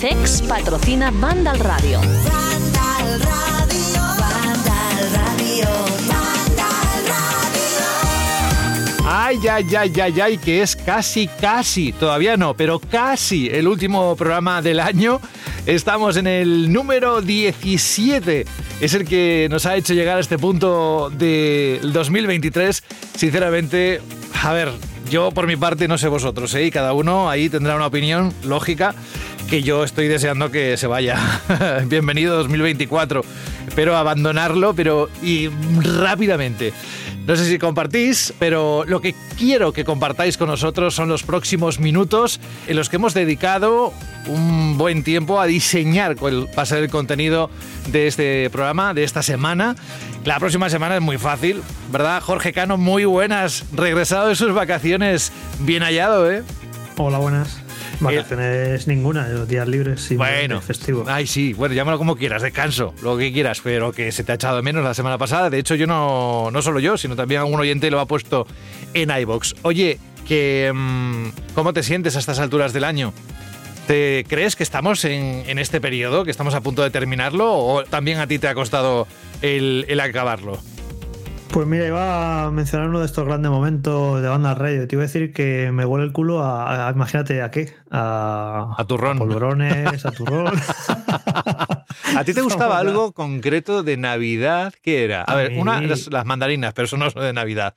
CEX patrocina Radio. Vandal Radio, Radio, Radio. Ay, ay, ay, ay, ay, que es casi, casi, todavía no, pero casi el último programa del año. Estamos en el número 17. Es el que nos ha hecho llegar a este punto del 2023. Sinceramente, a ver, yo por mi parte no sé vosotros, ¿eh? Cada uno ahí tendrá una opinión lógica que yo estoy deseando que se vaya. Bienvenido 2024. Espero abandonarlo, pero y rápidamente. No sé si compartís, pero lo que quiero que compartáis con nosotros son los próximos minutos en los que hemos dedicado un buen tiempo a diseñar cuál va a ser el contenido de este programa, de esta semana. La próxima semana es muy fácil, ¿verdad? Jorge Cano, muy buenas. Regresado de sus vacaciones, bien hallado, ¿eh? Hola, buenas. Vacaciones ninguna, de los días libres y Bueno, festivo. Ay, sí, bueno, llámalo como quieras, descanso, lo que quieras, pero que se te ha echado de menos la semana pasada. De hecho, yo no, no solo yo, sino también algún oyente lo ha puesto en iBox. Oye, que mm, ¿cómo te sientes a estas alturas del año? ¿Te crees que estamos en, en este periodo, que estamos a punto de terminarlo, o también a ti te ha costado el, el acabarlo? Pues mira, iba a mencionar uno de estos grandes momentos de banda radio. Te iba a decir que me huele el culo a, a- imagínate, ¿a qué? A, A turrón. polvorones, a turrón. ¿A ti te gustaba algo concreto de Navidad? ¿Qué era? A, A ver, mí- una, las, las mandarinas, pero eso no es de Navidad.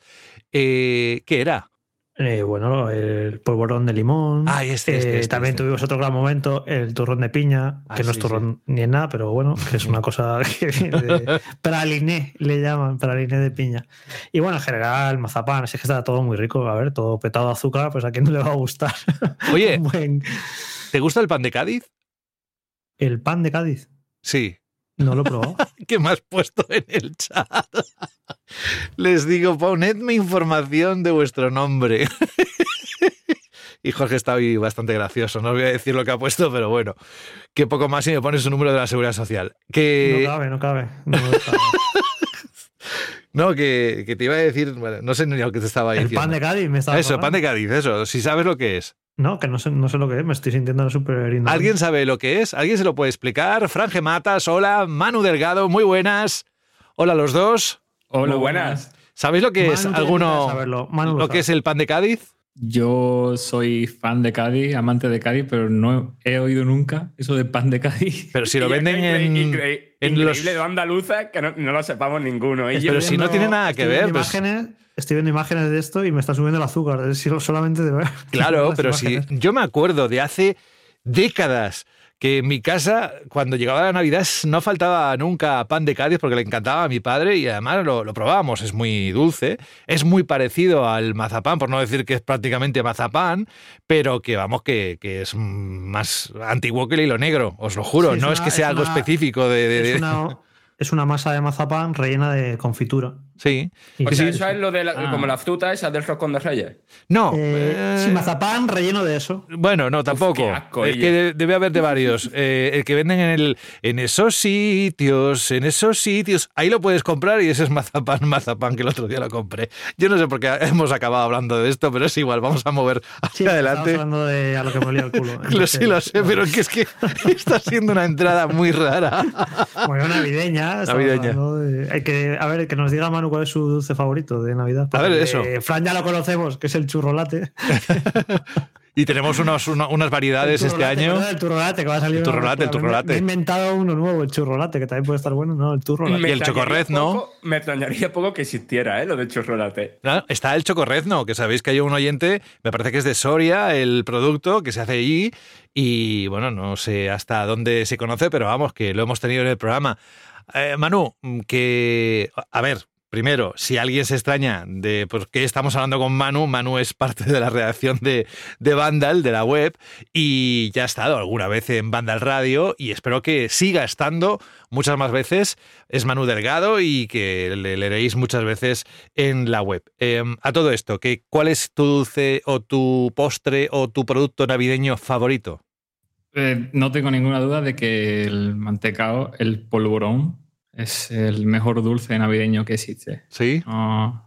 Eh, ¿Qué era? Eh, bueno, el polvorón de limón. Ay, este, este, Eh, este, también tuvimos otro gran momento, el turrón de piña, Ah, que no es sí, turrón ni es nada, pero bueno, que es una cosa que viene de praliné, le llaman, praliné de piña. Y bueno, en general, mazapán, así que está todo muy rico, a ver, todo petado de azúcar, pues a quién no le va a gustar. Oye, buen- ¿te gusta el pan de Cádiz? el pan de Cádiz, Sí. No lo probado. ¿Qué me has puesto en el chat? Les digo, ponedme información de vuestro nombre. Y Jorge está hoy bastante gracioso. No os voy a decir lo que ha puesto, pero bueno. Que poco más si me pone su número de la seguridad social. No cabe, no cabe. No que, que te iba a decir. bueno, no sé ni lo que te estaba el diciendo. pan de Cádiz me estaba Eso, hablando. pan de Cádiz, eso. Si sabes lo que es. No, que no sé, no sé lo que es, me estoy sintiendo súper. ¿Alguien sabe lo que es? ¿Alguien se lo puede explicar? Franje Matas, hola. Manu Delgado, muy buenas. Hola a los dos. Hola, buenas. ¿Sabéis lo que Manu es alguno? saberlo. Manu lo lo que es el pan de Cádiz? Yo soy fan de Cádiz, amante de Cádiz, pero no he oído nunca eso de pan de Cádiz. Pero si lo venden en, increí- increí- en increíble los. de andaluza que no, no lo sepamos ninguno. Y Pero yo- si no tiene nada que ver, pues- Imágenes, estoy viendo imágenes de esto y me está subiendo el azúcar. Es solamente de ver. Claro, pero imágenes. yo me acuerdo de hace décadas que en mi casa, cuando llegaba la Navidad, no faltaba nunca pan de Cádiz porque le encantaba a mi padre y además lo, lo probábamos. Es muy dulce, es muy parecido al mazapán, por no decir que es prácticamente mazapán, pero que vamos, que, que es más antiguo que el hilo negro, os lo juro. Sí, no es una- que sea es algo una- específico de. de- de- Es una, es una masa de mazapán rellena de confitura. Sí. O sí, sea, sí, eso es lo de la- Ah. como la fruta esa del roscón de reyes. No. Eh, eh, mazapán relleno de eso. Bueno, no, tampoco. asco, es ella. que de- debe haber de varios. Eh, el que venden en, el, en esos sitios, en esos sitios, ahí lo puedes comprar y ese es mazapán, mazapán, que el otro día lo compré. Yo no sé por qué hemos acabado hablando de esto, pero es igual, vamos a mover hacia Sí, adelante. Estamos hablando de a lo que me olía el culo. Lo sí, lo sé, pero que es que está siendo una entrada muy rara. Bueno, navideña. Navideña. hablando de- hay que, a ver, que nos diga Manu cuál es su dulce favorito de Navidad. A ver, eso. eh, Fran ya lo conocemos, que es el churrolate. Y tenemos unos, una- unas variedades El este año. El turrolate que va a salir. El turrolate, el Me- turrolate. Me he inventado uno nuevo, el churrolate, que también puede estar bueno, ¿no? El turrolate. Y el extrañaría chocorrez, ¿no? poco- Me extrañaría poco que existiera, ¿eh? Lo del churrolate. Claro, Está el chocorrezno, que sabéis que hay un oyente, me parece que es de Soria, el producto que se hace allí. Y bueno, no sé hasta dónde se conoce, pero vamos, que lo hemos tenido en el programa. Eh, Manu, que. A ver, primero, si alguien se extraña de por qué estamos hablando con Manu, Manu es parte de la redacción de, de Vandal, de la web, y ya ha estado alguna vez en Vandal Radio y espero que siga estando muchas más veces. Es Manu Delgado y que le leeréis muchas veces en la web. Eh, a todo esto, ¿qué, ¿cuál es tu dulce o tu postre o tu producto navideño favorito? Eh, no tengo ninguna duda de que el mantecao, el polvorón, es el mejor dulce navideño que existe. ¿Sí?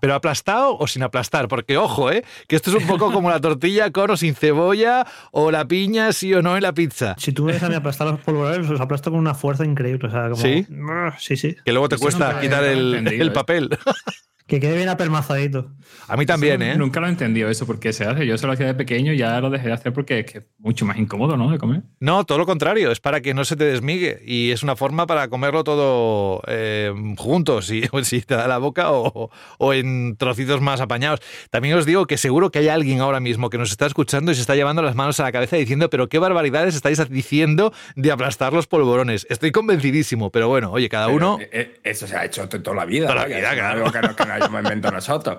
¿Pero aplastado o sin aplastar? Porque, ojo, ¿eh? Que esto es un poco como la tortilla con o sin cebolla o la piña, sí o no, en la pizza. Si tú me ves a mí aplastar los polvorones, los aplasto con una fuerza increíble. O sea, como, ¿Sí? Sí, sí. Que luego te Eso cuesta quitar el, ¿eh? Que quede bien apelmazadito. A mí también, Eso ¿eh? Nunca lo he entendido eso, porque se hace. Yo se lo hacía de pequeño y ya lo dejé de hacer porque es que es mucho más incómodo, ¿no? De comer. No, todo lo contrario, es para que no se te desmigue y es una forma para comerlo todo eh, juntos, si, si te da la boca o, o en trocitos más apañados. También os digo que seguro que hay alguien ahora mismo que nos está escuchando y se está llevando las manos a la cabeza diciendo, pero qué barbaridades estáis diciendo de aplastar los polvorones. Estoy convencidísimo, pero bueno, oye, cada Pero, uno... eh, eh, Eso se ha hecho to- toda la vida. Toda la vida, claro. No, no hayamos inventado nosotros.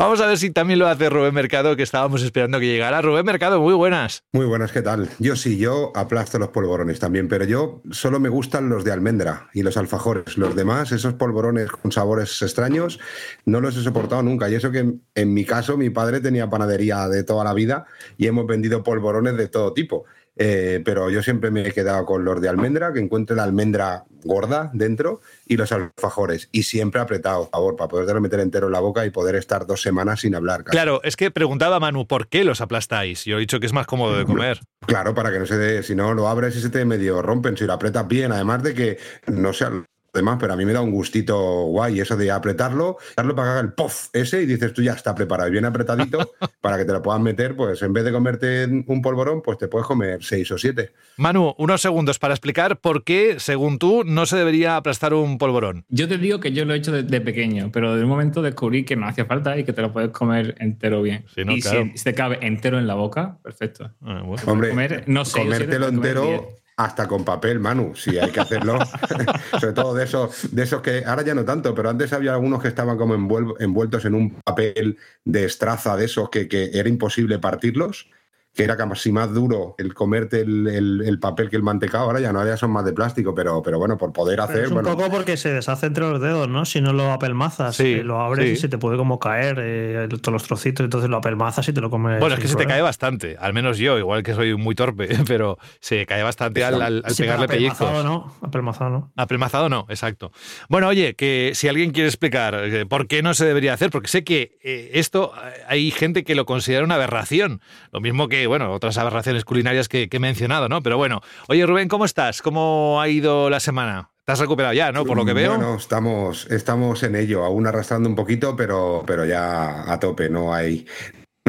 Vamos a ver si también lo hace Rubén Mercado, que estábamos esperando que llegara. Rubén Mercado, muy buenas. Muy buenas, ¿qué tal? Yo sí, yo aplasto los polvorones también, pero yo solo me gustan los de almendra y los alfajores. Los demás, esos polvorones con sabores extraños, no los he soportado nunca. Y eso que en, en mi caso, mi padre tenía panadería de toda la vida y hemos vendido polvorones de todo tipo. Eh, pero yo siempre me he quedado con los de almendra, que encuentre la almendra gorda dentro y los alfajores. Y siempre apretado, por favor, para poder meter entero en la boca y poder estar dos semanas sin hablar. casi. Claro, es que preguntaba Manu, ¿por qué los aplastáis? Yo he dicho que es más cómodo de comer. Claro, para que no se dé, si no lo abres y se te medio rompen, si lo apretas bien, además de que no lo demás, pero a mí me da un gustito guay eso de apretarlo, darlo para que haga el puff ese y dices tú ya está preparado y bien apretadito para que te lo puedas meter, pues en vez de comerte un polvorón, pues te puedes comer seis o siete. Manu, unos segundos para explicar por qué, según tú, no se debería aplastar un polvorón. Yo te digo que yo lo he hecho desde pequeño, pero de un momento descubrí que no hacía falta y que te lo puedes comer entero bien. Sí, no, y claro. si, si te cabe entero en la boca, perfecto. Ah, bueno. Hombre, comer, no sé, comértelo entero bien. Hasta con papel, Manu, si hay que hacerlo. Sobre todo de esos, de esos que ahora ya no tanto, pero antes había algunos que estaban como envuel- envueltos en un papel de estraza de esos que, que era imposible partirlos, que era casi más duro el comerte el, el- el papel que el mantecado. Ahora ya no, ahora ya son más de plástico, pero, pero bueno, por poder Pero hacer. es un bueno, poco porque se deshace entre los dedos, ¿no? Si no lo apelmazas, Sí, eh, lo abres sí. y se te puede como caer eh, todos los trocitos, entonces lo apelmazas y te lo comes. Bueno, es que se te cae bastante, al menos yo, igual que soy muy torpe, pero se cae bastante al, al- al Sí, pero pegarle apelmazado pellizcos. no, apelmazado no. Apelmazado no, exacto. Bueno, oye, que si alguien quiere explicar eh, por qué no se debería hacer, porque sé que eh, esto hay gente que lo considera una aberración, lo mismo que, bueno, otras aberraciones culinarias que, he mencionado, ¿no? Pero bueno, oye Rubén, ¿cómo estás? ¿Cómo ha ido la semana? ¿Te has recuperado ya, no? Por lo que veo. Bueno, estamos, estamos en ello, aún arrastrando un poquito, pero, pero ya a tope, no hay.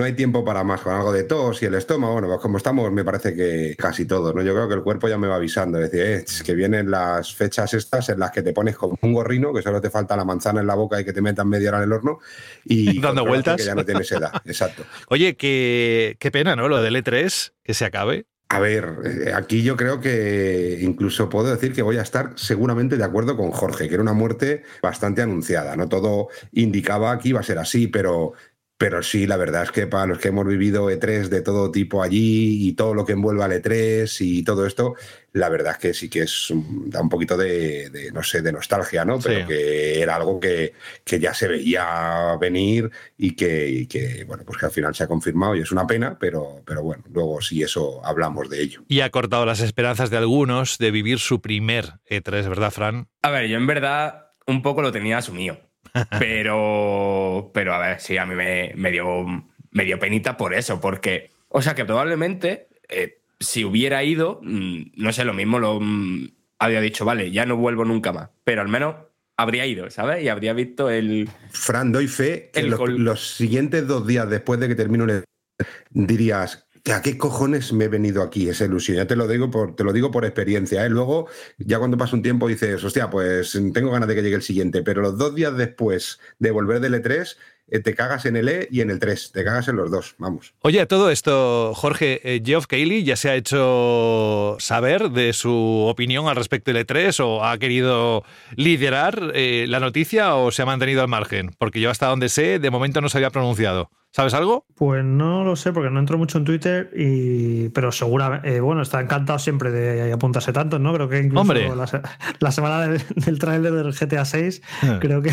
No hay tiempo para más, con algo de tos y el estómago. Bueno, pues como estamos, me parece que casi todos, ¿no? Yo creo que el cuerpo ya me va avisando. Es decir, eh, es que vienen las fechas estas en las que te pones como un gorrino, que solo te falta la manzana en la boca y que te metan media hora en el horno. Y Dando vueltas. Que ya no tienes edad, exacto. Oye, qué, qué pena, ¿no? Lo del E3, que se acabe. A ver, eh, aquí yo creo que incluso puedo decir que voy a estar seguramente de acuerdo con Jorge, que era una muerte bastante anunciada. No todo indicaba que iba a ser así, pero, pero sí, la verdad es que para los que hemos vivido E3 de todo tipo allí y todo lo que envuelve al E3 y todo esto, la verdad es que sí que es un- da un poquito de, de, no sé, de nostalgia, ¿no? Pero Sí. que era algo que, que ya se veía venir y que, y que, bueno, pues que al final se ha confirmado y es una pena, pero, pero bueno, luego sí eso hablamos de ello. Y ha cortado las esperanzas de algunos de vivir su primer E3, ¿verdad, Fran? A ver, yo en verdad un poco lo tenía asumido. Pero, pero a ver, sí, a mí me, me dio, me dio penita por eso, porque, o sea, que probablemente eh, si hubiera ido, mm, no sé, lo mismo lo mm, había dicho, vale, ya no vuelvo nunca más, pero al menos habría ido, ¿sabes? Y habría visto el... Fran, doy fe que El los, siguientes dos días después de que termine un dirías, ¿a qué cojones me he venido aquí esa ilusión? Ya te lo digo por, te lo digo por experiencia. ¿eh? Luego, ya cuando pasa un tiempo dices, hostia, pues tengo ganas de que llegue el siguiente, pero los dos días después de volver del E3, eh, te cagas en el E y en el 3, te cagas en los dos, vamos. Oye, todo esto, Jorge, eh, Geoff Keighley ya se ha hecho saber de su opinión al respecto del E3 o ha querido liderar la noticia o se ha mantenido al margen, porque yo hasta donde sé, de momento no se había pronunciado. ¿Sabes algo? Pues no lo sé, porque no entro mucho en Twitter, y pero seguramente, eh, bueno, está encantado siempre de apuntarse tanto, ¿no? Creo que incluso Hombre. La, se- la semana del, del tráiler del GTA 6, creo que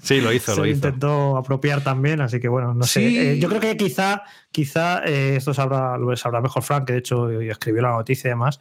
Sí, lo hizo, se lo hizo. intentó apropiar también, así que bueno, no Sí. sé. Eh, yo creo que quizá, quizá eh, esto sabrá, lo sabrá mejor Frank, que de hecho eh, escribió la noticia y demás.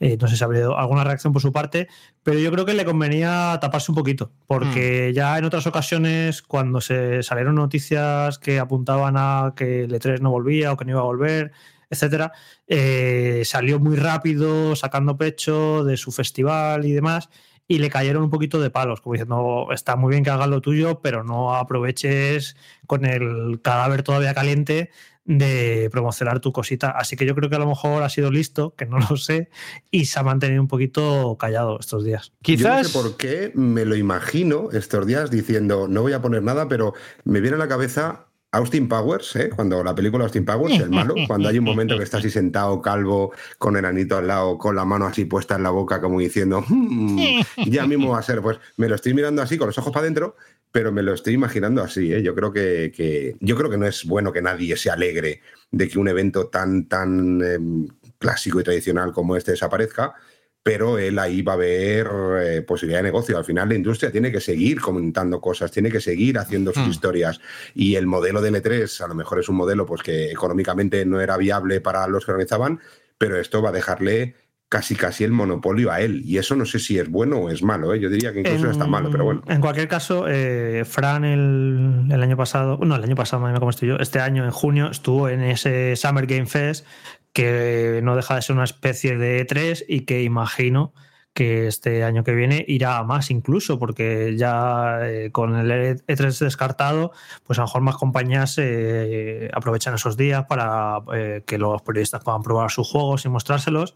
Eh, no sé si habría alguna reacción por su parte, pero yo creo que le convenía taparse un poquito, Mm. porque ya en otras ocasiones, cuando se salieron noticias que apuntaban a que el E3 no volvía o que no iba a volver, etcétera, eh, salió muy rápido, sacando pecho de su festival y demás, y le cayeron un poquito de palos, como diciendo, está muy bien que hagas lo tuyo, pero no aproveches con el cadáver todavía caliente de promocionar tu cosita. Así que yo creo que a lo mejor ha sido listo, que no lo sé, y se ha mantenido un poquito callado estos días. Quizás. Yo no sé por qué me lo imagino estos días diciendo, no voy a poner nada, pero me viene a la cabeza Austin Powers, ¿eh? cuando la película Austin Powers, el malo, cuando hay un momento que está así sentado, calvo, con el anito al lado, con la mano así puesta en la boca, como diciendo, "Hmm, ya mismo va a ser. Pues me lo estoy mirando así, con los ojos para adentro, pero me lo estoy imaginando así. ¿eh? Yo, creo que, que- yo creo que no es bueno que nadie se alegre de que un evento tan, tan em, clásico y tradicional como este desaparezca pero él ahí va a ver eh, posibilidad de negocio. Al final la industria tiene que seguir comentando cosas, tiene que seguir haciendo sus Hmm. historias y el modelo de L3 a lo mejor es un modelo pues que económicamente no era viable para los que organizaban, pero esto va a dejarle casi casi el monopolio a él y eso no sé si es bueno o es malo, ¿eh? yo diría que incluso En- está malo, pero bueno. En cualquier caso, eh, Fran el, el año pasado, no, el año pasado, cómo estoy yo, este año, en junio, estuvo en ese Summer Game Fest que no deja de ser una especie de E3 y que imagino que este año que viene irá a más incluso, porque ya eh, con el E3 descartado, pues a lo mejor más compañías eh, aprovechan esos días para eh, que los periodistas puedan probar sus juegos y mostrárselos,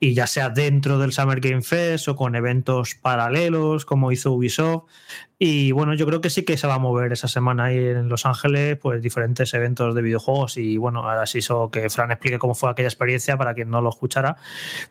y ya sea dentro del Summer Game Fest o con eventos paralelos, como hizo Ubisoft. Y bueno, yo creo que sí que se va a mover esa semana ahí en Los Ángeles, pues diferentes eventos de videojuegos. Y bueno, ahora sí eso que Fran explique cómo fue aquella experiencia para quien no lo escuchara.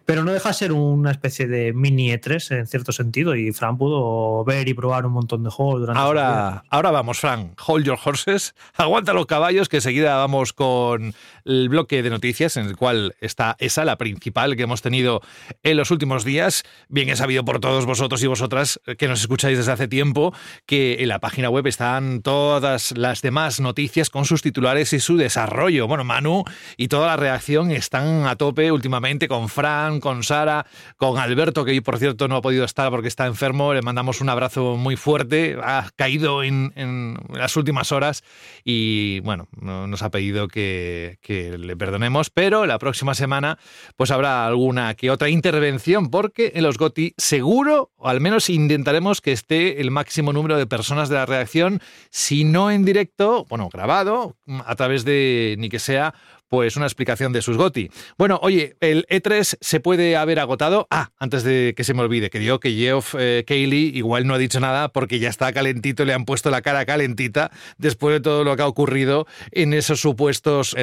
Pero no deja de ser una especie de mini E3 en cierto sentido. Y Fran pudo ver y probar un montón de juegos durante. Ahora, ahora vamos, Frank. Hold your horses. Aguanta los caballos, que enseguida vamos con el bloque de noticias, en el cual está esa, la principal que hemos tenido en los últimos días. Bien es sabido por todos vosotros y vosotras eh, que nos escucháis desde hace tiempo que en la página web están todas las demás noticias con sus titulares y su desarrollo. Bueno, Manu y toda la reacción están a tope últimamente con Fran, con Sara, con Alberto, que por cierto no ha podido estar porque está enfermo. Le mandamos un abrazo muy fuerte. Ha caído en, en las últimas horas y bueno, no- nos ha pedido que, que le perdonemos, pero la próxima semana pues habrá alguna que otra intervención porque en los GOTI seguro, o al menos intentaremos que esté el máximo número de personas de la redacción, si no en directo, bueno, grabado, a través de ni que sea pues una explicación de sus GOTI. Bueno, oye, el E3 se puede haber agotado. Ah, antes de que se me olvide, que digo que Geoff eh, Keighley igual no ha dicho nada porque ya está calentito, le han puesto la cara calentita después de todo lo que ha ocurrido en esos supuestos,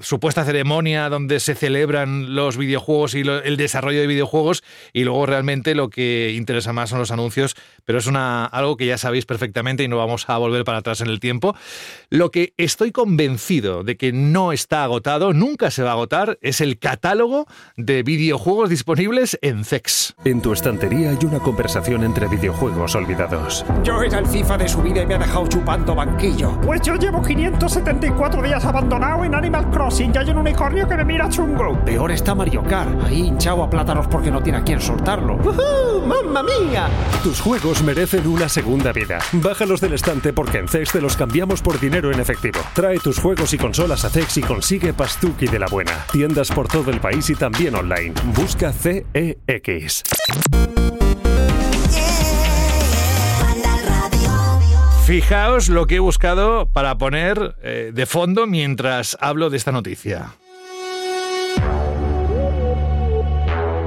supuesta ceremonia donde se celebran los videojuegos y lo- el desarrollo de videojuegos y luego realmente lo que interesa más son los anuncios, pero es una, algo que ya sabéis perfectamente y no vamos a volver para atrás en el tiempo. Lo que estoy convencido de que no está agotado, nunca se va a agotar, es el catálogo de videojuegos disponibles en CEX. En tu estantería hay una conversación entre videojuegos olvidados. Yo era el FIFA de su vida y me ha dejado chupando banquillo. Pues yo llevo 574 días abandonado en Animal Crossing y hay un unicornio que me mira chungo. Peor está Mario Kart, ahí hinchado a plátanos porque no tiene a quien soltarlo. ¡Uh, ¡Mamma mía! Tus juegos merecen una segunda vida. Bájalos del estante porque en CEX te los cambiamos por dinero en efectivo. Trae tus juegos y consolas a CEX y consigue Pastuki de la buena. Tiendas por todo el país y también online. Busca CEX. Fijaos lo que he buscado para poner eh, de fondo mientras hablo de esta noticia.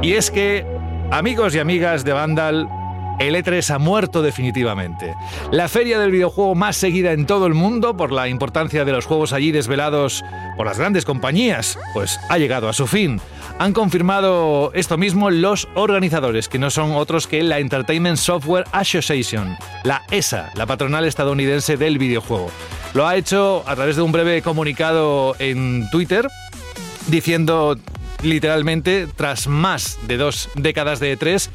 Y es que, amigos y amigas de Vandal, el E3 ha muerto definitivamente. La feria del videojuego más seguida en todo el mundo por la importancia de los juegos allí desvelados por las grandes compañías, pues ha llegado a su fin. Han confirmado esto mismo los organizadores, que no son otros que la Entertainment Software Association, la ESA, la patronal estadounidense del videojuego. Lo ha hecho a través de un breve comunicado en Twitter diciendo literalmente, tras más de dos décadas de E3,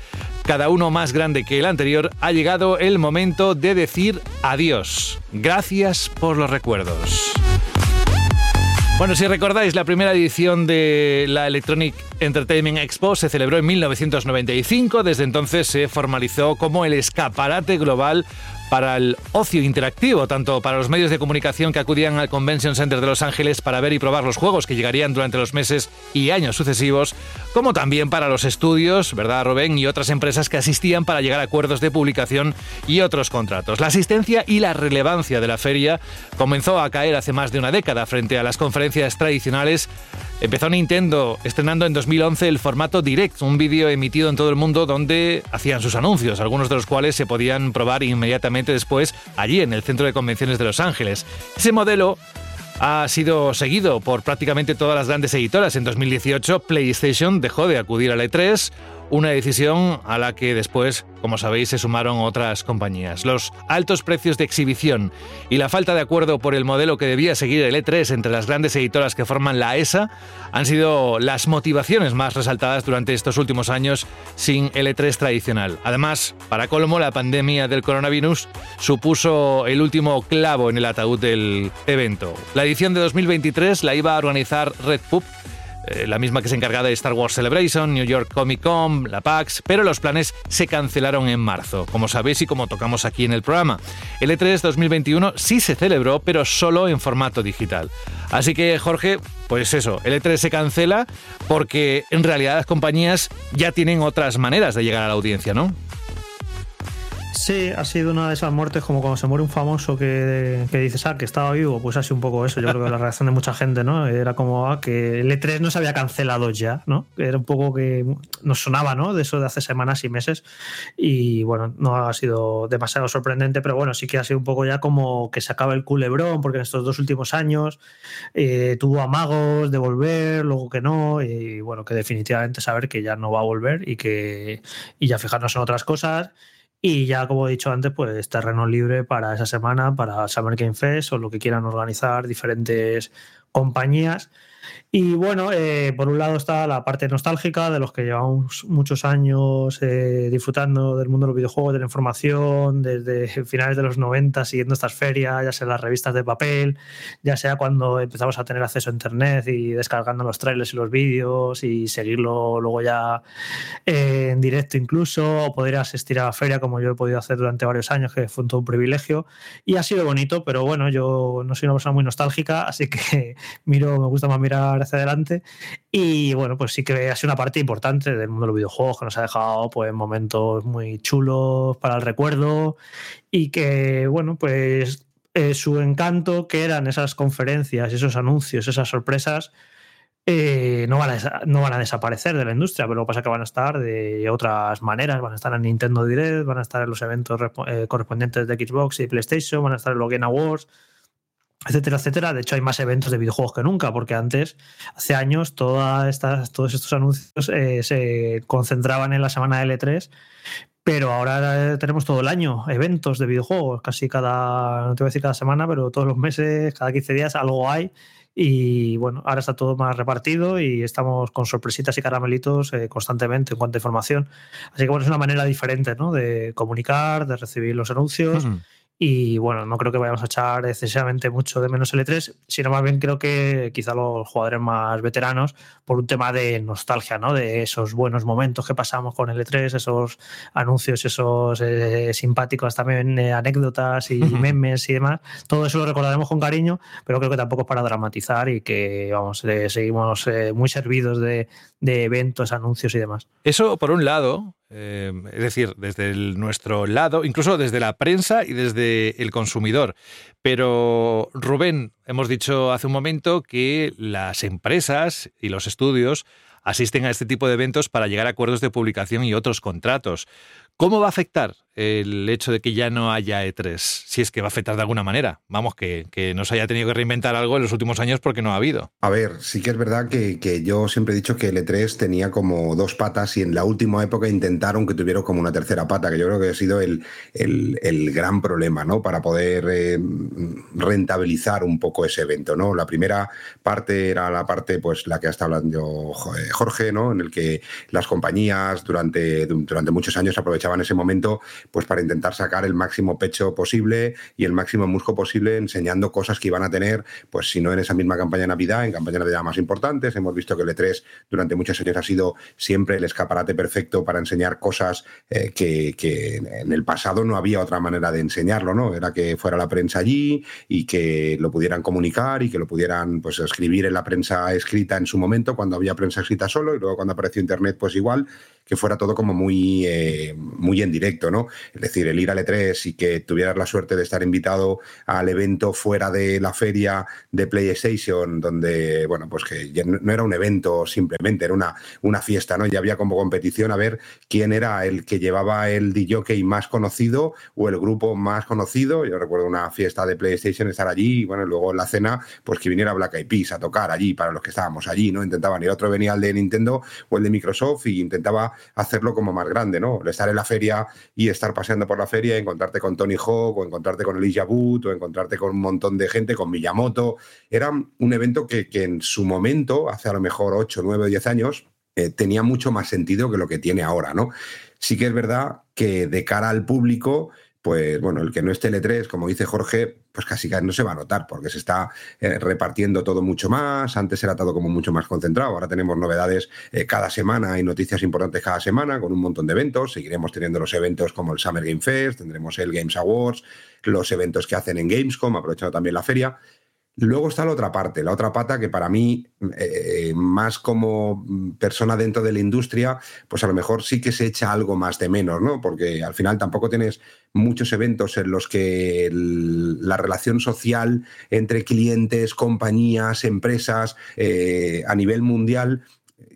cada uno más grande que el anterior, ha llegado el momento de decir adiós. Gracias por los recuerdos. Bueno, si recordáis, la primera edición de la Electronic Entertainment Expo se celebró en 1995. Desde entonces se formalizó como el escaparate global para el ocio interactivo, tanto para los medios de comunicación que acudían al Convention Center de Los Ángeles para ver y probar los juegos que llegarían durante los meses y años sucesivos, como también para los estudios, ¿verdad, Rubén? Y otras empresas que asistían para llegar a acuerdos de publicación y otros contratos. La asistencia y la relevancia de la feria comenzó a caer hace más de una década frente a las conferencias tradicionales Empezó Nintendo estrenando en 2011 el formato Direct, un vídeo emitido en todo el mundo donde hacían sus anuncios, algunos de los cuales se podían probar inmediatamente después allí en el Centro de Convenciones de Los Ángeles. Ese modelo ha sido seguido por prácticamente todas las grandes editoras. En 2018 PlayStation dejó de acudir al E3, una decisión a la que después, como sabéis, se sumaron otras compañías. Los altos precios de exhibición y la falta de acuerdo por el modelo que debía seguir el E3 entre las grandes editoras que forman la ESA han sido las motivaciones más resaltadas durante estos últimos años sin el E3 tradicional. Además, para colmo, la pandemia del coronavirus supuso el último clavo en el ataúd del evento. La edición de 2023 la iba a organizar Red Pub eh, la misma que se encargaba de Star Wars Celebration, New York Comic Con, la PAX, pero los planes se cancelaron en marzo, como sabéis y como tocamos aquí en el programa. El E3 2021 sí se celebró, pero solo en formato digital. Así que, Jorge, pues eso, el E3 se cancela porque en realidad las compañías ya tienen otras maneras de llegar a la audiencia, ¿no? Sí, ha sido una de esas muertes como cuando se muere un famoso que, que dices, ah, que estaba vivo, pues ha sido un poco eso. Yo creo que la reacción de mucha gente, ¿no? Era como ah, que el E3 no se había cancelado ya, ¿no? Era un poco que nos sonaba, ¿no? De eso de hace semanas y meses. Y bueno, no ha sido demasiado sorprendente, pero bueno, sí que ha sido un poco ya como que se acaba el culebrón, porque en estos dos últimos años eh, tuvo amagos de volver, luego que no, y bueno, que definitivamente saber que ya no va a volver y que y ya fijarnos en otras cosas. Y ya, como he dicho antes, pues terreno libre para esa semana, para Summer Game Fest o lo que quieran organizar diferentes compañías. Y bueno, eh, por un lado está la parte nostálgica de los que llevamos muchos años eh, disfrutando del mundo de los videojuegos, de la información, desde finales de los 90 siguiendo estas ferias, ya sea las revistas de papel, ya sea cuando empezamos a tener acceso a internet y descargando los trailers y los vídeos y seguirlo luego ya eh, en directo incluso, o poder asistir a la feria como yo he podido hacer durante varios años, que fue todo un privilegio. Y ha sido bonito, pero bueno, yo no soy una persona muy nostálgica, así que miro, me gusta más mirar hacia adelante. Y bueno, pues sí que ha sido una parte importante del mundo de los videojuegos que nos ha dejado pues momentos muy chulos para el recuerdo y que, bueno, pues eh, su encanto, que eran esas conferencias, esos anuncios, esas sorpresas, eh, no, van a, no van a desaparecer de la industria, pero lo que pasa es que van a estar de otras maneras, van a estar en Nintendo Direct, van a estar en los eventos eh, correspondientes de Xbox y PlayStation, van a estar en los Game Awards, etcétera, etcétera. De hecho, hay más eventos de videojuegos que nunca, porque antes, hace años, todas estas, todos estos anuncios eh, se concentraban en la semana L3, pero ahora tenemos todo el año eventos de videojuegos, casi cada, no te voy a decir cada semana, pero todos los meses, cada 15 días algo hay. Y bueno, ahora está todo más repartido y estamos con sorpresitas y caramelitos eh, constantemente en cuanto a información. Así que bueno, es una manera diferente ¿no? de comunicar, de recibir los anuncios. Ujú. Y bueno, no creo que vayamos a echar excesivamente mucho de menos el E3, sino más bien creo que quizá los jugadores más veteranos, por un tema de nostalgia, ¿no? De esos buenos momentos que pasamos con el E3, esos anuncios, esos eh, simpáticos también eh, anécdotas y memes y demás. Todo eso lo recordaremos con cariño, pero creo que tampoco es para dramatizar y que, vamos, eh, seguimos eh, muy servidos de, de eventos, anuncios y demás. Eso, por un lado, eh, es decir, desde nuestro lado, incluso desde la prensa y desde el consumidor. Pero, Rubén, hemos dicho hace un momento que las empresas y los estudios asisten a este tipo de eventos para llegar a acuerdos de publicación y otros contratos. ¿Cómo va a afectar el hecho de que ya no haya E3? Si es que va a afectar de alguna manera. Vamos, que, que no se haya tenido que reinventar algo en los últimos años porque no ha habido. A ver, sí que es verdad que, que yo siempre he dicho que el E3 tenía como dos patas y en la última época intentaron que tuviera como una tercera pata, que yo creo que ha sido el, el- gran problema, ¿no? Para poder eh, rentabilizar un poco ese evento, ¿no? La primera parte era la parte, pues la que ha estado hablando eh, Jorge, ¿no? En el que las compañías durante, durante muchos años aprovechaban ese momento pues para intentar sacar el máximo pecho posible y el máximo musgo posible enseñando cosas que iban a tener, pues si no en esa misma campaña Navidad, en campañas de Navidad más importantes. Hemos visto que el E3 durante muchos años ha sido siempre el escaparate perfecto para enseñar cosas eh, que, que en el pasado no había otra manera de enseñarlo, ¿no? Era que fuera la prensa allí y que lo pudieran comunicar y que lo pudieran pues escribir en la prensa escrita en su momento, cuando había prensa escrita solo, y luego cuando apareció Internet, pues igual, que fuera todo como muy, eh, muy en directo, ¿no? Es decir, el ir al E3 y que tuvieras la suerte de estar invitado al evento fuera de la feria de PlayStation, donde, bueno, pues que no era un evento simplemente, era una, una fiesta, ¿no? Ya había como competición a ver quién era el que llevaba el DJ más conocido o el grupo más conocido. Yo recuerdo una fiesta de PlayStation, estar allí y, bueno, luego en la cena, pues que viniera Black Eyed Peas a tocar allí para los que estábamos allí, ¿no? Intentaban, y el otro venía el de Nintendo o el de Microsoft y intentaba hacerlo como más grande, ¿no? Estar en la feria y estar paseando por la feria, encontrarte con Tony Hawk o encontrarte con Elijah Wood o encontrarte con un montón de gente, con Miyamoto. Era un evento que, que en su momento, hace a lo mejor 8, 9 o 10 años, eh, tenía mucho más sentido que lo que tiene ahora, ¿no? Sí que es verdad que de cara al público, pues bueno, el que no esté L3, como dice Jorge, pues casi no se va a notar porque se está eh, repartiendo todo mucho más. Antes era todo como mucho más concentrado. Ahora tenemos novedades eh, cada semana y noticias importantes cada semana con un montón de eventos. Seguiremos teniendo los eventos como el Summer Game Fest, tendremos el Games Awards, los eventos que hacen en Gamescom, aprovechando también la feria. Luego está la otra parte, la otra pata que para mí, eh, más como persona dentro de la industria, pues a lo mejor sí que se echa algo más de menos, ¿no? Porque al final tampoco tienes muchos eventos en los que la relación social entre clientes, compañías, empresas eh, a nivel mundial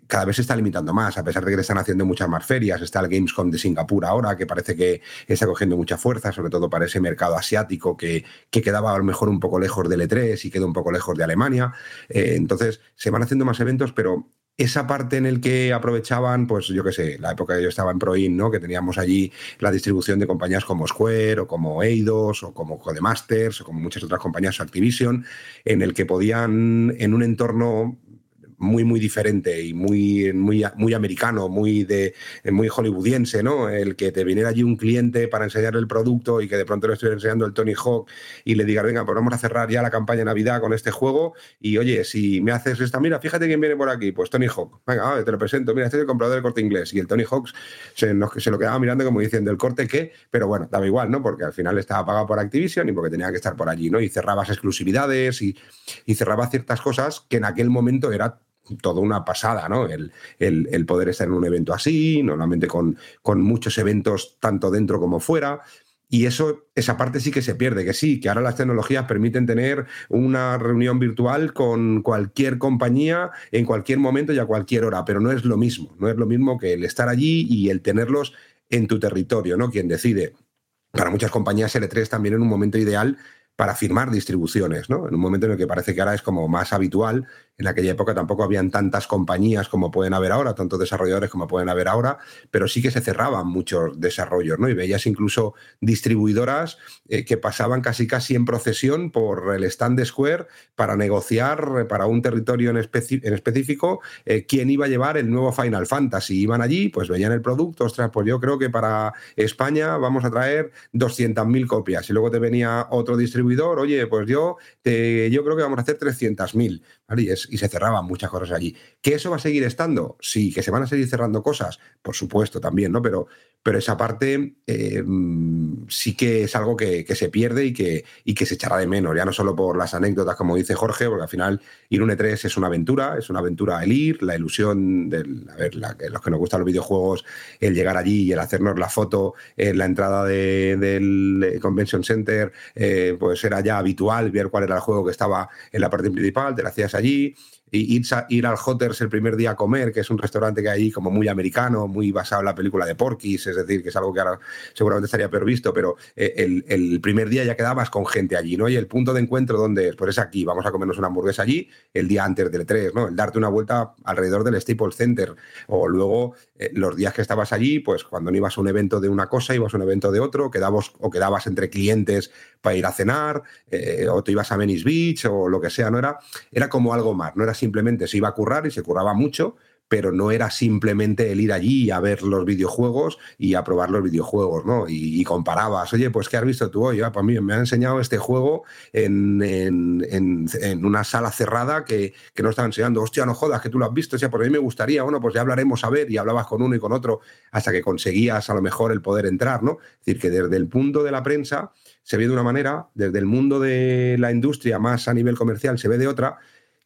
cada vez se está limitando más, a pesar de que están haciendo muchas más ferias. Está el Gamescom de Singapur ahora, que parece que está cogiendo mucha fuerza, sobre todo para ese mercado asiático que, que quedaba a lo mejor un poco lejos del E3 y quedó un poco lejos de Alemania. Eh, entonces, se van haciendo más eventos, pero esa parte en el que aprovechaban, pues yo qué sé, la época que yo estaba en Proin, ¿no? Que teníamos allí la distribución de compañías como Square o como Eidos o como Codemasters o como muchas otras compañías Activision, en el que podían, en un entorno muy, muy diferente y muy, muy, muy americano, muy, de, muy hollywoodiense, ¿no? El que te viniera allí un cliente para enseñar el producto y que de pronto le estuviera enseñando el Tony Hawk y le diga, venga, pues vamos a cerrar ya la campaña de Navidad con este juego y oye, si me haces esta, mira, fíjate quién viene por aquí, pues Tony Hawk, venga, te lo presento, mira, este es el comprador del corte inglés y el Tony Hawk se, nos- se lo quedaba mirando como diciendo, ¿el corte qué? Pero bueno, daba igual, ¿no? Porque al final estaba pagado por Activision y porque tenía que estar por allí, ¿no? Y cerrabas exclusividades y, y cerrabas ciertas cosas que en aquel momento era toda una pasada, ¿no? El, el- el poder estar en un evento así, normalmente con, con muchos eventos tanto dentro como fuera. Y eso, esa parte sí que se pierde, que sí, que ahora las tecnologías permiten tener una reunión virtual con cualquier compañía en cualquier momento y a cualquier hora, pero no es lo mismo, no es lo mismo que el estar allí y el tenerlos en tu territorio, ¿no? Quien decide. Para muchas compañías L3 también en un momento ideal para firmar distribuciones, ¿no? En un momento en el que parece que ahora es como más habitual, en aquella época tampoco habían tantas compañías como pueden haber ahora, tantos desarrolladores como pueden haber ahora, pero sí que se cerraban muchos desarrollos, ¿no? Y veías incluso distribuidoras eh, que pasaban casi casi en procesión por el stand Square para negociar eh, para un territorio en, en específico eh, quién iba a llevar el nuevo Final Fantasy. Iban allí, pues veían el producto, ostras, pues yo creo que para España vamos a traer 200.000 copias. Y luego te venía otro distribuidor, oye, pues yo, yo creo que vamos a hacer 300.000. Y, se cerraban muchas cosas allí. ¿Que eso va a seguir estando? Sí, que se van a seguir cerrando cosas, por supuesto también, ¿no? Pero, pero esa parte eh, sí que es algo que, se pierde y que, y que se echará de menos, ya no solo por las anécdotas, como dice Jorge, porque al final ir un E3 es una aventura, es una aventura el ir, la ilusión la- los que nos gustan los videojuegos, el llegar allí y el hacernos la foto en la entrada de- del Convention Center, eh, pues era ya habitual ver cuál era el juego que estaba en la parte principal, te la hacías allí y ir, al Hotters el primer día a comer, que es un restaurante que hay ahí como muy americano, muy basado en la película de Porky's, es decir, que es algo que ahora seguramente estaría peor visto, pero eh, el, primer día ya quedabas con gente allí, ¿no? Y el punto de encuentro donde es, pues es aquí, vamos a comernos una hamburguesa allí el día antes del 3, ¿no? El darte una vuelta alrededor del Staples Center o luego eh, los días que estabas allí, pues cuando no ibas a un evento de una cosa, ibas a un evento de otro, quedabas o quedabas entre clientes para ir a cenar, eh, o te ibas a Venice Beach o lo que sea, no era, era como algo más, no era simplemente se iba a currar y se curraba mucho, pero no era simplemente el ir allí a ver los videojuegos y a probar los videojuegos, ¿no? Y, comparabas, oye, pues ¿qué has visto tú hoy? Ah, pues mí me han enseñado este juego en, en- en- una sala cerrada que, que no estaba enseñando, hostia, no jodas, que tú lo has visto, o sea, por mí me gustaría, bueno, pues ya hablaremos a ver, y hablabas con uno y con otro hasta que conseguías a lo mejor el poder entrar, ¿no? Es decir, que desde el punto de la prensa se ve de una manera, desde el mundo de la industria más a nivel comercial se ve de otra,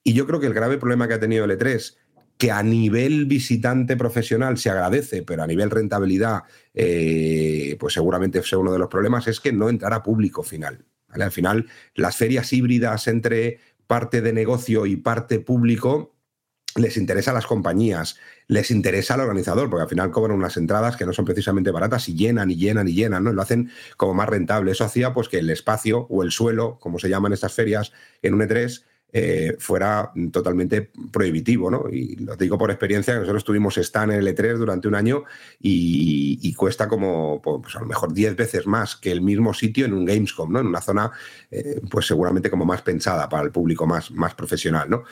y yo creo que el grave problema que ha tenido el E3 que a nivel visitante profesional se agradece, pero a nivel rentabilidad, eh, pues seguramente sea uno de los problemas, es que no entrará público final. Al final, las ferias híbridas entre parte de negocio y parte público les interesa a las compañías, les interesa al organizador, porque al final cobran unas entradas que no son precisamente baratas y llenan y llenan y llenan, ¿no? Lo hacen como más rentable. Eso hacía pues que el espacio o el suelo, como se llaman estas ferias en un E3, eh, fuera totalmente prohibitivo, ¿no? Y lo digo por experiencia, nosotros tuvimos stand en el E3 durante un año y, cuesta como, pues a lo mejor 10 veces más que el mismo sitio en un Gamescom, ¿no? En una zona, eh, pues seguramente como más pensada para el público más, más profesional, ¿no?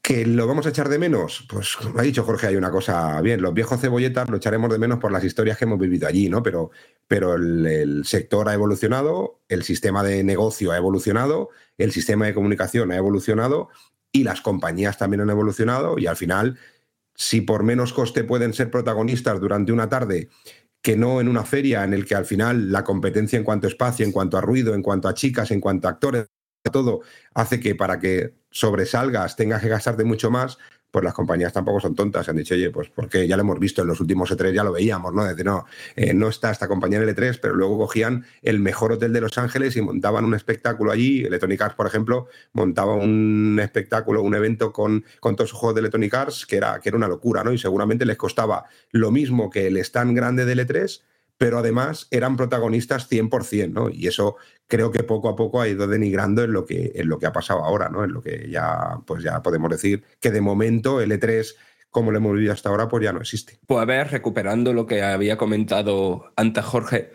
¿Que lo vamos a echar de menos? Pues como ha dicho Jorge, hay una cosa bien, los viejos cebolletas lo echaremos de menos por las historias que hemos vivido allí, ¿no? Pero, pero el sector ha evolucionado, el sistema de negocio ha evolucionado, el sistema de comunicación ha evolucionado y las compañías también han evolucionado y al final, si por menos coste pueden ser protagonistas durante una tarde que no en una feria en el que al final la competencia en cuanto a espacio, en cuanto a ruido, en cuanto a chicas, en cuanto a actores, todo hace que para que sobresalgas tengas que gastarte mucho más, pues las compañías tampoco son tontas. Han dicho, oye, pues porque ya lo hemos visto en los últimos E3, ya lo veíamos, ¿no? Desde no, eh, no está esta compañía en el E3, pero luego cogían el mejor hotel de Los Ángeles y montaban un espectáculo allí. Electronic Arts, por ejemplo, montaba un espectáculo, un evento con, con todos sus juegos de Electronic Arts que era, que era una locura, ¿no? Y seguramente les costaba lo mismo que el stand grande del E3, pero además eran protagonistas 100%, ¿no? Y eso creo que poco a poco ha ido denigrando en lo que, en lo que ha pasado ahora, ¿no? En lo que ya, pues ya podemos decir que de momento el E3, como lo hemos vivido hasta ahora, pues ya no existe. Pues a ver, recuperando lo que había comentado antes Jorge,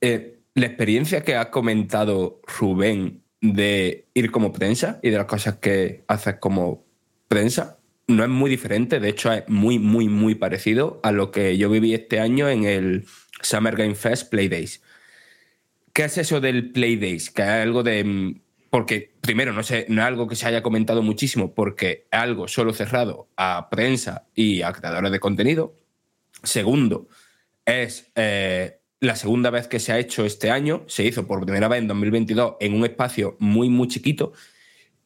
eh, la experiencia que ha comentado Rubén de ir como prensa y de las cosas que haces como prensa no es muy diferente, de hecho es muy, muy, muy parecido a lo que yo viví este año en el Summer Game Fest Play Days. ¿Qué es eso del Play Days? Que es algo de... mm, Porque, primero, no, sé, no es algo que se haya comentado muchísimo, porque es algo solo cerrado a prensa y a creadores de contenido. Segundo, es eh, la segunda vez que se ha hecho este año. Se hizo por primera vez en 2022 en un espacio muy, muy chiquito.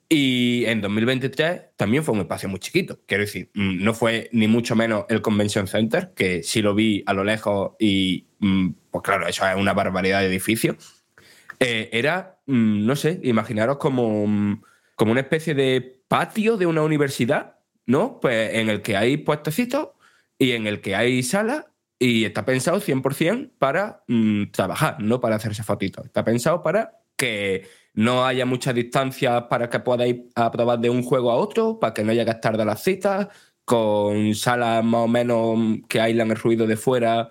Y en 2023 también fue un espacio muy chiquito. Quiero decir, mm, no fue ni mucho menos el Convention Center, que sí lo vi a lo lejos y, mm, pues claro, eso es una barbaridad de edificio. Eh, era, mm, no sé, imaginaros como, como una especie de patio de una universidad, ¿no? Pues en el que hay puestecitos y en el que hay salas y está pensado 100% para trabajar, no para hacerse fotitos. Está pensado para que no haya muchas distancias para que podáis a probar de un juego a otro, para que no llegues tarde a las citas, con salas más o menos que aislan el ruido de fuera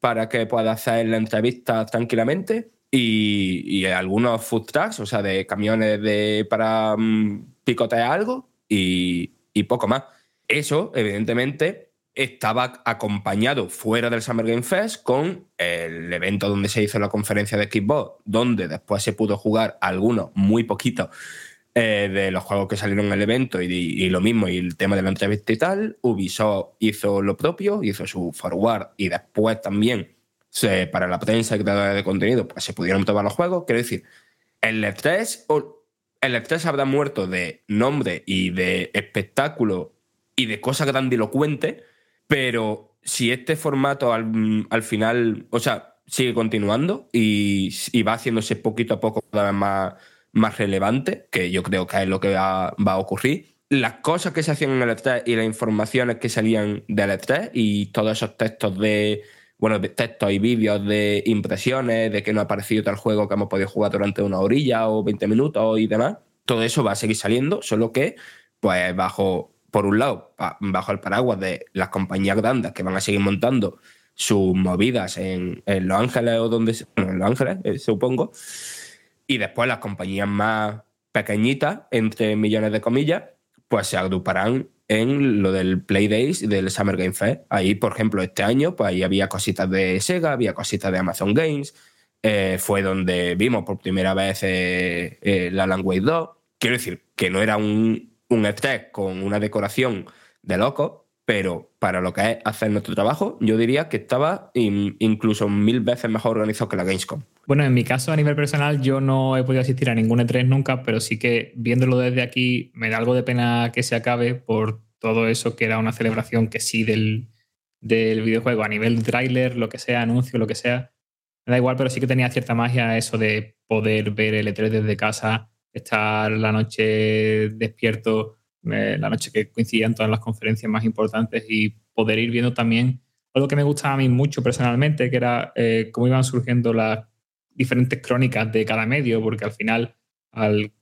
para que puedas hacer la entrevista tranquilamente. Y, y algunos food trucks, o sea, de camiones de, para mm, picotear algo y, y poco más. Eso, evidentemente, estaba acompañado fuera del Summer Game Fest con el evento donde se hizo la conferencia de Xbox, donde después se pudo jugar algunos, muy poquitos, eh, de los juegos que salieron en el evento y, lo mismo, y el tema de la entrevista y tal. Ubisoft hizo lo propio, hizo su forward y después también para la prensa y creadores de contenido pues se pudieron probar los juegos. Quiero decir, el E3, o- el E3 habrá muerto de nombre y de espectáculo y de cosas grandilocuentes, pero si este formato al, al final, o sea, sigue continuando y, y va haciéndose poquito a poco cada vez más, más relevante, que yo creo que es lo que va, va a ocurrir, las cosas que se hacían en el E3 y las informaciones que salían del E3 y todos esos textos de, bueno, textos y vídeos de impresiones, de que no ha aparecido tal juego que hemos podido jugar durante una orilla o 20 minutos y demás, todo eso va a seguir saliendo, solo que, pues, bajo, por un lado, bajo el paraguas de las compañías grandes que van a seguir montando sus movidas en, Los Ángeles o donde, bueno, en Los Ángeles, eh, supongo, y después las compañías más pequeñitas, entre millones de comillas, pues se agruparán en lo del Play Days y del Summer Game Fest. Ahí, por ejemplo, este año, pues ahí había cositas de Sega, había cositas de Amazon Games, eh, fue donde vimos por primera vez eh, eh, la Alan Wake 2. Quiero decir, que no era un, un E3 con una decoración de loco, pero para lo que es hacer nuestro trabajo, yo diría que estaba in- incluso mil veces mejor organizado que la Gamescom. Bueno, en mi caso, a nivel personal, yo no he podido asistir a ningún E3 nunca, pero sí que viéndolo desde aquí, me da algo de pena que se acabe por todo eso que era una celebración que sí del, del videojuego, a nivel tráiler, lo que sea, anuncio, lo que sea. Me da igual, pero sí que tenía cierta magia eso de poder ver el E3 desde casa, estar la noche despierto, eh, la noche que coincidían todas las conferencias más importantes y poder ir viendo también algo que me gustaba a mí mucho personalmente, que era eh, cómo iban surgiendo las diferentes crónicas de cada medio, porque al final, al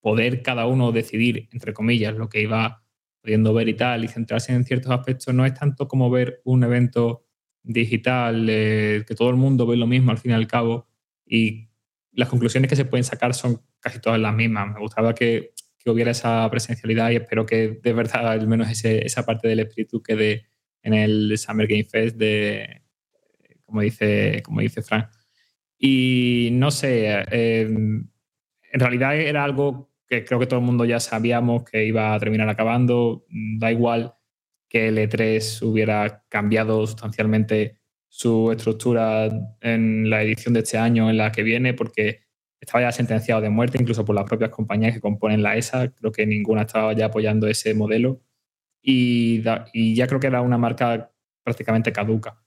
poder cada uno decidir, entre comillas, lo que iba pudiendo ver y tal, y centrarse en ciertos aspectos, no es tanto como ver un evento digital, eh, que todo el mundo ve lo mismo al fin y al cabo, y las conclusiones que se pueden sacar son casi todas las mismas. Me gustaba que, que hubiera esa presencialidad y espero que de verdad al menos ese- esa parte del espíritu quede en el Summer Game Fest de, como dice, como dice Frank. Y no sé, eh, en realidad era algo que creo que todo el mundo ya sabíamos que iba a terminar acabando. Da igual que el E3 hubiera cambiado sustancialmente su estructura en la edición de este año, en la que viene, porque estaba ya sentenciado de muerte, incluso por las propias compañías que componen la ESA. Creo que ninguna estaba ya apoyando ese modelo. Y, y ya creo que era una marca prácticamente caduca.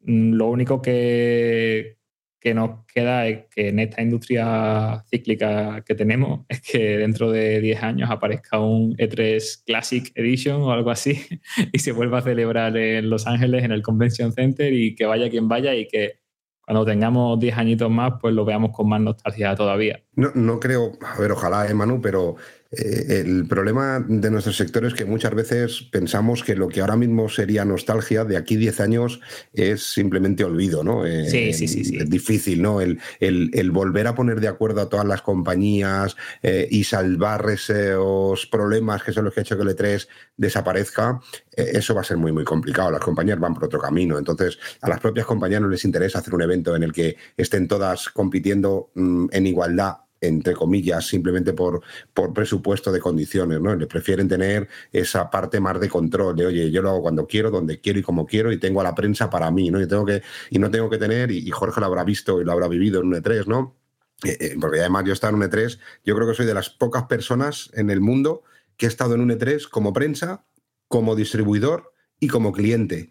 Mm, Lo único que, que nos queda es que en esta industria cíclica que tenemos es que dentro de 10 años aparezca un E3 Classic Edition o algo así y se vuelva a celebrar en Los Ángeles en el Convention Center y que vaya quien vaya y que cuando tengamos 10 añitos más pues lo veamos con más nostalgia todavía. No, no creo, a ver, ojalá, eh, Manu, pero eh, el problema de nuestro sector es que muchas veces pensamos que lo que ahora mismo sería nostalgia de aquí 10 años es simplemente olvido, ¿no? Eh, Sí, sí, sí, sí. Es difícil, ¿no? El, el- el volver a poner de acuerdo a todas las compañías eh, y salvar esos problemas que son los que ha hecho que el E3 desaparezca, eso va a ser muy, muy complicado. Las compañías van por otro camino. Entonces, a las propias compañías no les interesa hacer un evento en el que estén todas compitiendo mm, en igualdad entre comillas, simplemente por, por presupuesto de condiciones, ¿no? Les prefieren tener esa parte más de control, de oye, yo lo hago cuando quiero, donde quiero y como quiero, y tengo a la prensa para mí, ¿no? Y, tengo que, y no tengo que tener, y, Jorge lo habrá visto y lo habrá vivido en un E3, ¿no? Eh, eh, porque además yo he estado en un E3, yo creo que soy de las pocas personas en el mundo que he estado en un E3 como prensa, como distribuidor y como cliente.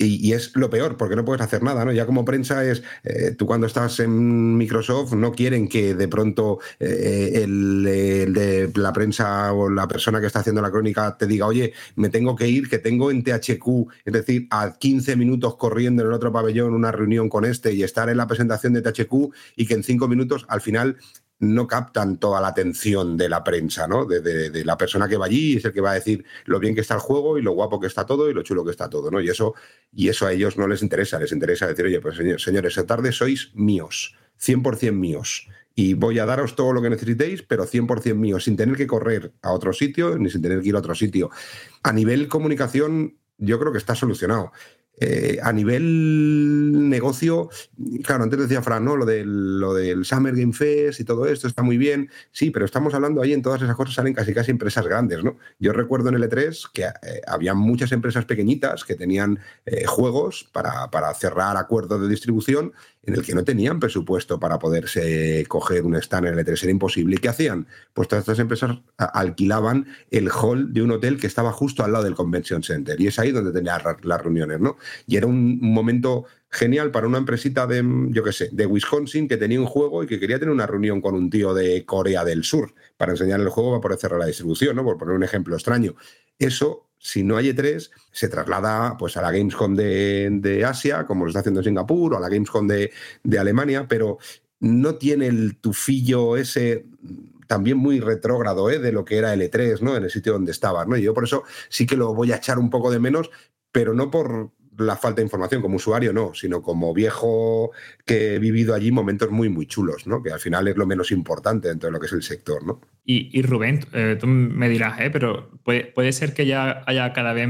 Y, es lo peor, porque no puedes hacer nada, ¿no? Ya como prensa es, eh, tú cuando estás en Microsoft no quieren que de pronto eh, el, el de la prensa o la persona que está haciendo la crónica te diga, oye, me tengo que ir, que tengo en THQ, es decir, a 15 minutos corriendo en el otro pabellón una reunión con este y estar en la presentación de THQ y que en cinco minutos al final no captan toda la atención de la prensa, ¿no? De, la persona que va allí, es el que va a decir lo bien que está el juego y lo guapo que está todo y lo chulo que está todo, ¿no? Y eso, y eso a ellos no les interesa, les interesa decir, oye, pues señor- señores, esta tarde sois míos, 100% míos. Y voy a daros todo lo que necesitéis, pero 100% míos, sin tener que correr a otro sitio ni sin tener que ir a otro sitio. A nivel comunicación, yo creo que está solucionado. Eh, a nivel negocio, claro, antes decía Fran, ¿no? Lo del, lo del Summer Game Fest y todo esto está muy bien. Sí, pero estamos hablando ahí en todas esas cosas salen casi casi empresas grandes, ¿no? Yo recuerdo en el E3 que eh, había muchas empresas pequeñitas que tenían eh, juegos para, para cerrar acuerdos de distribución en el que no tenían presupuesto para poderse coger un stand en el E3. Era imposible. ¿Y qué hacían? Pues todas estas empresas alquilaban el hall de un hotel que estaba justo al lado del Convention Center. Y es ahí donde tenían las reuniones, ¿no? Y era un, momento genial para una empresita de, yo qué sé, de Wisconsin que tenía un juego y que quería tener una reunión con un tío de Corea del Sur para enseñar el juego para poder cerrar la distribución, ¿no? Por poner un ejemplo extraño. Eso, si no hay E3, se traslada pues, a la Gamescom de, de Asia, como lo está haciendo en Singapur, o a la Gamescom de, de Alemania, pero no tiene el tufillo ese también muy retrógrado ¿eh? de lo que era el E3, ¿no? En el sitio donde estabas, ¿no? Y yo por eso sí que lo voy a echar un poco de menos, pero no por la falta de información como usuario, no, sino como viejo que he vivido allí momentos muy, muy chulos, ¿no? Que al final es lo menos importante dentro de lo que es el sector, ¿no? Y, y Rubén, eh, tú me dirás, ¿eh? pero puede, puede ser que ya haya cada vez,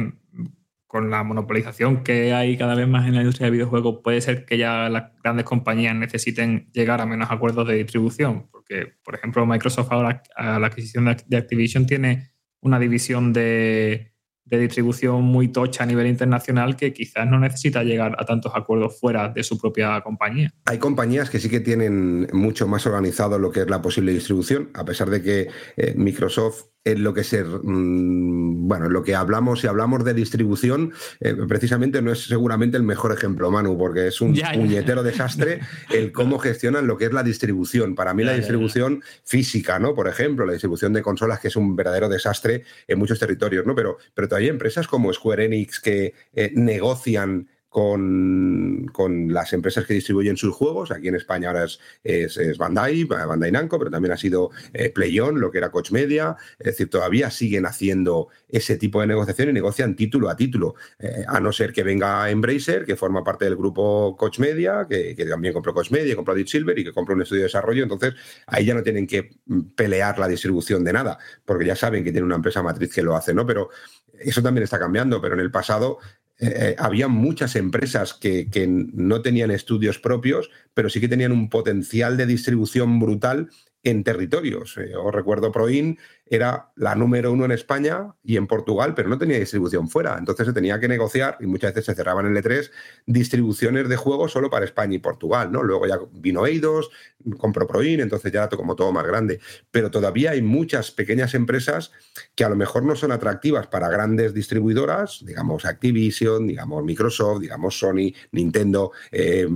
con la monopolización que hay cada vez más en la industria del videojuego, puede ser que ya las grandes compañías necesiten llegar a menos acuerdos de distribución. Porque, por ejemplo, Microsoft ahora a la adquisición de de Activision tiene una división de, de distribución muy tocha a nivel internacional que quizás no necesita llegar a tantos acuerdos fuera de su propia compañía. Hay compañías que sí que tienen mucho más organizado lo que es la posible distribución, a pesar de que eh, Microsoft en lo que se mm, bueno en lo que hablamos si hablamos de distribución eh, precisamente no es seguramente el mejor ejemplo Manu porque es un Ya, ya. puñetero desastre el cómo gestionan lo que es la distribución. Para mí Ya, la distribución física no por ejemplo la distribución de consolas que es un verdadero desastre en muchos territorios no pero pero todavía hay empresas como Square Enix que eh, negocian con, con las empresas que distribuyen sus juegos. Aquí en España ahora es, es, Bandai, Bandai Namco, pero también ha sido eh, PlayOn, lo que era Coach Media. Es decir, todavía siguen haciendo ese tipo de negociación y negocian título a título. Eh, a no ser que venga Embracer, que forma parte del grupo Coach Media, que, también compró Coach Media, compró Deep Silver y que compró un estudio de desarrollo. Entonces, ahí ya no tienen que pelear la distribución de nada, porque ya saben que tiene una empresa matriz que lo hace, ¿no? Pero eso también está cambiando, pero en el pasado eh, había muchas empresas que, que no tenían estudios propios, pero sí que tenían un potencial de distribución brutal en territorios. Eh, Os recuerdo Proin era la número uno en España y en Portugal, pero no tenía distribución fuera. Entonces se tenía que negociar y muchas veces se cerraban en L3 distribuciones de juegos solo para España y Portugal. ¿no? Luego ya vino Eidos, compró Proin, entonces ya era como todo más grande. Pero todavía hay muchas pequeñas empresas que a lo mejor no son atractivas para grandes distribuidoras, digamos Activision, digamos Microsoft, digamos Sony, Nintendo, eh,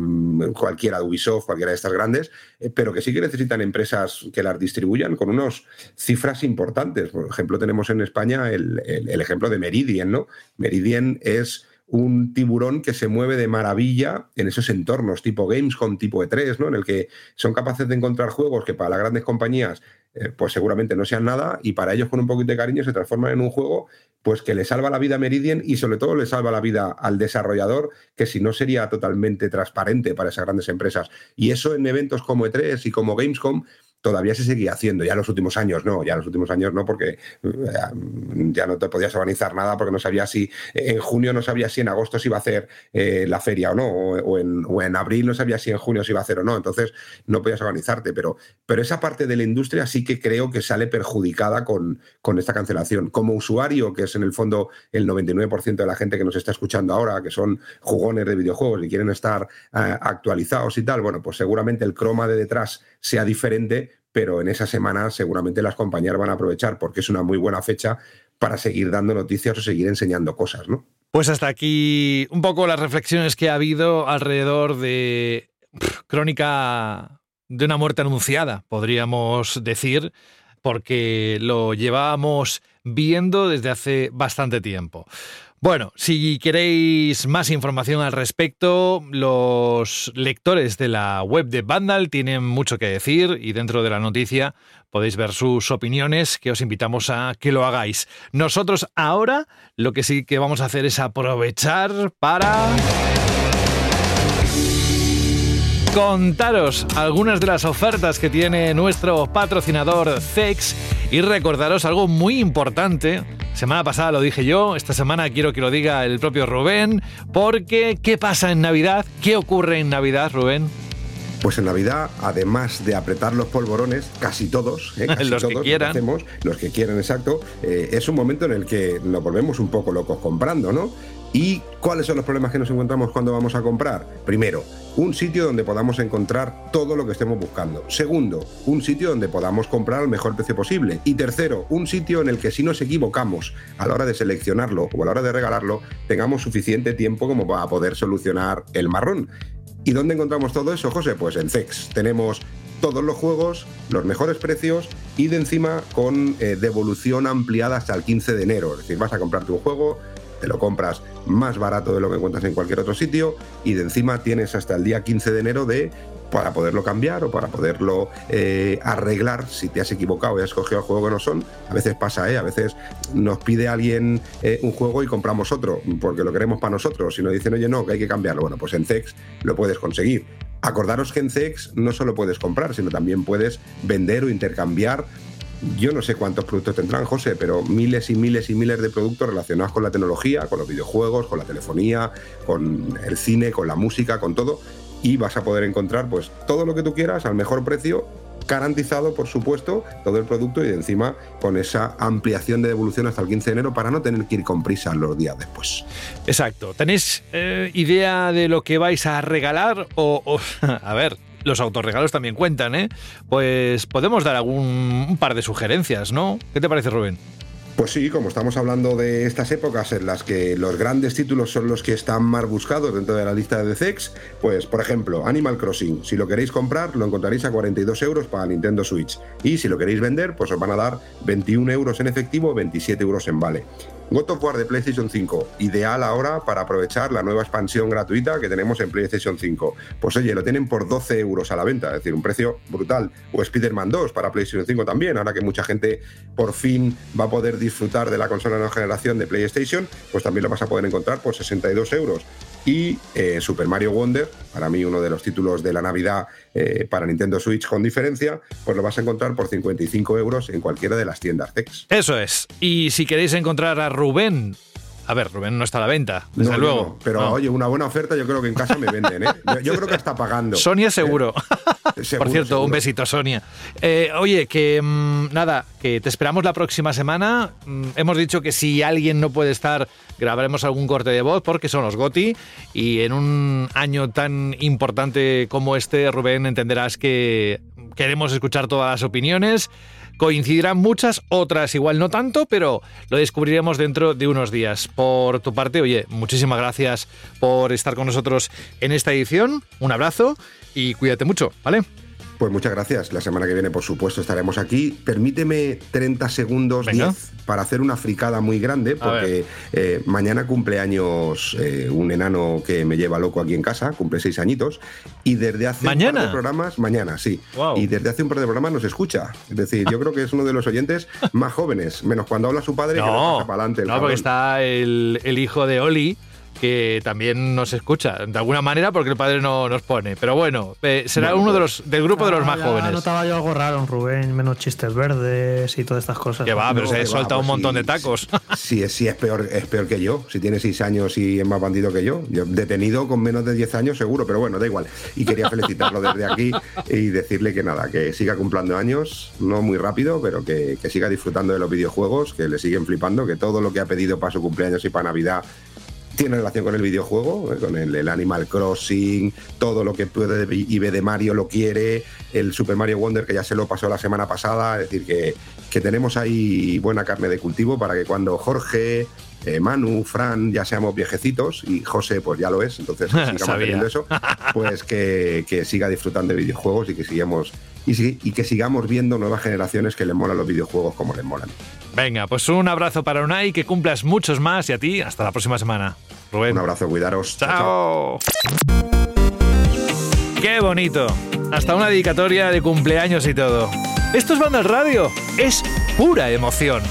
cualquiera, Ubisoft, cualquiera de estas grandes, eh, pero que sí que necesitan empresas que las distribuyan con unas cifras importantes. Por ejemplo, tenemos en España el, ejemplo de Meridian, ¿no? Meridian es un tiburón que se mueve de maravilla en esos entornos tipo Gamescom, tipo E3, ¿no? En el que son capaces de encontrar juegos que para las grandes compañías eh, pues seguramente no sean nada y para ellos con un poquito de cariño se transforman en un juego pues que le salva la vida a Meridian y sobre todo le salva la vida al desarrollador que si no sería totalmente transparente para esas grandes empresas. Y eso en eventos como E3 y como Gamescom todavía se seguía haciendo. Ya en los últimos años no, ya en los últimos años no, porque eh, ya no te podías organizar nada porque no sabías si en junio no sabías si en agosto se iba a hacer eh, la feria o no, o, en, o en abril no sabías si en junio se iba a hacer o no. Entonces no podías organizarte. Pero, pero esa parte de la industria sí que creo que sale perjudicada con, con esta cancelación. Como usuario, que es en el fondo el 99% de la gente que nos está escuchando ahora, que son jugones de videojuegos y quieren estar eh, actualizados y tal, bueno, pues seguramente el croma de detrás sea diferente, pero en esa semana seguramente las compañías van a aprovechar porque es una muy buena fecha para seguir dando noticias o seguir enseñando cosas, ¿no? Pues hasta aquí un poco las reflexiones que ha habido alrededor de crónica de una muerte anunciada, podríamos decir, porque lo llevábamos viendo desde hace bastante tiempo. Bueno, si queréis más información al respecto, los lectores de la web de Vandal tienen mucho que decir y dentro de la noticia podéis ver sus opiniones que os invitamos a que lo hagáis. Nosotros ahora lo que sí que vamos a hacer es aprovechar para contaros algunas de las ofertas que tiene nuestro patrocinador CEX y recordaros algo muy importante. Semana pasada lo dije yo, esta semana quiero que lo diga el propio Rubén, porque ¿qué pasa en Navidad? ¿Qué ocurre en Navidad, Rubén? Pues en Navidad, además de apretar los polvorones, casi todos, ¿eh? casi Los que todos quieran. hacemos, los que quieran, exacto, eh, es un momento en el que nos volvemos un poco locos comprando, ¿no? ¿Y cuáles son los problemas que nos encontramos cuando vamos a comprar? Primero, un sitio donde podamos encontrar todo lo que estemos buscando. Segundo, un sitio donde podamos comprar al mejor precio posible. Y tercero, un sitio en el que si nos equivocamos a la hora de seleccionarlo o a la hora de regalarlo, tengamos suficiente tiempo como para poder solucionar el marrón. ¿Y dónde encontramos todo eso, José? Pues en CEX. Tenemos todos los juegos, los mejores precios y de encima con eh, devolución ampliada hasta el 15 de enero. Es decir, vas a comprarte un juego, te lo compras más barato de lo que encuentras en cualquier otro sitio y de encima tienes hasta el día 15 de enero de para poderlo cambiar o para poderlo eh, arreglar si te has equivocado y has cogido el juego que no son. A veces pasa, ¿eh? A veces nos pide alguien eh, un juego y compramos otro porque lo queremos para nosotros. Si nos dicen, oye, no, que hay que cambiarlo, bueno, pues en CEX lo puedes conseguir. Acordaros que en CEX no solo puedes comprar, sino también puedes vender o intercambiar yo no sé cuántos productos tendrán, José, pero miles y miles y miles de productos relacionados con la tecnología, con los videojuegos, con la telefonía, con el cine, con la música, con todo. Y vas a poder encontrar pues todo lo que tú quieras al mejor precio, garantizado, por supuesto, todo el producto y encima con esa ampliación de devolución hasta el 15 de enero para no tener que ir con prisa los días después. Exacto. ¿Tenéis eh, idea de lo que vais a regalar? O, o- a ver, los autorregalos también cuentan, ¿eh? Pues podemos dar algún un par de sugerencias, ¿no? ¿Qué te parece, Rubén? Pues sí, como estamos hablando de estas épocas en las que los grandes títulos son los que están más buscados dentro de la lista de CEX, pues por ejemplo, Animal Crossing, si lo queréis comprar lo encontraréis a 42 euros para Nintendo Switch y si lo queréis vender pues os van a dar 21 euros en efectivo, 27 euros en vale. God of War de PlayStation 5, ideal ahora para aprovechar la nueva expansión gratuita que tenemos en PlayStation 5. Pues oye, lo tienen por 12 euros a la venta, es decir, un precio brutal. O Spider-Man 2 para PlayStation 5 también, ahora que mucha gente por fin va a poder disfrutar de la consola de nueva generación de PlayStation, pues también lo vas a poder encontrar por 62 euros. Y eh, Super Mario Wonder, para mí uno de los títulos de la Navidad eh, para Nintendo Switch con diferencia, pues lo vas a encontrar por 55 euros en cualquiera de las tiendas CEX. Eso es. Y si queréis encontrar a Rubén. A ver, Rubén no está a la venta, desde No, luego. no, pero No. oye, una buena oferta yo creo que en casa me venden, ¿eh? Yo, yo creo que está pagando. Sonia seguro. Eh, seguro, Por cierto, seguro. un besito, Sonia. Eh, oye, que mm, nada, que te esperamos la próxima semana. Mm, hemos dicho que si alguien no puede estar, grabaremos algún corte de voz porque son los GOTI. Y en un año tan importante como este, Rubén, entenderás que queremos escuchar todas las opiniones. Coincidirán muchas, otras igual no tanto, pero lo descubriremos dentro de unos días. Por tu parte, oye, muchísimas gracias por estar con nosotros en esta edición. Un abrazo y cuídate mucho, ¿vale? Pues muchas gracias. La semana que viene, por supuesto, estaremos aquí. Permíteme 30 segundos, Venga. 10, para hacer una fricada muy grande, porque eh, mañana cumple años eh, un enano que me lleva loco aquí en casa, cumple seis añitos, y desde hace un par de programas, mañana, sí, y desde hace un par de programas nos escucha. Es decir, yo creo que es uno de los oyentes más jóvenes, menos cuando habla su padre, que le No, pasa para adelante el no porque está el, el hijo de Oli, que también nos escucha, de alguna manera, porque el padre no nos pone. Pero bueno, eh, será Bueno, uno de pues- los del grupo de los Ah, más ya jóvenes. notaba yo algo raro en Rubén, menos chistes verdes y todas estas cosas. Que va, pero No, se ha soltado un pues montón sí, de tacos. Sí, sí, es peor, es peor que yo. Si tiene seis años y es más bandido que yo. Yo detenido con menos de 10 años seguro, pero bueno, da igual. Y quería felicitarlo desde aquí y decirle que nada, que siga cumpliendo años, no muy rápido, pero que, que siga disfrutando de los videojuegos, que le siguen flipando, que todo lo que ha pedido para su cumpleaños y para Navidad tiene relación con el videojuego, eh, con el, el Animal Crossing, todo lo que puede y ve de Mario lo quiere, el Super Mario Wonder que ya se lo pasó la semana pasada, es decir, que, que tenemos ahí buena carne de cultivo para que cuando Jorge, eh, Manu, Fran ya seamos viejecitos y José pues ya lo es, entonces que siga Sabía. manteniendo eso, pues que, que siga disfrutando de videojuegos y que sigamos y, y que sigamos viendo nuevas generaciones que les molan los videojuegos como les molan. Venga, pues un abrazo para Unai, que cumplas muchos más y a ti hasta la próxima semana. Rubén. Un abrazo, cuidaros. Chao. Qué bonito. Hasta una dedicatoria de cumpleaños y todo. Esto es Banda al Radio. Es pura emoción.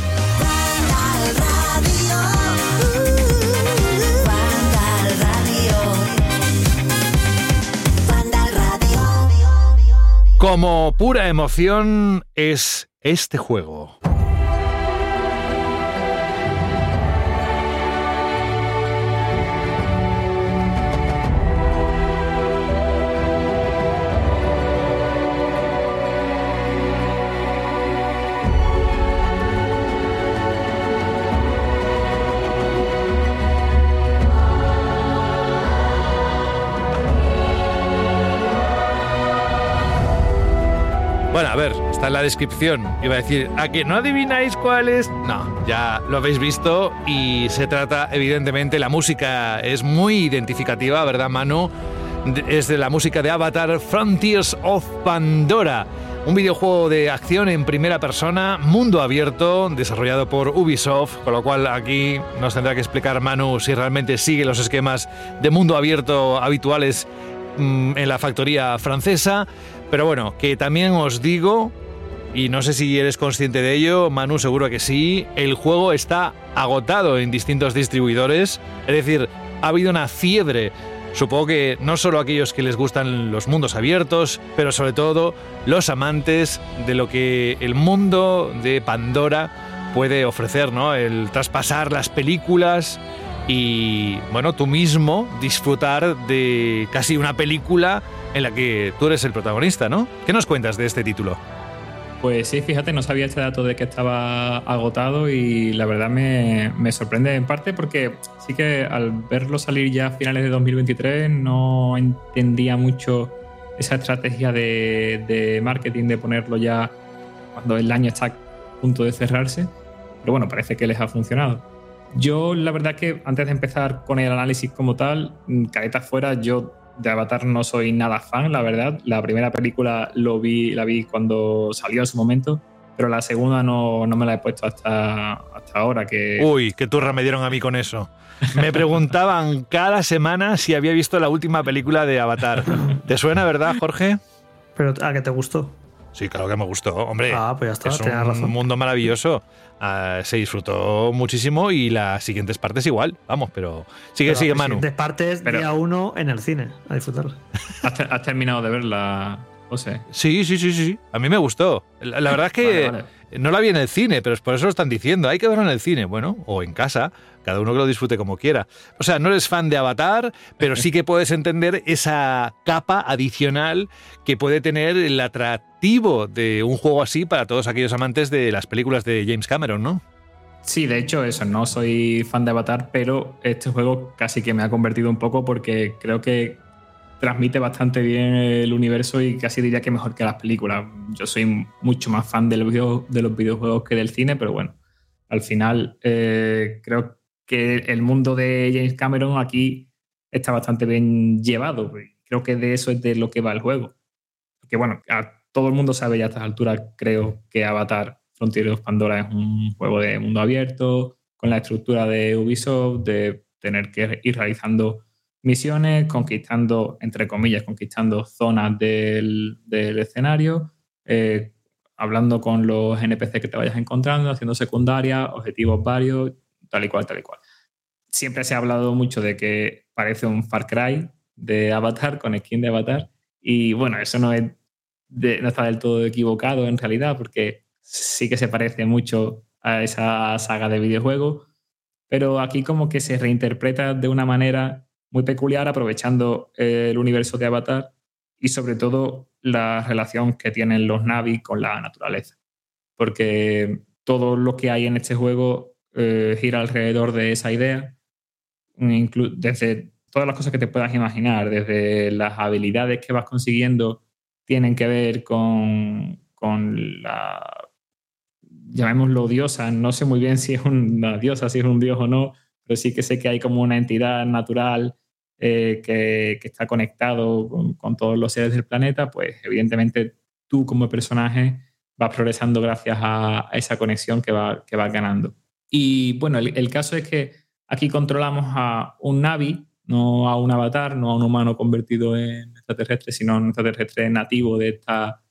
Como pura emoción es este juego. Bueno, a ver, está en la descripción. Iba a decir, ¿a que no adivináis cuál es? No, ya lo habéis visto y se trata, evidentemente, la música es muy identificativa, ¿verdad, Manu? Es de la música de Avatar Frontiers of Pandora. Un videojuego de acción en primera persona, mundo abierto, desarrollado por Ubisoft, con lo cual aquí nos tendrá que explicar Manu si realmente sigue los esquemas de mundo abierto habituales mm, en la factoría francesa. Pero bueno, que también os digo, y no sé si eres consciente de ello, Manu seguro que sí, el juego está agotado en distintos distribuidores, es decir, ha habido una fiebre. Supongo que no solo aquellos que les gustan los mundos abiertos, pero sobre todo los amantes de lo que el mundo de Pandora puede ofrecer, ¿no? El traspasar las películas y, bueno, tú mismo disfrutar de casi una película en la que tú eres el protagonista, ¿no? ¿Qué nos cuentas de este título? Pues sí, fíjate, no sabía este dato de que estaba agotado y la verdad me, me sorprende en parte porque sí que al verlo salir ya a finales de 2023 no entendía mucho esa estrategia de, de marketing de ponerlo ya cuando el año está a punto de cerrarse. Pero bueno, parece que les ha funcionado. Yo la verdad que antes de empezar con el análisis como tal, mm, careta fuera, yo de Avatar no soy nada fan, la verdad. La primera película lo vi, la vi cuando salió en su momento, pero la segunda no, no me la he puesto hasta, hasta ahora. Que Uy, qué turra me dieron a mí con eso. Me preguntaban cada semana si había visto la última película de Avatar. ¿Te suena, verdad, Jorge? Pero a que te gustó. Sí, claro que me gustó, hombre. Ah, pues ya está, es un razón. mundo maravilloso. Ah, se disfrutó muchísimo y las siguientes partes igual. Vamos, pero sigue, Pero sigue, las Manu. siguientes partes Pero- día uno en el cine, a disfrutarla. has, te- has terminado de verla, José. Sí, sí, sí, sí, sí. A mí me gustó. La, la verdad es que Vale, vale. No la vi en el cine, pero es por eso lo están diciendo. Hay que verlo en el cine, bueno, o en casa, cada uno que lo disfrute como quiera. O sea, no eres fan de Avatar, pero sí que puedes entender esa capa adicional que puede tener el atractivo de un juego así para todos aquellos amantes de las películas de James Cameron, ¿no? Sí, de hecho, eso, no soy fan de Avatar, pero este juego casi que me ha convertido un poco porque creo que transmite bastante bien el universo y casi diría que mejor que las películas. Yo soy mucho más fan de los videojuegos que del cine, pero bueno, al final eh, creo que el mundo de James Cameron aquí está bastante bien llevado. Creo que de eso es de lo que va el juego. Porque bueno, todo el mundo sabe ya a estas alturas, creo que Avatar Frontier Pandora es un juego de mundo abierto, con la estructura de Ubisoft, de tener que ir realizando misiones, conquistando, entre comillas, conquistando zonas del, del escenario, eh, hablando con los NPC que te vayas encontrando, haciendo secundarias, objetivos varios, tal y cual, tal y cual. Siempre se ha hablado mucho de que parece un Far Cry de Avatar, con skin de Avatar, y bueno, eso no, es de- no está del todo equivocado en realidad, porque sí que se parece mucho a esa saga de videojuegos, pero aquí como que se reinterpreta de una manera muy peculiar, aprovechando el universo de Avatar y sobre todo la relación que tienen los Navi con la naturaleza. Porque todo lo que hay en este juego eh, gira alrededor de esa idea, inclu- desde todas las cosas que te puedas imaginar, desde las habilidades que vas consiguiendo, tienen que ver con, con la, llamémoslo diosa, no sé muy bien si es una diosa, si es un dios o no, pero sí que sé que hay como una entidad natural eh, que, que está conectado con, con todos los seres del planeta, pues evidentemente tú como personaje vas progresando gracias a, a esa conexión que, va, que vas ganando. Y bueno, el, el caso es que aquí controlamos a un Navi, no a un avatar, no a un humano convertido en extraterrestre, sino a un extraterrestre nativo de esta,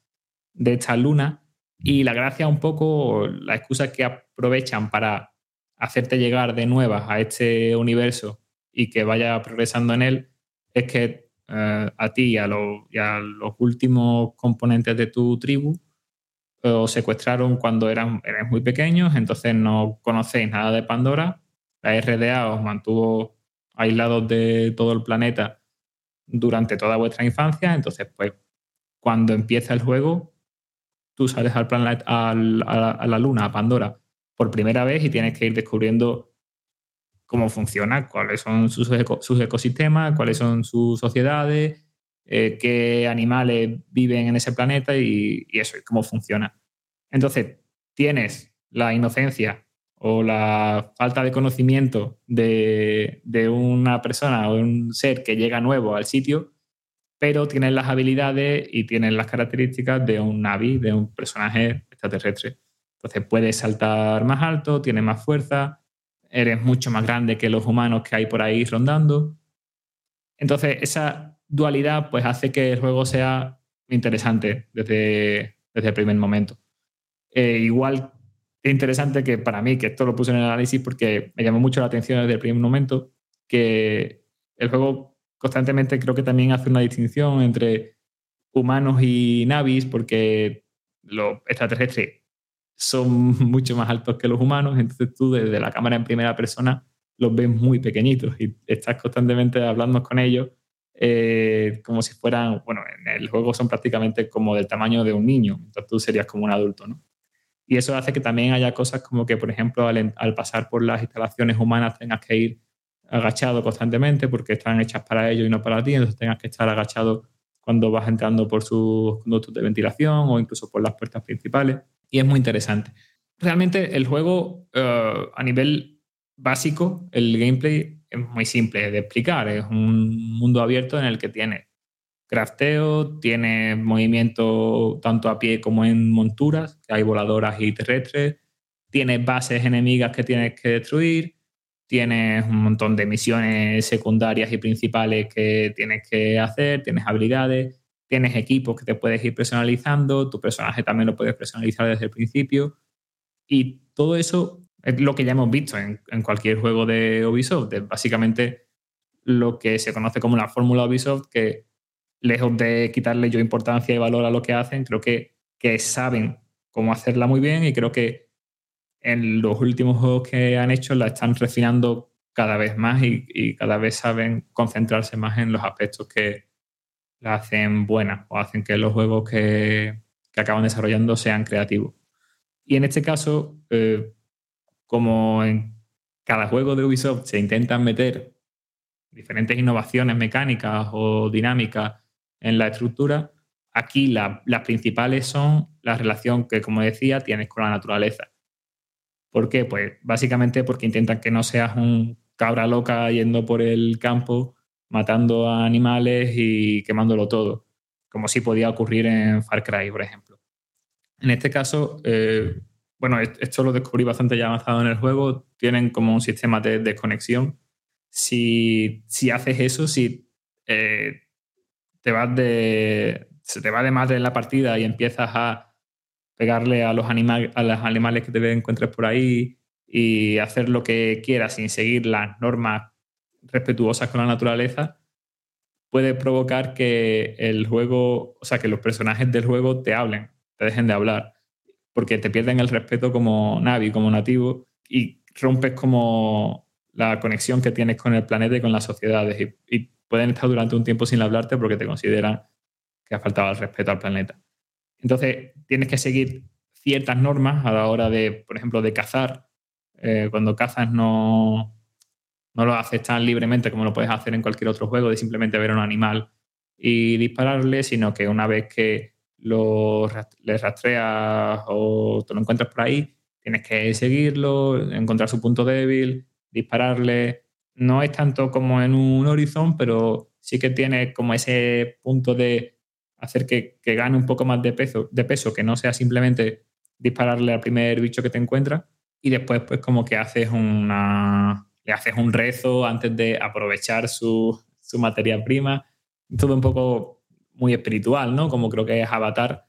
de esta luna. Y la gracia un poco, la excusa que aprovechan para hacerte llegar de nuevas a este universo y que vaya progresando en él, es que eh, a ti y a, los- últimos componentes de tu tribu eh, os secuestraron cuando eran, eran muy pequeños, entonces no conocéis nada de Pandora. La RDA os mantuvo aislados de todo el planeta durante toda vuestra infancia, entonces pues cuando empieza el juego, tú sales al planeta, a, la, a la luna, a Pandora, por primera vez y tienes que ir descubriendo cómo funciona, cuáles son sus, eco- sus ecosistemas, cuáles son sus sociedades, eh, qué animales viven en ese planeta y, y eso, y cómo funciona. Entonces, tienes la inocencia o la falta de conocimiento de, de una persona o un ser que llega nuevo al sitio, pero tienes las habilidades y tienes las características de un Navi, de un personaje extraterrestre. Entonces puedes saltar más alto, tienes más fuerza, eres mucho más grande que los humanos que hay por ahí rondando. Entonces esa dualidad pues hace que el juego sea interesante desde, desde el primer momento. Eh, igual es interesante que para mí, que esto lo puse en el análisis porque me llamó mucho la atención desde el primer momento, que el juego constantemente creo que también hace una distinción entre humanos y navis, porque los extraterrestres son mucho más altos que los humanos, entonces tú desde la cámara en primera persona los ves muy pequeñitos y estás constantemente hablando con ellos eh, como si fueran, bueno, en el juego son prácticamente como del tamaño de un niño, entonces tú serías como un adulto, ¿no? Y eso hace que también haya cosas como que, por ejemplo, al, al pasar por las instalaciones humanas tengas que ir agachado constantemente porque están hechas para ello y no para ti, entonces tengas que estar agachado cuando vas entrando por sus conductos de ventilación o incluso por las puertas principales. Y es muy interesante. Realmente el juego eh, a nivel básico, el gameplay es muy simple de explicar. Es un mundo abierto en el que tiene crafteo, tiene movimiento tanto a pie como en monturas, que hay voladoras y terrestres, tiene bases enemigas que tienes que destruir, tienes un montón de misiones secundarias y principales que tienes que hacer, tienes habilidades, tienes equipos que te puedes ir personalizando, tu personaje también lo puedes personalizar desde el principio. Y todo eso es lo que ya hemos visto en, cualquier juego de Ubisoft, es básicamente lo que se conoce como la fórmula Ubisoft, que lejos de quitarle yo importancia y valor a lo que hacen, creo que, que saben cómo hacerla muy bien y creo que en los últimos juegos que han hecho la están refinando cada vez más y, cada vez saben concentrarse más en los aspectos que la hacen buena o hacen que los juegos que, acaban desarrollando sean creativos. Y en este caso, eh, como en cada juego de Ubisoft se intentan meter diferentes innovaciones mecánicas o dinámicas en la estructura, aquí la- las principales son la relación que, como decía, tienes con la naturaleza. ¿Por qué? Pues básicamente porque intentan que no seas un cabra loca yendo por el campo, matando a animales y quemándolo todo, como sí podía ocurrir en Far Cry, por ejemplo. En este caso, eh, bueno, est- esto lo descubrí bastante ya avanzado en el juego, tienen como un sistema de desconexión. Si, si haces eso, si eh, te vas de, se te va de madre en la partida y empiezas a pegarle a los, animal, a los animales que te encuentres por ahí y hacer lo que quieras sin seguir las normas respetuosas con la naturaleza, puede provocar que el juego, o sea, que los personajes del juego te hablen, te dejen de hablar, porque te pierden el respeto como Navi, como nativo, y rompes como la conexión que tienes con el planeta y con las sociedades, y, y pueden estar durante un tiempo sin hablarte porque te consideran que ha faltado el respeto al planeta. Entonces, tienes que seguir ciertas normas a la hora de, por ejemplo, de cazar. Eh, cuando cazas no, no lo haces tan libremente como lo puedes hacer en cualquier otro juego, de simplemente ver a un animal y dispararle, sino que una vez que lo le rastreas o te lo encuentras por ahí, tienes que seguirlo, encontrar su punto débil, dispararle. No es tanto como en un Horizon, pero sí que tiene como ese punto de hacer que, que gane un poco más de peso, de peso, que no sea simplemente dispararle al primer bicho que te encuentras y después pues como que haces una le haces un rezo antes de aprovechar su, su materia prima. Todo un poco muy espiritual no como creo que es Avatar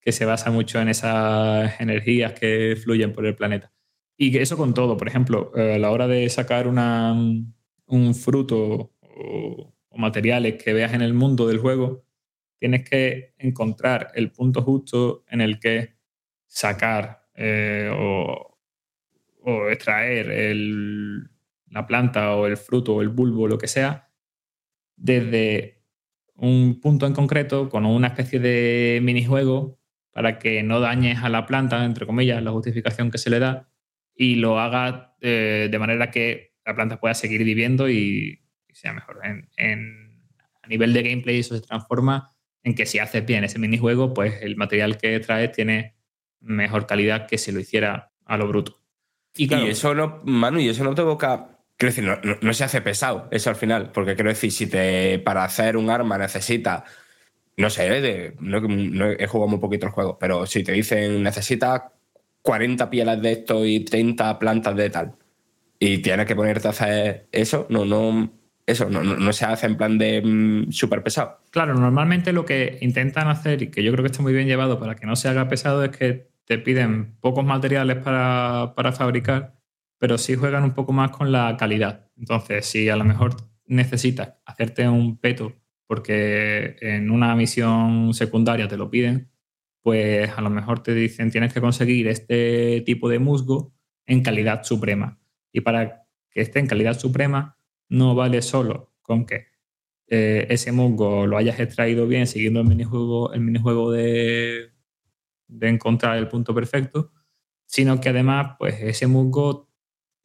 que se basa mucho en esas energías que fluyen por el planeta. Y eso con todo por ejemplo eh, a la hora de sacar una, un fruto o, o materiales que veas en el mundo del juego tienes que encontrar el punto justo en el que sacar eh, o, extraer la planta o el fruto o el bulbo, lo que sea, desde un punto en concreto con una especie de minijuego para que no dañes a la planta, entre comillas, la justificación que se le da, y lo haga de manera que la planta pueda seguir viviendo y, sea mejor. En, en- nivel de gameplay eso se transforma en que si haces bien ese minijuego, pues el material que traes tiene mejor calidad que si lo hiciera a lo bruto. Y, claro, eso no, Manu, y eso no te boca. Quiero decir, no, no, no se hace pesado eso al final, porque quiero decir, si te para hacer un arma necesitas, no sé, de, no, no he jugado muy poquito el juego, pero si te dicen necesitas 40 pieles de esto y 30 plantas de tal, y tienes que ponerte a hacer eso, no, no, eso no, no, se hace en plan de mm, súper pesado. Claro, normalmente lo que intentan hacer, y que yo creo que está muy bien llevado para que no se haga pesado, es que te piden pocos materiales para, para fabricar, pero sí juegan un poco más con la calidad. Entonces, si a lo mejor necesitas hacerte un peto porque en una misión secundaria te lo piden, pues a lo mejor te dicen tienes que conseguir este tipo de musgo en calidad suprema. Y para que esté en calidad suprema, no vale solo con que eh, ese musgo lo hayas extraído bien siguiendo el minijuego, el minijuego de, de encontrar el punto perfecto, sino que además, pues ese musgo,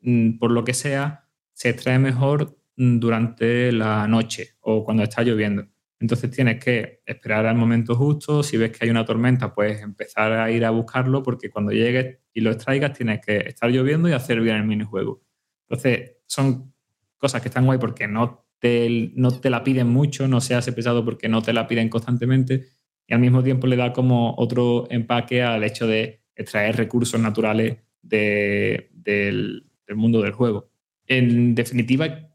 mm, por lo que sea, se extrae mejor mm, durante la noche o cuando está lloviendo. Entonces tienes que esperar al momento justo. Si ves que hay una tormenta, pues empezar a ir a buscarlo, porque cuando llegues y lo extraigas, tienes que estar lloviendo y hacer bien el minijuego. Entonces, son cosas que están guay porque no te, no te la piden mucho, no se hace pesado porque no te la piden constantemente y al mismo tiempo le da como otro empaque al hecho de extraer recursos naturales de- del, del mundo del juego. En definitiva,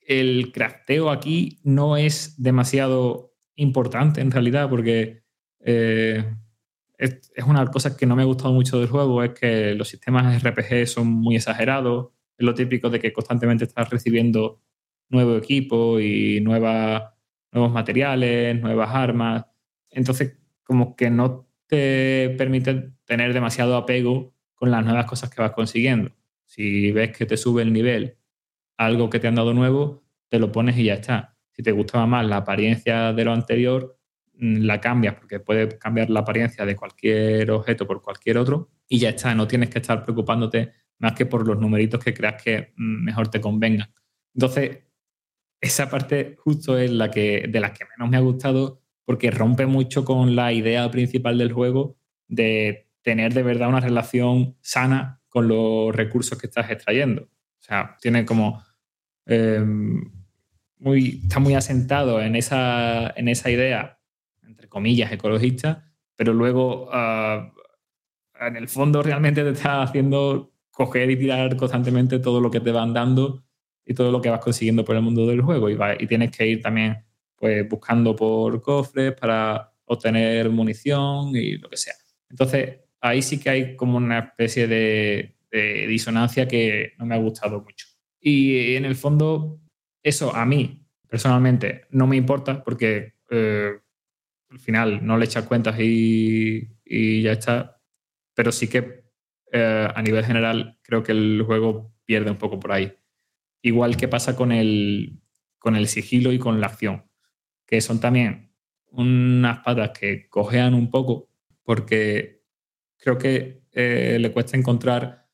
el crafteo aquí no es demasiado importante en realidad porque eh, es, es una cosas que no me ha gustado mucho del juego, es que los sistemas RPG son muy exagerados, es lo típico de que constantemente estás recibiendo nuevo equipo y nuevos materiales, nuevas armas. Entonces, como que no te permite tener demasiado apego con las nuevas cosas que vas consiguiendo. Si ves que te sube el nivel algo que te han dado nuevo, te lo pones y ya está. Si te gustaba más la apariencia de lo anterior, mm, la cambias porque puedes cambiar la apariencia de cualquier objeto por cualquier otro y ya está. No tienes que estar preocupándote más que por los numeritos que creas que mm, mejor te convengan. Entonces, esa parte justo es la que, de las que menos me ha gustado porque rompe mucho con la idea principal del juego de tener de verdad una relación sana con los recursos que estás extrayendo. O sea, tiene como... eh, muy, está muy asentado en esa, en esa idea, entre comillas, ecologista, pero luego ah, en el fondo realmente te está haciendo coger y tirar constantemente todo lo que te van dando y todo lo que vas consiguiendo por el mundo del juego. Y, va- y tienes que ir también pues, buscando por cofres para obtener munición y lo que sea. Entonces, ahí sí que hay como una especie de, de disonancia que no me ha gustado mucho. Y en el fondo, eso a mí personalmente no me importa porque eh, al final no le echas cuentas y, y ya está. Pero sí que eh, a nivel general creo que el juego pierde un poco por ahí. Igual que pasa con el, con el sigilo y con la acción, que son también unas patas que cojean un poco porque creo que eh, le cuesta encontrar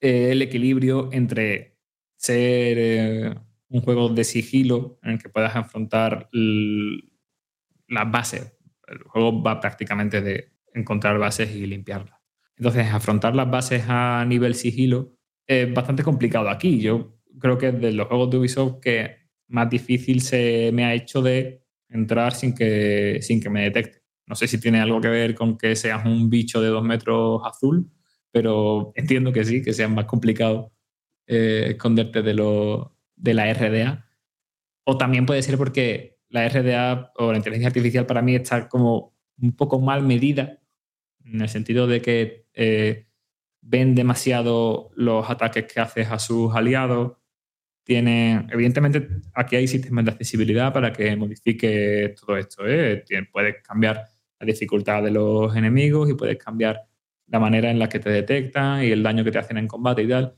eh, el equilibrio entre ser un juego de sigilo en el que puedas afrontar las bases. El juego va prácticamente de encontrar bases y limpiarlas. Entonces, afrontar las bases a nivel sigilo es bastante complicado aquí. Yo creo que de los juegos de Ubisoft que más difícil se me ha hecho de entrar sin que, sin que me detecte. No sé si tiene algo que ver con que seas un bicho de dos metros azul, pero entiendo que sí, que sea más complicado eh, esconderte de, lo, de la RDA. O también puede ser porque la RDA o la inteligencia artificial para mí está como un poco mal medida, en el sentido de que eh, ven demasiado los ataques que haces a sus aliados. Tiene, evidentemente, aquí hay sistemas de accesibilidad para que modifique todo esto. ¿eh? Puedes cambiar la dificultad de los enemigos y puedes cambiar la manera en la que te detectan y el daño que te hacen en combate y tal.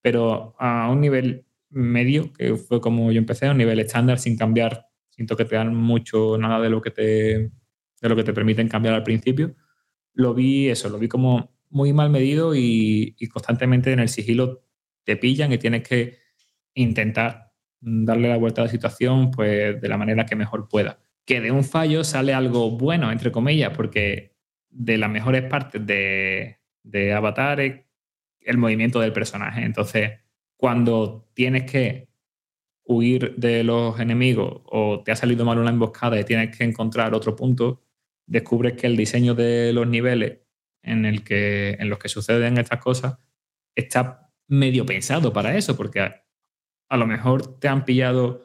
Pero a un nivel medio, que fue como yo empecé, a un nivel estándar, sin cambiar, sin toquetear mucho nada de lo que te, de lo que te permiten cambiar al principio, lo vi eso, lo vi como muy mal medido y, constantemente en el sigilo te pillan y tienes que intentar darle la vuelta a la situación pues, de la manera que mejor pueda. Que de un fallo sale algo bueno, entre comillas, porque de las mejores partes de, de Avatar es el movimiento del personaje. Entonces, cuando tienes que huir de los enemigos o te ha salido mal una emboscada y tienes que encontrar otro punto, descubres que el diseño de los niveles en, el que, en los que suceden estas cosas está medio pensado para eso, porque a, a lo mejor te han pillado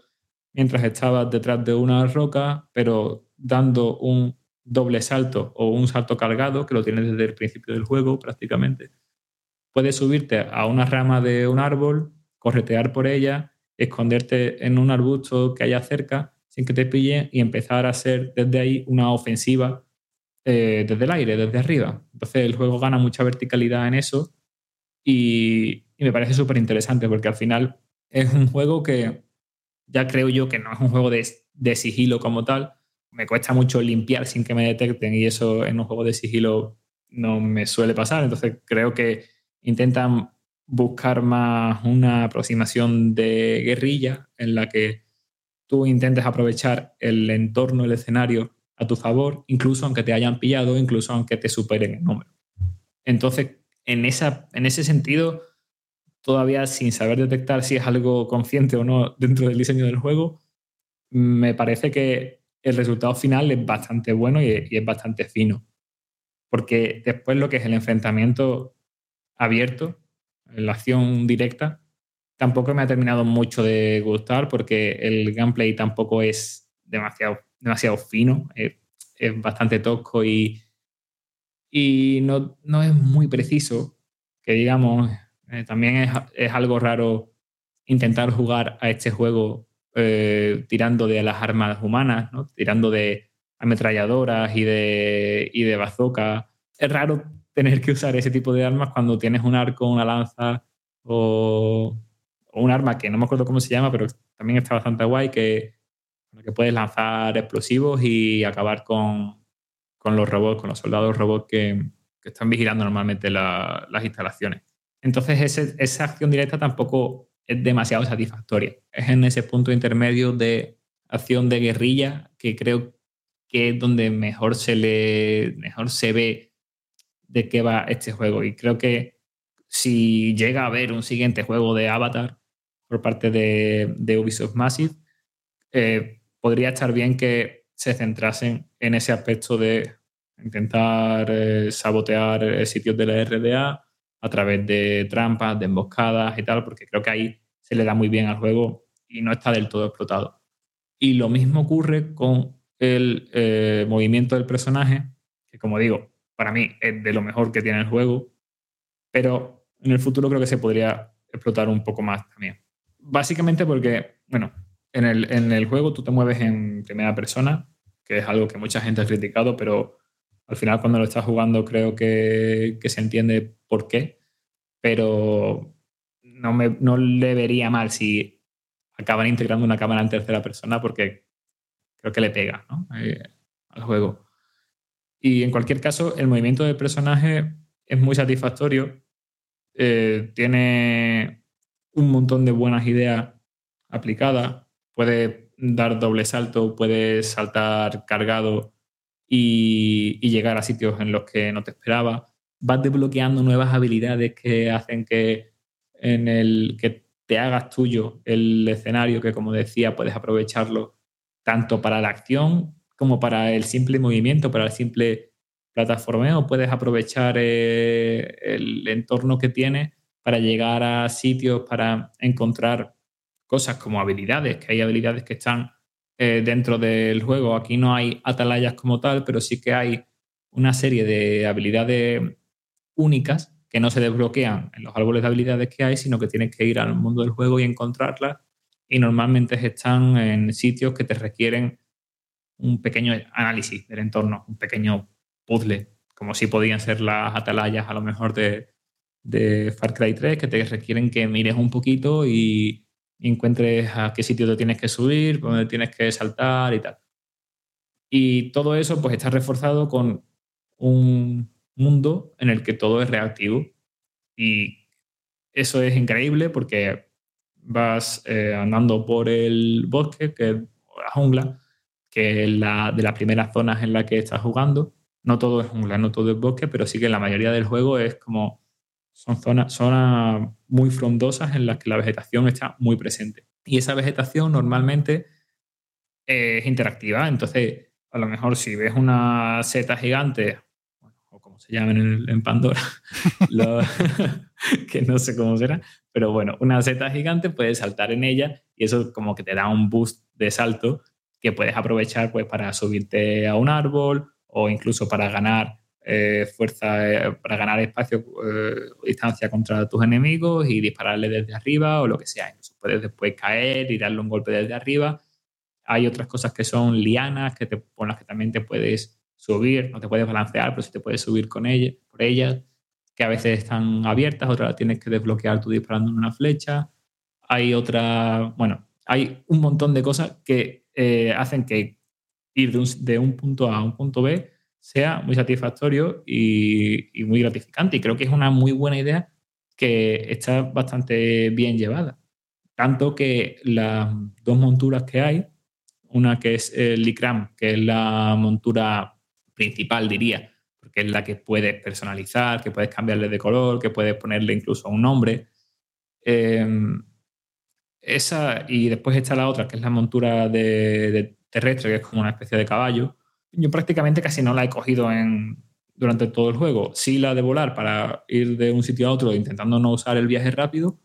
mientras estabas detrás de una roca, pero dando un doble salto o un salto cargado, que lo tienes desde el principio del juego prácticamente. Puedes subirte a una rama de un árbol, corretear por ella, esconderte en un arbusto que haya cerca sin que te pille y empezar a hacer desde ahí una ofensiva eh, desde el aire, desde arriba. Entonces el juego gana mucha verticalidad en eso y, y me parece súper interesante porque al final es un juego que ya creo yo que no es un juego de, de sigilo como tal. Me cuesta mucho limpiar sin que me detecten y eso en un juego de sigilo no me suele pasar. Entonces creo que intentan buscar más una aproximación de guerrilla en la que tú intentes aprovechar el entorno, el escenario a tu favor, incluso aunque te hayan pillado, incluso aunque te superen el número. Entonces, en, esa, en ese sentido, todavía sin saber detectar si es algo consciente o no dentro del diseño del juego, me parece que el resultado final es bastante bueno y, y es bastante fino. Porque después lo que es el enfrentamiento abierto, la acción directa, tampoco me ha terminado mucho de gustar porque el gameplay tampoco es demasiado, demasiado fino, es, bastante tosco y, y no, no, es muy preciso, que digamos, eh, también es, es, algo raro intentar jugar a este juego eh, tirando de las armas humanas, tirando de ametralladoras y de, y de bazooka. Es raro tener que usar ese tipo de armas cuando tienes un arco, una lanza o, o, un arma que no me acuerdo cómo se llama, pero también está bastante guay, que, que puedes lanzar explosivos y acabar con, con los robots, con los soldados robots que, que están vigilando normalmente la, las instalaciones. Entonces ese, esa acción directa tampoco es demasiado satisfactoria. Es en ese punto intermedio de acción de guerrilla que creo que es donde mejor se, le, mejor se ve de qué va este juego. Y creo que si llega a haber un siguiente juego de Avatar por parte de, de Ubisoft Massive, eh, podría estar bien que se centrasen en ese aspecto de intentar eh, sabotear eh, sitios de la RDA a través de trampas, de emboscadas y tal, porque creo que ahí se le da muy bien al juego y no está del todo explotado. Y lo mismo ocurre con el eh, movimiento del personaje, que como digo, para mí es de lo mejor que tiene el juego, pero en el futuro creo que se podría explotar un poco más también. Básicamente porque, bueno, en el, en el juego tú te mueves en primera persona, que es algo que mucha gente ha criticado, pero al final cuando lo estás jugando creo que, que se entiende por qué, pero no, me, no le vería mal si acaban integrando una cámara en tercera persona porque creo que le pega eh, al juego. Y en cualquier caso, el movimiento del personaje es muy satisfactorio. Eh, tiene un montón de buenas ideas aplicadas. Puede dar doble salto, puede saltar cargado y, llegar a sitios en los que no te esperaba. Vas desbloqueando nuevas habilidades que hacen que, en el, que te hagas tuyo el escenario, que como decía, puedes aprovecharlo tanto para la acción como para el simple movimiento, para el simple plataformeo, puedes aprovechar eh, el entorno que tiene para llegar a sitios, para encontrar cosas como habilidades, que hay habilidades que están eh, dentro del juego. Aquí no hay atalayas como tal, pero sí que hay una serie de habilidades únicas que no se desbloquean en los árboles de habilidades que hay, sino que tienes que ir al mundo del juego y encontrarlas. Y normalmente están en sitios que te requieren un pequeño análisis del entorno, un pequeño puzzle, como si podían ser las atalayas a lo mejor de, de Far Cry 3, que te requieren que mires un poquito y encuentres a qué sitio te tienes que subir, dónde tienes que saltar y tal. Y todo eso pues está reforzado con un mundo en el que todo es reactivo. Y eso es increíble porque vas eh, andando por el bosque, que la jungla, que es la, de las primeras zonas en las que estás jugando. No todo es jungla, no todo es bosque, pero sí que la mayoría del juego es como son zonas, zonas muy frondosas en las que la vegetación está muy presente. Y esa vegetación normalmente es interactiva. Entonces, a lo mejor si ves una seta gigante, o como se llama en Pandora, lo- que no sé cómo será, pero bueno, una seta gigante puedes saltar en ella y eso como que te da un boost de salto que puedes aprovechar pues para subirte a un árbol o incluso para ganar eh, fuerza, eh, para ganar espacio eh, distancia contra tus enemigos y dispararle desde arriba o lo que sea. Incluso puedes después caer y darle un golpe desde arriba. Hay otras cosas que son lianas que te, con las que también te puedes subir, no te puedes balancear, pero sí te puedes subir con ellas, por ellas, que a veces están abiertas, otras las tienes que desbloquear tú disparando en una flecha. Hay otra, bueno, hay un montón de cosas que hacen que ir de un, de un punto A a un punto B sea muy satisfactorio y, muy gratificante. Y creo que es una muy buena idea que está bastante bien llevada. Tanto que las dos monturas que hay, una que es el Licram, que es la montura principal, diría, porque es la que puedes personalizar, que puedes cambiarle de color, que puedes ponerle incluso un nombre. Eh, esa, y después está la otra, que es la montura de terrestre, que es como una especie de caballo. Yo prácticamente casi no la he cogido en, durante todo el juego. Sí la de volar para ir de un sitio a otro intentando no usar el viaje rápido,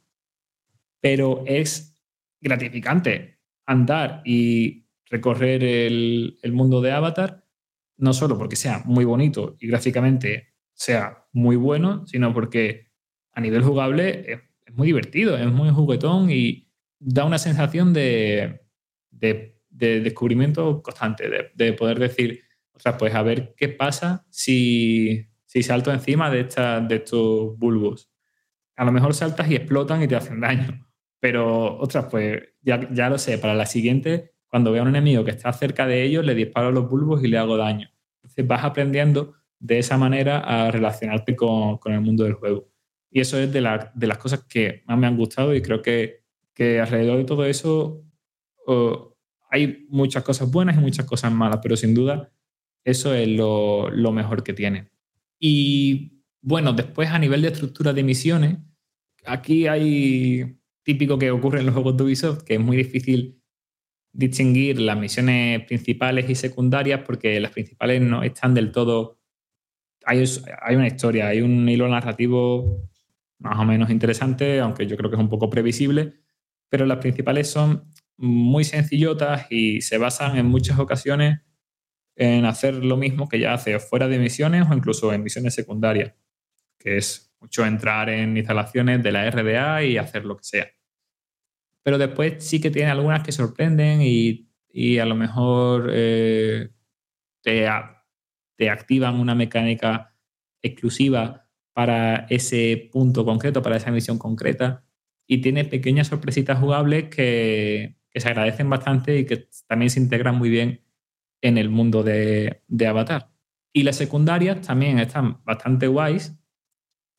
pero es gratificante andar y recorrer el, el mundo de Avatar, no solo porque sea muy bonito y gráficamente sea muy bueno, sino porque a nivel jugable es, muy divertido, es muy juguetón y da una sensación de, de, de descubrimiento constante, de, de poder decir, o sea, pues a ver qué pasa si, si salto encima de, esta, de estos bulbos. A lo mejor saltas y explotan y te hacen daño. Pero, ostras, pues ya, ya lo sé, para la siguiente, cuando vea a un enemigo que está cerca de ellos, le disparo los bulbos y le hago daño. Entonces vas aprendiendo de esa manera a relacionarte con, con el mundo del juego. Y eso es de, la, de las cosas que más me han gustado y creo que, que alrededor de todo eso hay muchas cosas buenas y muchas cosas malas, pero sin duda eso es lo, mejor que tiene. Y bueno, después a nivel de estructura de misiones, aquí hay típico que ocurre en los juegos de Ubisoft, que es muy difícil distinguir las misiones principales y secundarias porque las principales no están del todo... Hay una historia, hay un hilo narrativo más o menos interesante, aunque yo creo que es un poco previsible, pero las principales son muy sencillotas y se basan en muchas ocasiones en hacer lo mismo que ya hace fuera de misiones o incluso en misiones secundarias, que es mucho entrar en instalaciones de la RDA y hacer lo que sea. Pero después sí que tiene algunas que sorprenden y, y a lo mejor eh, te, te activan una mecánica exclusiva para ese punto concreto, para esa misión concreta, y tiene pequeñas sorpresitas jugables que, que se agradecen bastante y que también se integran muy bien en el mundo de, Avatar. Y las secundarias también están bastante guays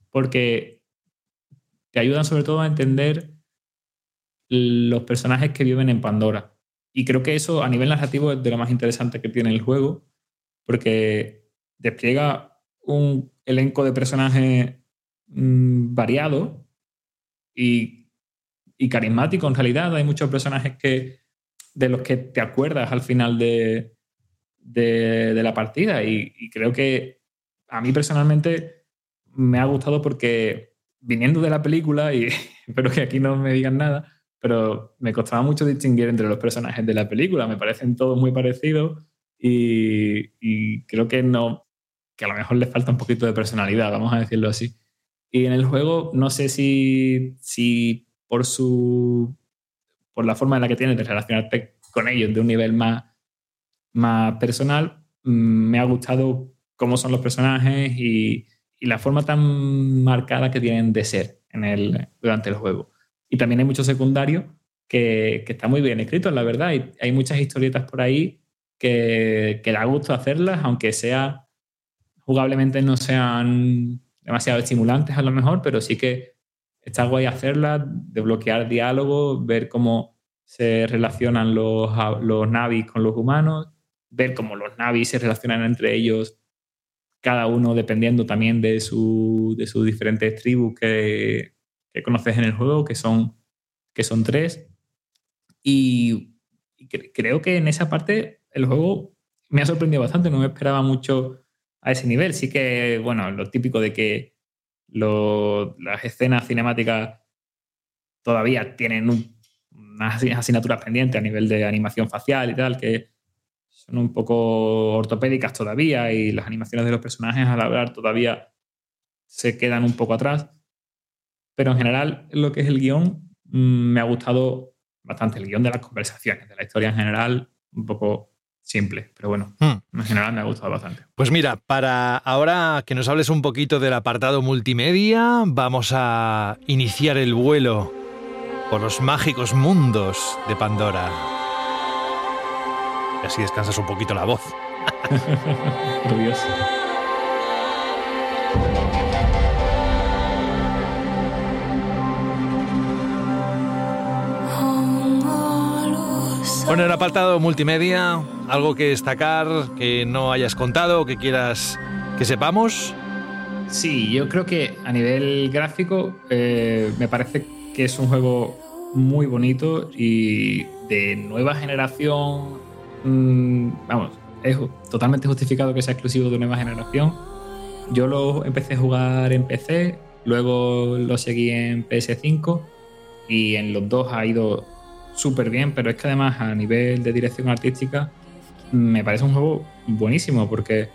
porque te ayudan sobre todo a entender los personajes que viven en Pandora. Y creo que eso a nivel narrativo es de lo más interesante que tiene el juego porque despliega un elenco de personajes mmm, variado y, y carismático en realidad. Hay muchos personajes que, de los que te acuerdas al final de, de, la partida y, y, creo que a mí personalmente me ha gustado porque viniendo de la película, y espero que aquí no me digan nada, pero me costaba mucho distinguir entre los personajes de la película, me parecen todos muy parecidos y, y creo que no, que a lo mejor les falta un poquito de personalidad, vamos a decirlo así. Y en el juego no sé si, si por su por la forma en la que tienes de relacionarte con ellos de un nivel más más personal, me ha gustado cómo son los personajes y, la forma tan marcada que tienen de ser en el, durante el juego. Y también hay muchos secundarios que, que están muy bien escritos, la verdad. Hay muchas historietas por ahí que, que da gusto hacerlas, aunque sea jugablemente no sean demasiado estimulantes a lo mejor, pero sí que está guay hacerlas, desbloquear diálogo, ver cómo se relacionan los, los navis con los humanos, ver cómo los navis se relacionan entre ellos, cada uno dependiendo también de, su, de sus diferentes tribus que, que conoces en el juego, que son, que son tres. Y, y cre- creo que en esa parte el juego me ha sorprendido bastante, no me esperaba mucho a ese nivel. Sí que, bueno, lo típico de que las escenas cinemáticas todavía tienen un- unas asi- asignaturas pendientes a nivel de animación facial y tal, que son un poco ortopédicas todavía y las animaciones de los personajes al hablar todavía se quedan un poco atrás. Pero en general, lo que es el guion, mm, me ha gustado bastante el guion de las conversaciones, de la historia en general, un poco simple, pero bueno, Hmm. en general me ha gustado bastante. Pues mira, para ahora que nos hables un poquito del apartado multimedia, vamos a iniciar el vuelo por los mágicos mundos de Pandora. Y así descansas un poquito la voz. Orgulloso. Bueno, el apartado multimedia, algo que destacar, que no hayas contado, que quieras que sepamos. Sí, yo creo que a nivel gráfico eh, me parece que es un juego muy bonito y de nueva generación. mm, vamos, es totalmente justificado que sea exclusivo de nueva generación. Yo lo empecé a jugar en PC, luego lo seguí en PS5 y en los dos ha ido súper bien, pero es que además a nivel de dirección artística me parece un juego buenísimo porque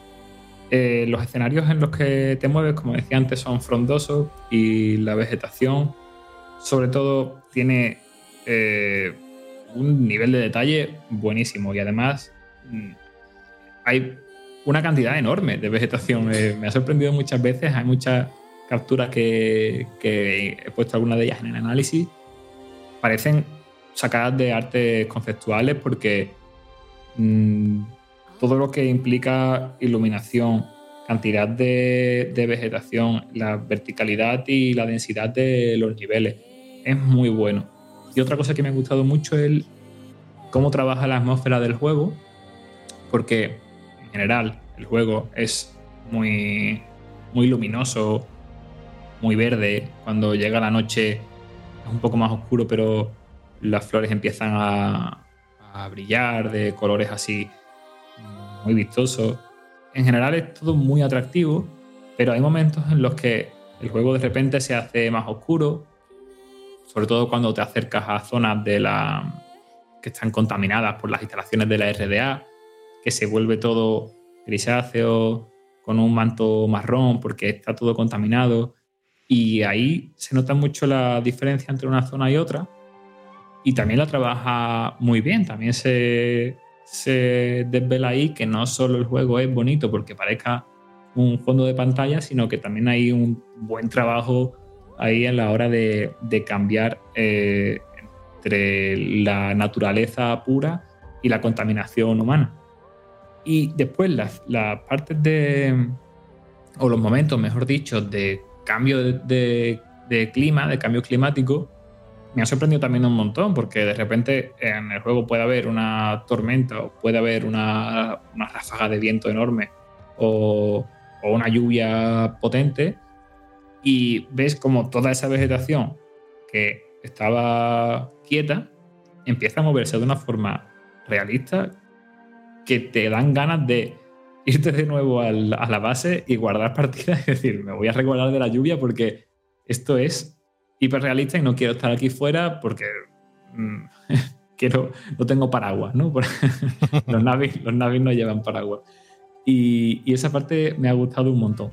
eh, los escenarios en los que te mueves, como decía antes, son frondosos y la vegetación, sobre todo, tiene eh, un nivel de detalle buenísimo y además mm, hay una cantidad enorme de vegetación. Me ha sorprendido muchas veces, hay muchas capturas que, que he puesto algunas de ellas en el análisis, parecen sacadas de artes conceptuales porque mm, todo lo que implica iluminación, cantidad de, de vegetación, la verticalidad y la densidad de los niveles es muy bueno. Y otra cosa que me ha gustado mucho es cómo trabaja la atmósfera del juego, porque en general el juego es muy, muy luminoso, muy verde. Cuando llega la noche es un poco más oscuro, pero las flores empiezan a, brillar de colores así muy vistosos. En general es todo muy atractivo, pero hay momentos en los que el juego de repente se hace más oscuro, sobre todo cuando te acercas a zonas de la que están contaminadas por las instalaciones de la RDA, que se vuelve todo grisáceo, con un manto marrón, porque está todo contaminado. Y ahí se nota mucho la diferencia entre una zona y otra. Y también la trabaja muy bien. También se, se desvela ahí que no solo el juego es bonito porque parezca un fondo de pantalla, sino que también hay un buen trabajo ahí en la hora de, de cambiar eh, entre la naturaleza pura y la contaminación humana. Y después las, las partes de, o los momentos, mejor dicho, de cambio de, de- de clima, de cambio climático, me ha sorprendido también un montón, porque de repente en el juego puede haber una tormenta o puede haber una, una ráfaga de viento enorme o, o una lluvia potente y ves como toda esa vegetación que estaba quieta empieza a moverse de una forma realista que te dan ganas de irte de nuevo a la base y guardar partidas y decir, me voy a recordar de la lluvia porque esto es hiperrealista y no quiero estar aquí fuera porque mm, quiero, no tengo paraguas, ¿no? Los, navis, los navis no llevan paraguas. Y, y esa parte me ha gustado un montón.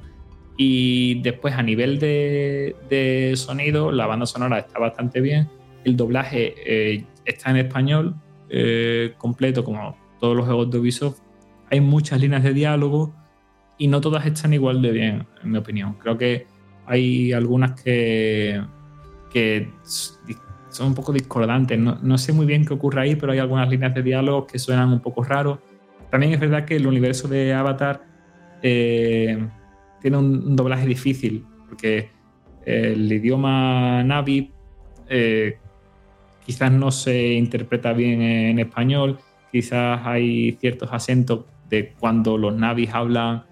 Y después a nivel de, de sonido, la banda sonora está bastante bien. El doblaje eh, está en español eh, completo, como todos los juegos de Ubisoft. Hay muchas líneas de diálogo y no todas están igual de bien, en mi opinión. Creo que hay algunas que, que son un poco discordantes. No, no sé muy bien qué ocurre ahí, pero hay algunas líneas de diálogo que suenan un poco raros. También es verdad que el universo de Avatar eh, tiene un, doblaje difícil, porque el idioma Navi eh, quizás no se interpreta bien en español, quizás hay ciertos acentos de cuando los Navis hablan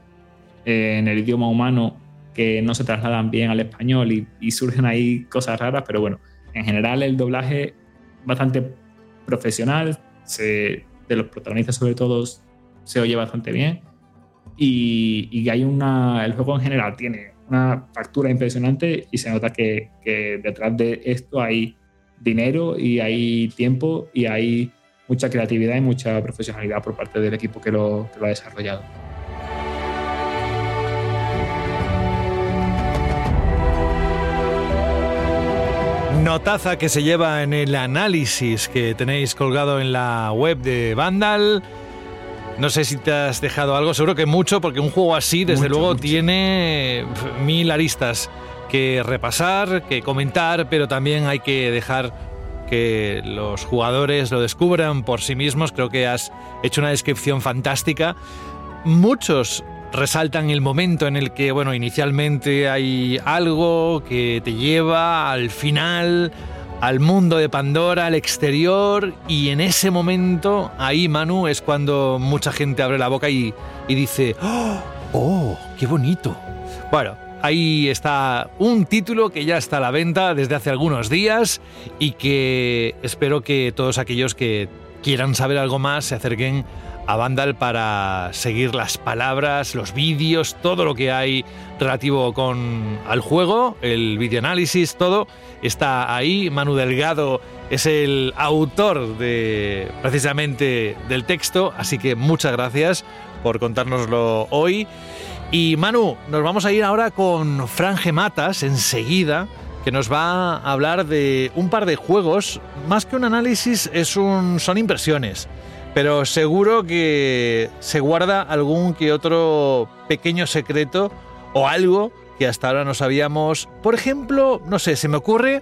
eh, en el idioma humano que no se trasladan bien al español y, y surgen ahí cosas raras, pero bueno, en general el doblaje bastante profesional, se- de los protagonistas sobre todo se oye bastante bien y, y hay una, el juego en general tiene una factura impresionante y se nota que, que detrás de esto hay dinero y hay tiempo y hay mucha creatividad y mucha profesionalidad por parte del equipo que lo, que lo ha desarrollado. Notaza que se lleva en el análisis que tenéis colgado en la web de Vandal. No sé si te has dejado algo, seguro que mucho, porque un juego así, desde Mucho, luego, mucho. tiene mil aristas que repasar, que comentar, pero también hay que dejar que los jugadores lo descubran por sí mismos. Creo que has hecho una descripción fantástica. Muchos resaltan el momento en el que, bueno, inicialmente hay algo que te lleva al final, al mundo de Pandora, al exterior, y en ese momento, ahí, Manu, es cuando mucha gente abre la boca y, y dice, ¡Oh! ¡Oh! ¡Qué bonito! Bueno, ahí está un título que ya está a la venta desde hace algunos días y que espero que todos aquellos que quieran saber algo más se acerquen a Vandal para seguir las palabras, los vídeos, todo lo que hay relativo con al juego, el videoanálisis, todo está ahí. Manu Delgado es el autor de precisamente del texto, así que muchas gracias por contárnoslo hoy. Y Manu, nos vamos a ir ahora con Fran Gematas enseguida, que nos va a hablar de un par de juegos. Más que un análisis, es un, son impresiones. Pero seguro que se guarda algún que otro pequeño secreto o algo que hasta ahora no sabíamos. Por ejemplo, no sé, se me ocurre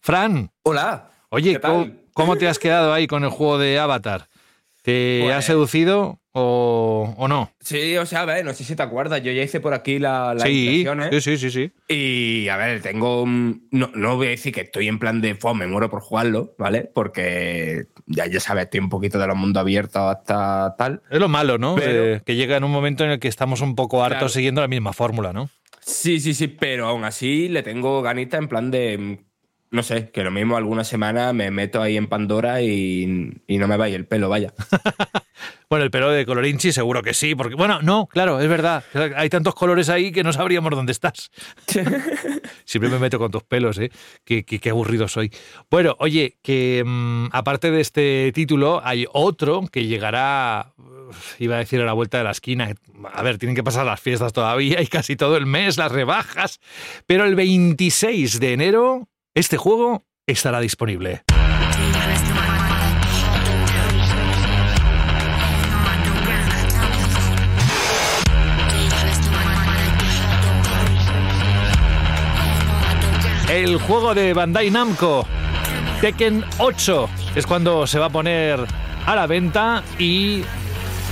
Fran, Hola. oye. ¿cómo, cómo te has quedado ahí con el juego de Avatar? ¿Te Pues- ha seducido o, o no? Sí, o sea, a ver, no sé si te acuerdas, yo ya hice por aquí la, las Sí, impresiones. sí, sí, sí, sí. Y a ver, tengo. No, no voy a decir que estoy en plan de "Fua, me muero por jugarlo, ¿vale? Porque ya, ya sabes, estoy un poquito de los mundos abiertos hasta tal. Es lo malo, ¿no? Pero- Eh, que llega en un momento en el que estamos un poco hartos Claro. siguiendo la misma fórmula, ¿no? Sí, sí, sí, pero aún así le tengo ganita en plan de. mm, No sé, que lo mismo alguna semana me meto ahí en Pandora y, y no me vaya el pelo, vaya. Bueno, el pelo de Colorinchi seguro que sí, porque, bueno, no, claro, es verdad. Hay tantos colores ahí que no sabríamos dónde estás. Siempre me meto con tus pelos, ¿eh? Qué, qué- qué aburrido soy. Bueno, oye, que mm, aparte de este título, hay otro que llegará, iba a decir a la vuelta de la esquina. A ver, tienen que pasar las fiestas todavía y casi todo el mes, las rebajas. Pero el 26 de enero, este juego estará disponible. El juego de Bandai Namco, Tekken 8, es cuando se va a poner a la venta y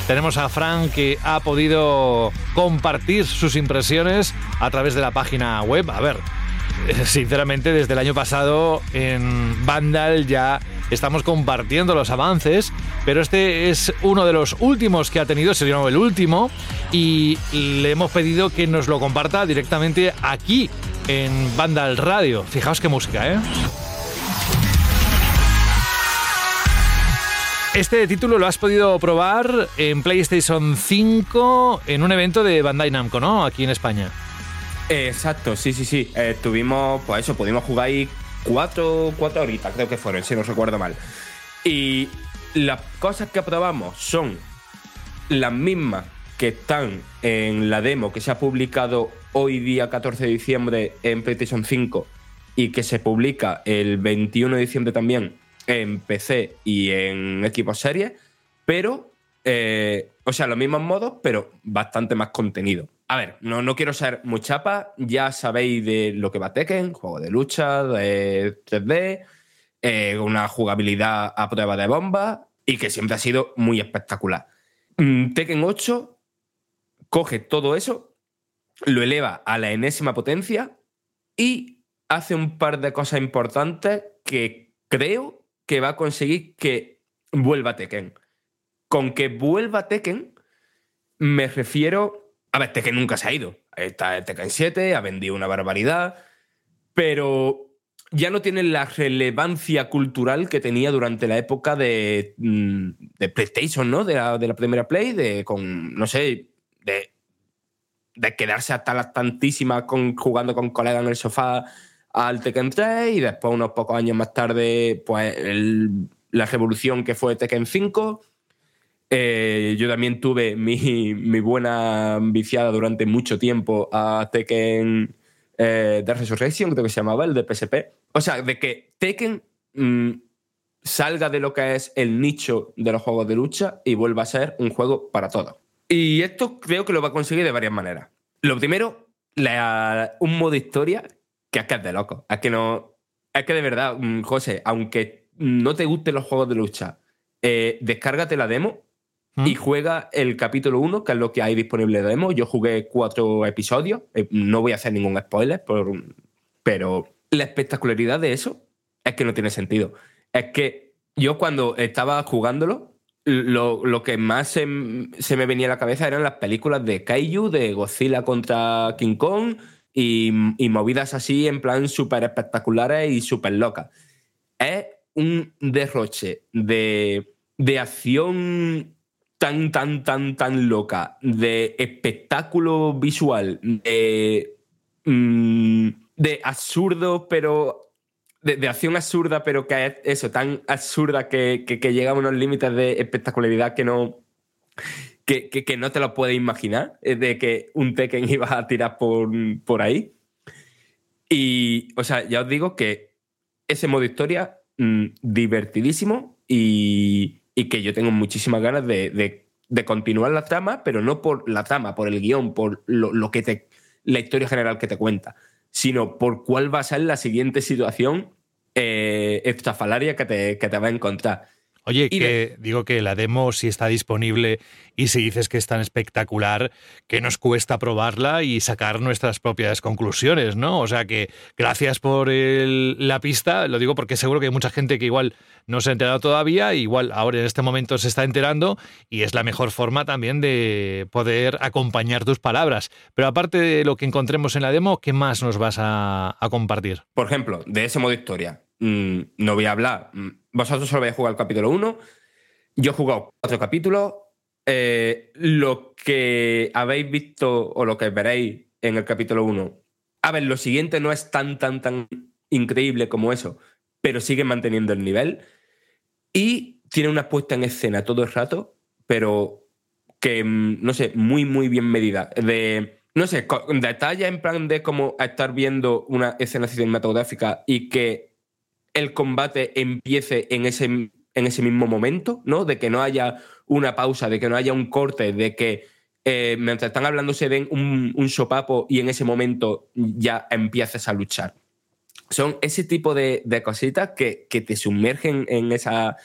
tenemos a Fran que ha podido compartir sus impresiones a través de la página web. A ver, eh, sinceramente desde el año pasado en Vandal ya estamos compartiendo los avances, pero este es uno de los últimos que ha tenido, sería el último, y le hemos pedido que nos lo comparta directamente aquí en Vandal Radio. Fijaos qué música, ¿eh? Este título lo has podido probar en PlayStation 5 en un evento de Bandai Namco, ¿no? Aquí en España. Exacto, sí, sí, sí. Eh, tuvimos, pues eso, pudimos jugar ahí cuatro, cuatro horitas, creo que fueron, si no recuerdo mal. Y las cosas que probamos son las mismas que están en la demo que se ha publicado hoy día 14 de diciembre en PlayStation 5 y que se publica el 21 de diciembre también en PC y en Xbox Series, pero, eh, o sea, los mismos modos, pero bastante más contenido. A ver, no, no quiero ser muy chapa, ya sabéis de lo que va Tekken, juego de lucha, de 3D, eh, una jugabilidad a prueba de bomba y que siempre ha sido muy espectacular. Mm, Tekken 8 coge todo eso, lo eleva a la enésima potencia y hace un par de cosas importantes que creo que va a conseguir que vuelva Tekken. Con que vuelva Tekken, me refiero. A ver, Tekken nunca se ha ido. Está el Tekken 7, ha vendido una barbaridad, pero ya no tiene la relevancia cultural que tenía durante la época de, mm, de PlayStation, ¿no? De la, de la primera Play, de con, no sé, de, de quedarse hasta las tantísimas con, jugando con colegas en el sofá al Tekken 3 y después, unos pocos años más tarde, pues la revolución que fue Tekken 5. Eh, yo también tuve mi, mi buena viciada durante mucho tiempo a Tekken eh, The Resurrection, creo que se llamaba, el de PSP. O sea, de que Tekken mm, salga de lo que es el nicho de los juegos de lucha y vuelva a ser un juego para todos. Y esto creo que lo va a conseguir de varias maneras. Lo primero, un modo historia que es que es de loco. Es que no. Es que de verdad, mm, José, aunque no te gusten los juegos de lucha, eh, descárgate la demo y juega el capítulo 1, que es lo que hay disponible de demo. Yo jugué cuatro episodios. eh, no voy a hacer ningún spoiler, por- pero la espectacularidad de eso es que no tiene sentido. Es que yo cuando estaba jugándolo, lo, lo que más se, se me venía a la cabeza eran las películas de Kaiju, de Godzilla contra King Kong y, movidas así en plan súper espectaculares y súper locas. Es un derroche de, de acción tan, tan, tan, tan loca, de espectáculo visual, de, mm, de absurdo, pero de, de acción absurda, pero que es eso, tan absurda que, que- que llega a unos límites de espectacularidad que no, que, que- no te lo puedes imaginar, eh, de que un Tekken iba a tirar por, por ahí. Y, o sea, ya os digo que ese modo historia, mm, divertidísimo y, y que yo tengo muchísimas ganas de, de- continuar la trama, pero no por la trama, por el guion, por lo, lo que te, la historia general que te cuenta, sino por cuál va a ser la siguiente situación eh, estrafalaria que te, que te va a encontrar. Oye, que digo que la demo si está disponible y si dices que es tan espectacular que nos cuesta probarla y sacar nuestras propias conclusiones, ¿no? O sea que gracias por el- la pista, lo digo porque seguro que hay mucha gente que igual no se ha enterado todavía, igual ahora en este momento se está enterando y es la mejor forma también de poder acompañar tus palabras. Pero aparte de lo que encontremos en la demo, ¿qué más nos vas a, a compartir? Por ejemplo, de ese modo historia, mm, no voy a hablar. Mm, Vosotros solo habéis jugado el capítulo 1. Yo he jugado cuatro capítulos. Eh, lo que habéis visto o lo que veréis en el capítulo 1. A ver, lo siguiente no es tan, tan, tan increíble como eso, pero sigue manteniendo el nivel. Y tiene una puesta en escena todo el rato, pero que, mm, no sé, muy, muy bien medida. De, no sé, co- detalle en plan de como estar viendo una escena cinematográfica y que el combate empiece en ese, en ese mismo momento, ¿no? De que no haya una pausa, de que no haya un corte, de que eh, mientras están hablando se den un, sopapo y en ese momento ya empieces a luchar. Son ese tipo de, cositas que, que te sumergen en esa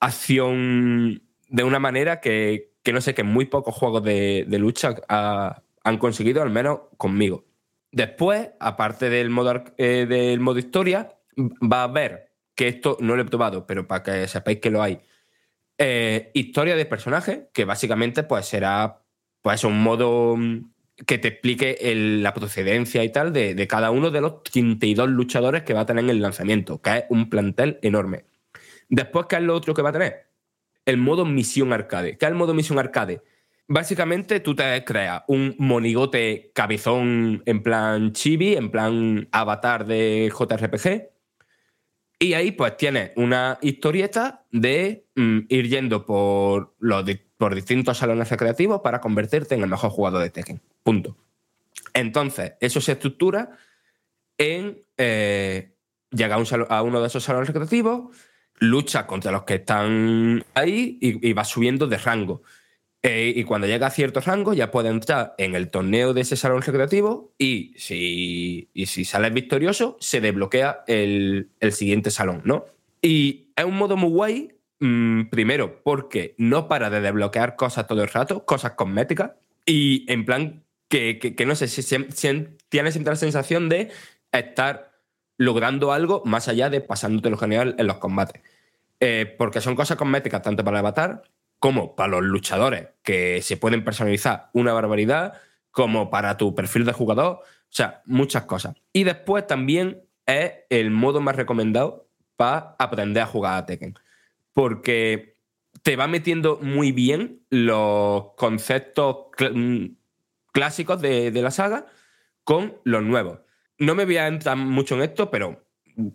acción de una manera que, que no sé, que muy pocos juegos de, de lucha han conseguido, al menos conmigo. Después, aparte del modo, eh, del modo historia, va a haber, que esto no lo he probado, pero para que sepáis que lo hay, eh, historia de personajes, que básicamente pues será pues un modo mm, que te explique la procedencia y tal de, de cada uno de los 32 luchadores que va a tener en el lanzamiento, que es un plantel enorme. Después, ¿qué es lo otro que va a tener? El modo misión arcade. ¿Qué es el modo misión arcade? Básicamente tú te creas un monigote cabezón en plan chibi, en plan avatar de JRPG, y ahí pues tienes una historieta de mm, ir yendo por, los por distintos salones recreativos para convertirte en el mejor jugador de Tekken. Punto. Entonces, eso se estructura en eh, llega a, un a uno de esos salones recreativos, lucha contra los que están ahí y va subiendo de rango. Eh, y cuando llega a cierto rango ya puede entrar en el torneo de ese salón recreativo y si, y si sales victorioso se desbloquea el, el siguiente salón, ¿no? Y es un modo muy guay, mm, primero porque no para de desbloquear cosas todo el rato, cosas cosméticas, y en plan que, que- no sé, si, si- si- tienes siempre la sensación de estar logrando algo más allá de pasándote lo general en los combates. Eh, porque son cosas cosméticas tanto para el avatar como para los luchadores, que se pueden personalizar una barbaridad, como para tu perfil de jugador, o sea, muchas cosas. Y después también es el modo más recomendado para aprender a jugar a Tekken, porque te va metiendo muy bien los conceptos mm, clásicos de, la saga con los nuevos. No me voy a entrar mucho en esto, pero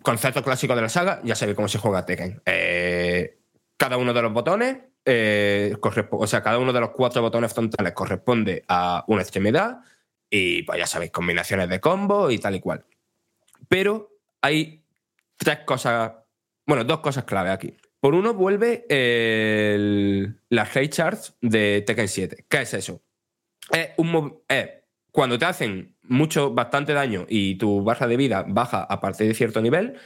conceptos clásicos de la saga, ya sabéis cómo se juega Tekken. Eh, cada uno de los botones, eh, o sea, cada uno de los cuatro botones frontales corresponde a una extremidad y pues ya sabéis, combinaciones de combos y tal y cual. Pero hay tres cosas, bueno, dos cosas clave aquí. Por uno, vuelve el, Hate Charts de Tekken 7. ¿Qué es eso? Es un es cuando te hacen mucho, bastante daño y tu barra de vida baja a partir de cierto nivel,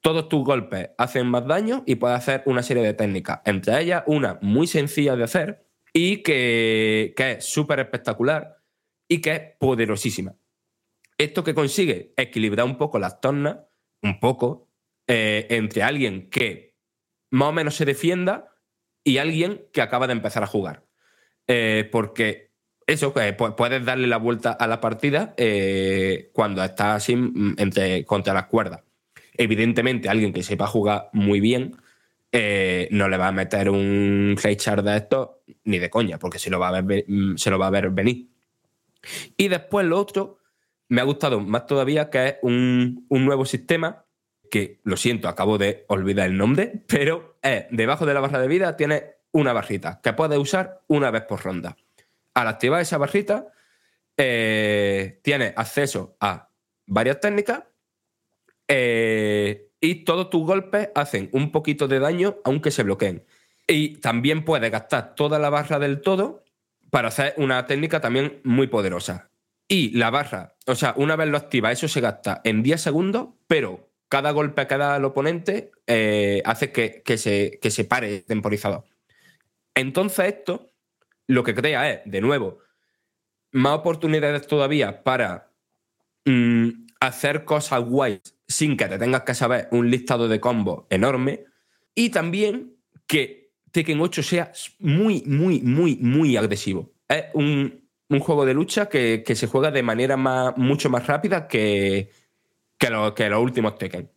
todos tus golpes hacen más daño y puedes hacer una serie de técnicas. Entre ellas, una muy sencilla de hacer y que, que es súper espectacular y que es poderosísima. Esto que consigue equilibrar un poco las tornas, un poco, eh, entre alguien que más o menos se defienda y alguien que acaba de empezar a jugar. Eh, porque eso, que pu- puedes darle la vuelta a la partida eh, cuando estás así mm, entre, contra las cuerdas. Evidentemente, alguien que sepa jugar muy bien eh, no le va a meter un char de esto ni de coña, porque se lo va a ver, ve- mm, venir. Y después lo otro, me ha gustado más todavía, que es un, nuevo sistema que, lo siento, acabo de olvidar el nombre, pero es, debajo de la barra de vida tiene una barrita que puedes usar una vez por ronda. Al activar esa barrita, eh, tienes acceso a varias técnicas eh, y todos tus golpes hacen un poquito de daño aunque se bloqueen. Y también puedes gastar toda la barra del todo para hacer una técnica también muy poderosa. Y la barra, o sea, una vez lo activa, eso se gasta en 10 segundos, pero cada golpe que da al oponente eh, hace que, que se, que se pare el temporizador. Entonces esto lo que crea es, de nuevo, más oportunidades todavía para mm, hacer cosas guays sin que te tengas que saber un listado de combos enorme y también que Tekken 8 sea muy, muy, muy, muy agresivo. Es un, un juego de lucha que, que se juega de manera más, mucho más rápida que, que, lo- que los últimos Tekken.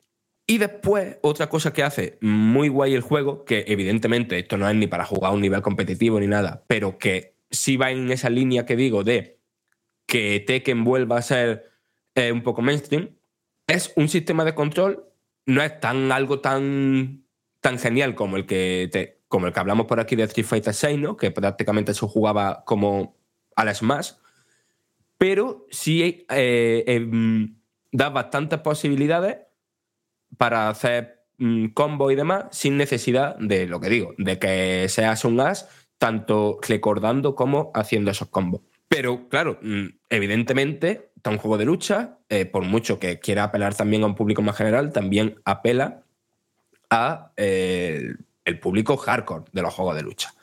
Y después, otra cosa que hace muy guay el juego, que evidentemente esto no es ni para jugar a un nivel competitivo ni nada, pero que sí va en esa línea que digo de que Tekken vuelva a ser eh, un poco mainstream, es un sistema de control, no es tan algo tan, tan genial como el que te- como el que hablamos por aquí de Street Fighter 6, ¿no? que prácticamente se jugaba como al Smash, pero sí eh, em, da bastantes posibilidades para hacer mm, combo y demás sin necesidad de lo que digo, de que seas un as tanto recordando como haciendo esos combos. Pero claro, mm, evidentemente, está un juego de lucha, eh, por mucho que quiera apelar también a un público más general, también apela a eh, el, público hardcore de los juegos de lucha.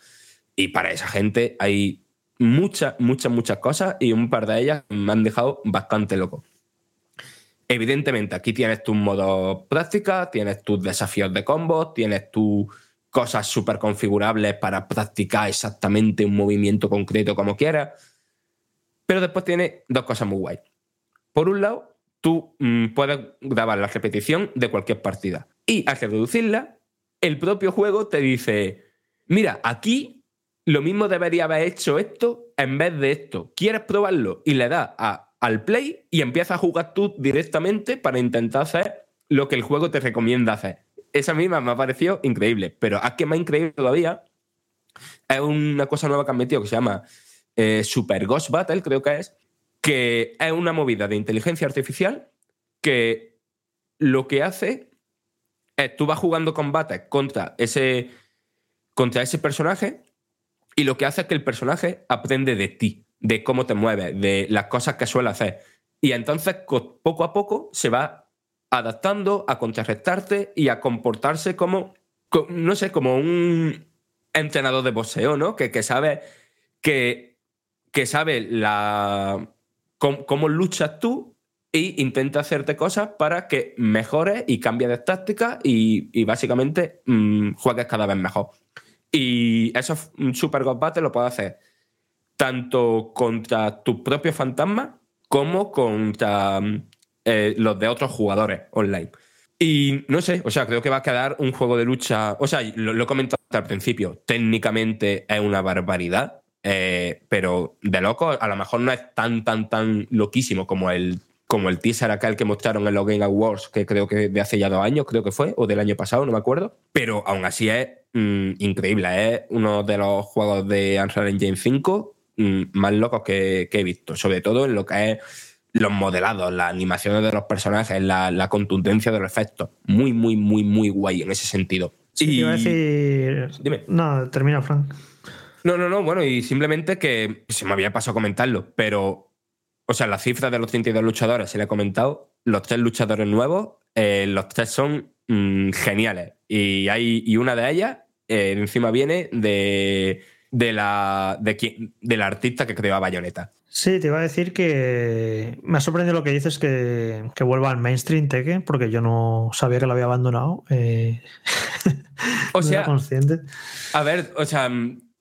Y para esa gente hay muchas, muchas, muchas cosas y un par de ellas me han dejado bastante loco. Evidentemente, aquí tienes tus modos práctica, tienes tus desafíos de combos, tienes tus cosas súper configurables para practicar exactamente un movimiento concreto como quieras. Pero después tiene dos cosas muy guay. Por un lado, tú mm, puedes grabar la repetición de cualquier partida. Y al reducirla, el propio juego te dice, mira, aquí lo mismo debería haber hecho esto en vez de esto. ¿Quieres probarlo? Y le das a- al play y empiezas a jugar tú directamente para intentar hacer lo que el juego te recomienda hacer. Esa misma me ha parecido increíble, pero es que más increíble todavía es una cosa nueva que han metido que se llama eh, Super Ghost Battle, creo que es, que es una movida de inteligencia artificial que lo que hace es tú vas jugando combates contra ese, contra ese personaje y lo que hace es que el personaje aprende de ti, de cómo te mueves, de las cosas que suele hacer. Y entonces co- poco a poco se va adaptando a contrarrestarte y a comportarse como, co- no sé, como un entrenador de boxeo, ¿no? Que, que sabe que, que sabe la, cómo, luchas tú e intenta hacerte cosas para que mejores y cambies de táctica y, básicamente mm, juegues cada vez mejor. Y eso mm, Super God Battle lo puede hacer tanto contra tus propios fantasmas como contra mm, eh, los de otros jugadores online. Y no sé, o sea, creo que va a quedar un juego de lucha. O sea, lo, lo he comentado al principio, técnicamente es una barbaridad, eh, pero de loco, a lo mejor no es tan, tan, tan loquísimo como el, como el teaser aquel que mostraron en los Game Awards, que creo que de hace ya dos años, creo que fue, o del año pasado, no me acuerdo. Pero aún así es mm, increíble, es uno de los juegos de Unreal Engine 5 mm, más locos que, que he visto, sobre todo en lo que es los modelados, las animaciones de los personajes, la, la contundencia de los efectos. Muy, muy, muy, muy guay en ese sentido. Sí, te iba a decir. Dime. No, termina, Frank. No, no, no, bueno, y simplemente que se me había pasado comentarlo, pero, o sea, la cifra de los 32 luchadores se le he comentado, los tres luchadores nuevos, eh, los tres son mm, geniales. Y, hay, y una de ellas, eh, encima viene de, de, la, de, quien- de la artista que creó a Bayonetta. Sí, te iba a decir que me ha sorprendido lo que dices que, que vuelva al mainstream Tekken, porque yo no sabía que lo había abandonado. eh, O no sea, era consciente. a ver, o sea,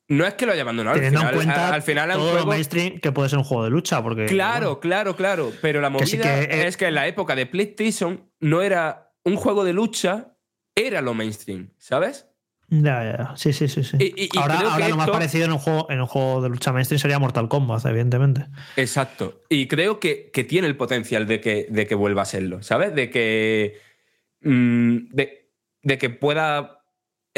no es que lo haya abandonado, al Teniendo final, en cuenta al- al final es un todo lo mainstream que puede ser un juego de lucha, porque Claro, claro, claro. Pero la movida Que sí que, eh, es que en la época de PlayStation no era un juego de lucha, era lo mainstream, ¿sabes? Ya, ya. Sí, sí, sí. sí. Y- y- y ahora ahora lo más parecido en un, juego, en un juego de lucha mainstream sería Mortal Kombat, evidentemente. Exacto. Y creo que, que tiene el potencial de que, de que vuelva a serlo, ¿sabes? De que. mm, de, de que pueda.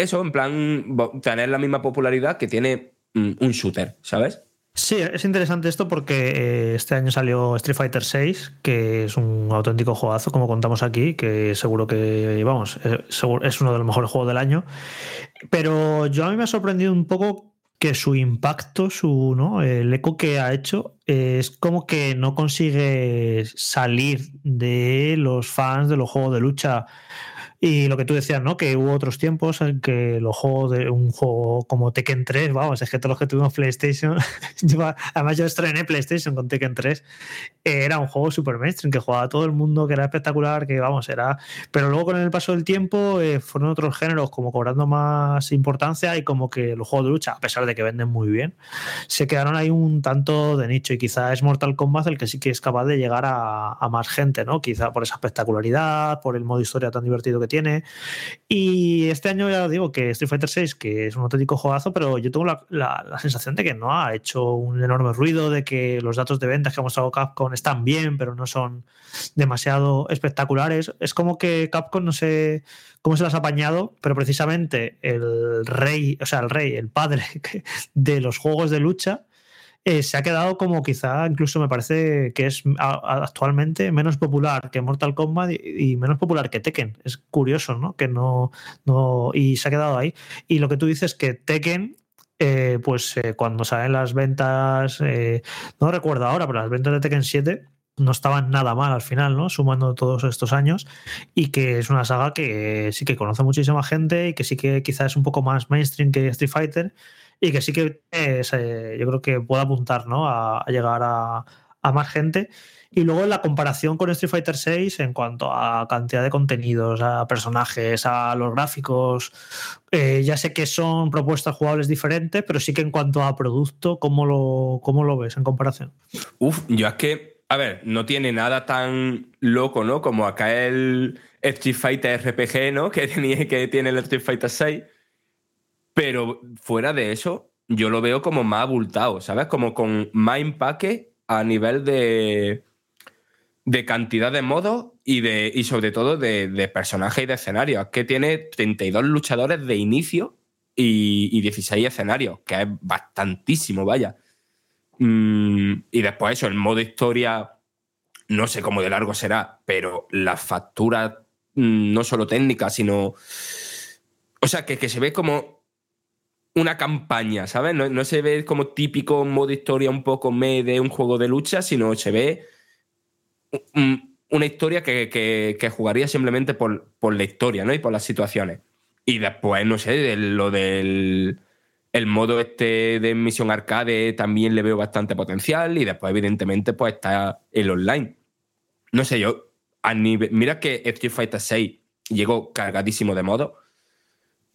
Eso, en plan, tener la misma popularidad que tiene mm, un shooter, ¿sabes? Sí, es interesante esto porque eh, este año salió Street Fighter VI, que es un auténtico juegazo, como contamos aquí, que seguro que, vamos, eh, es uno de los mejores juegos del año. Pero yo a mí me ha sorprendido un poco que su impacto, su, ¿no? el eco que ha hecho, eh, es como que no consigue salir de los fans de los juegos de lucha. Y lo que tú decías, ¿no? Que hubo otros tiempos en que los juegos de un juego como Tekken 3, vamos, es que todos los que tuvimos PlayStation, además yo estrené PlayStation con Tekken 3, eh, era un juego super mainstream, que jugaba todo el mundo, que era espectacular, que vamos, era... Pero luego con el paso del tiempo eh, fueron otros géneros como cobrando más importancia y como que los juegos de lucha, a pesar de que venden muy bien, se quedaron ahí un tanto de nicho y quizá es Mortal Kombat el que sí que es capaz de llegar a más gente, ¿no? Quizá por esa espectacularidad, por el modo historia tan divertido que tiene. Y este año ya digo que Street Fighter VI, que es un auténtico juegazo, pero yo tengo la, la- la sensación de que no ha hecho un enorme ruido, de que los datos de ventas que ha mostrado Capcom están bien, pero no son demasiado espectaculares. Es como que Capcom no sé cómo se las ha apañado, pero precisamente el rey, o sea, el rey, el padre de los juegos de lucha, eh, se ha quedado como quizá incluso me parece que es actualmente menos popular que Mortal Kombat y, y menos popular que Tekken. Es curioso, ¿no? Que no, no. Y se ha quedado ahí. Y lo que tú dices que Tekken. eh, pues eh, cuando salen las ventas, eh, no recuerdo ahora, pero las ventas de Tekken 7 no estaban nada mal al final, ¿no? Sumando todos estos años y que es una saga que sí que conoce muchísima gente y que sí que quizás es un poco más mainstream que Street Fighter y que sí que eh, yo creo que puede apuntar ¿no? a, llegar a, a más gente. Y luego la comparación con Street Fighter VI en cuanto a cantidad de contenidos, a personajes, a los gráficos, eh, ya sé que son propuestas jugables diferentes, pero sí que en cuanto a producto, ¿cómo lo, cómo lo ves en comparación? Uf, yo es que, a ver, no tiene nada tan loco, ¿no? Como acá el Street Fighter RPG, ¿no? Que, tenía, que tiene el Street Fighter 6. Pero fuera de eso, yo lo veo como más abultado, ¿sabes? Como con más empaque a nivel de, de cantidad de modos y, y sobre todo de, de personajes y de escenarios. Es que tiene 32 luchadores de inicio y, y 16 escenarios, que es bastantísimo, vaya. Mm, y después eso, el modo historia, no sé cómo de largo será, pero la factura mm, no solo técnica, sino... O sea, que, que se ve como una campaña, ¿sabes? No, se ve como típico modo historia un poco me de un juego de lucha, sino se ve un- una historia que, que- que jugaría simplemente por, por la historia, ¿no? Y por las situaciones. Y después, no sé, de lo del el modo este de misión arcade también le veo bastante potencial. Y después, evidentemente, pues está el online. No sé, yo. A mira que Street Fighter 6 llegó cargadísimo de modo.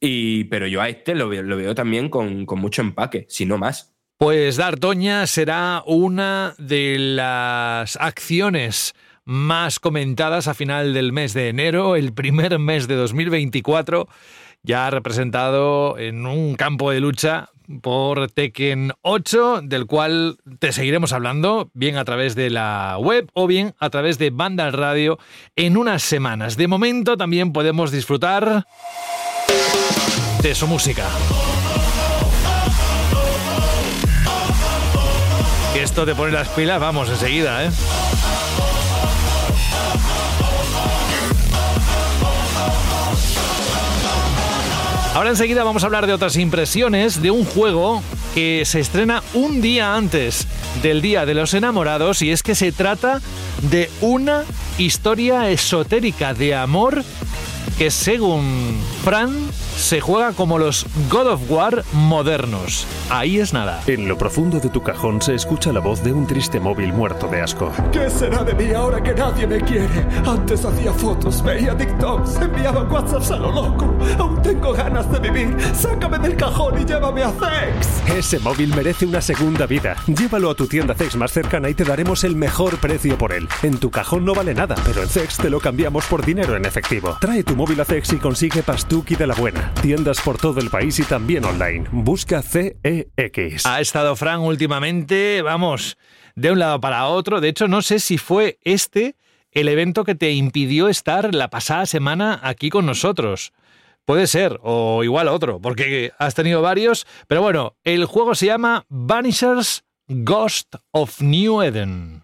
Y, pero yo a este lo veo, también con, mucho empaque, si no más. Pues Dartoña será una de las acciones más comentadas a final del mes de enero, el primer mes de 2024, ya representado en un campo de lucha por Tekken 8, del cual te seguiremos hablando, bien a través de la web o bien a través de Banda Radio en unas semanas. De momento también podemos disfrutar de su música. Esto te pone las pilas, vamos, enseguida, ¿eh? Ahora enseguida vamos a hablar de otras impresiones de un juego que se estrena un día antes del Día de los Enamorados y es que se trata de una historia esotérica de amor que según Fran se juega como los God of War modernos. Ahí es nada. En lo profundo de tu cajón se escucha la voz de un triste móvil muerto de asco. ¿Qué será de mí ahora que nadie me quiere? Antes hacía fotos, veía TikToks, enviaba WhatsApps a lo loco. Aún tengo ganas de vivir. Sácame del cajón y llévame a Zex. Ese móvil merece una segunda vida. Llévalo a tu tienda Zex más cercana y te daremos el mejor precio por él. En tu cajón no vale nada, pero en Zex te lo cambiamos por dinero en efectivo. Trae tu móvil a Zex y consigue Pastuki de la buena. Tiendas por todo el país y también online. Busca CEX. Ha estado Fran últimamente, vamos, de un lado para otro. De hecho, no sé si fue este el evento que te impidió estar la pasada semana aquí con nosotros. Puede ser, o igual otro, porque has tenido varios. Pero bueno, el juego se llama Vanishers Ghost of New Eden.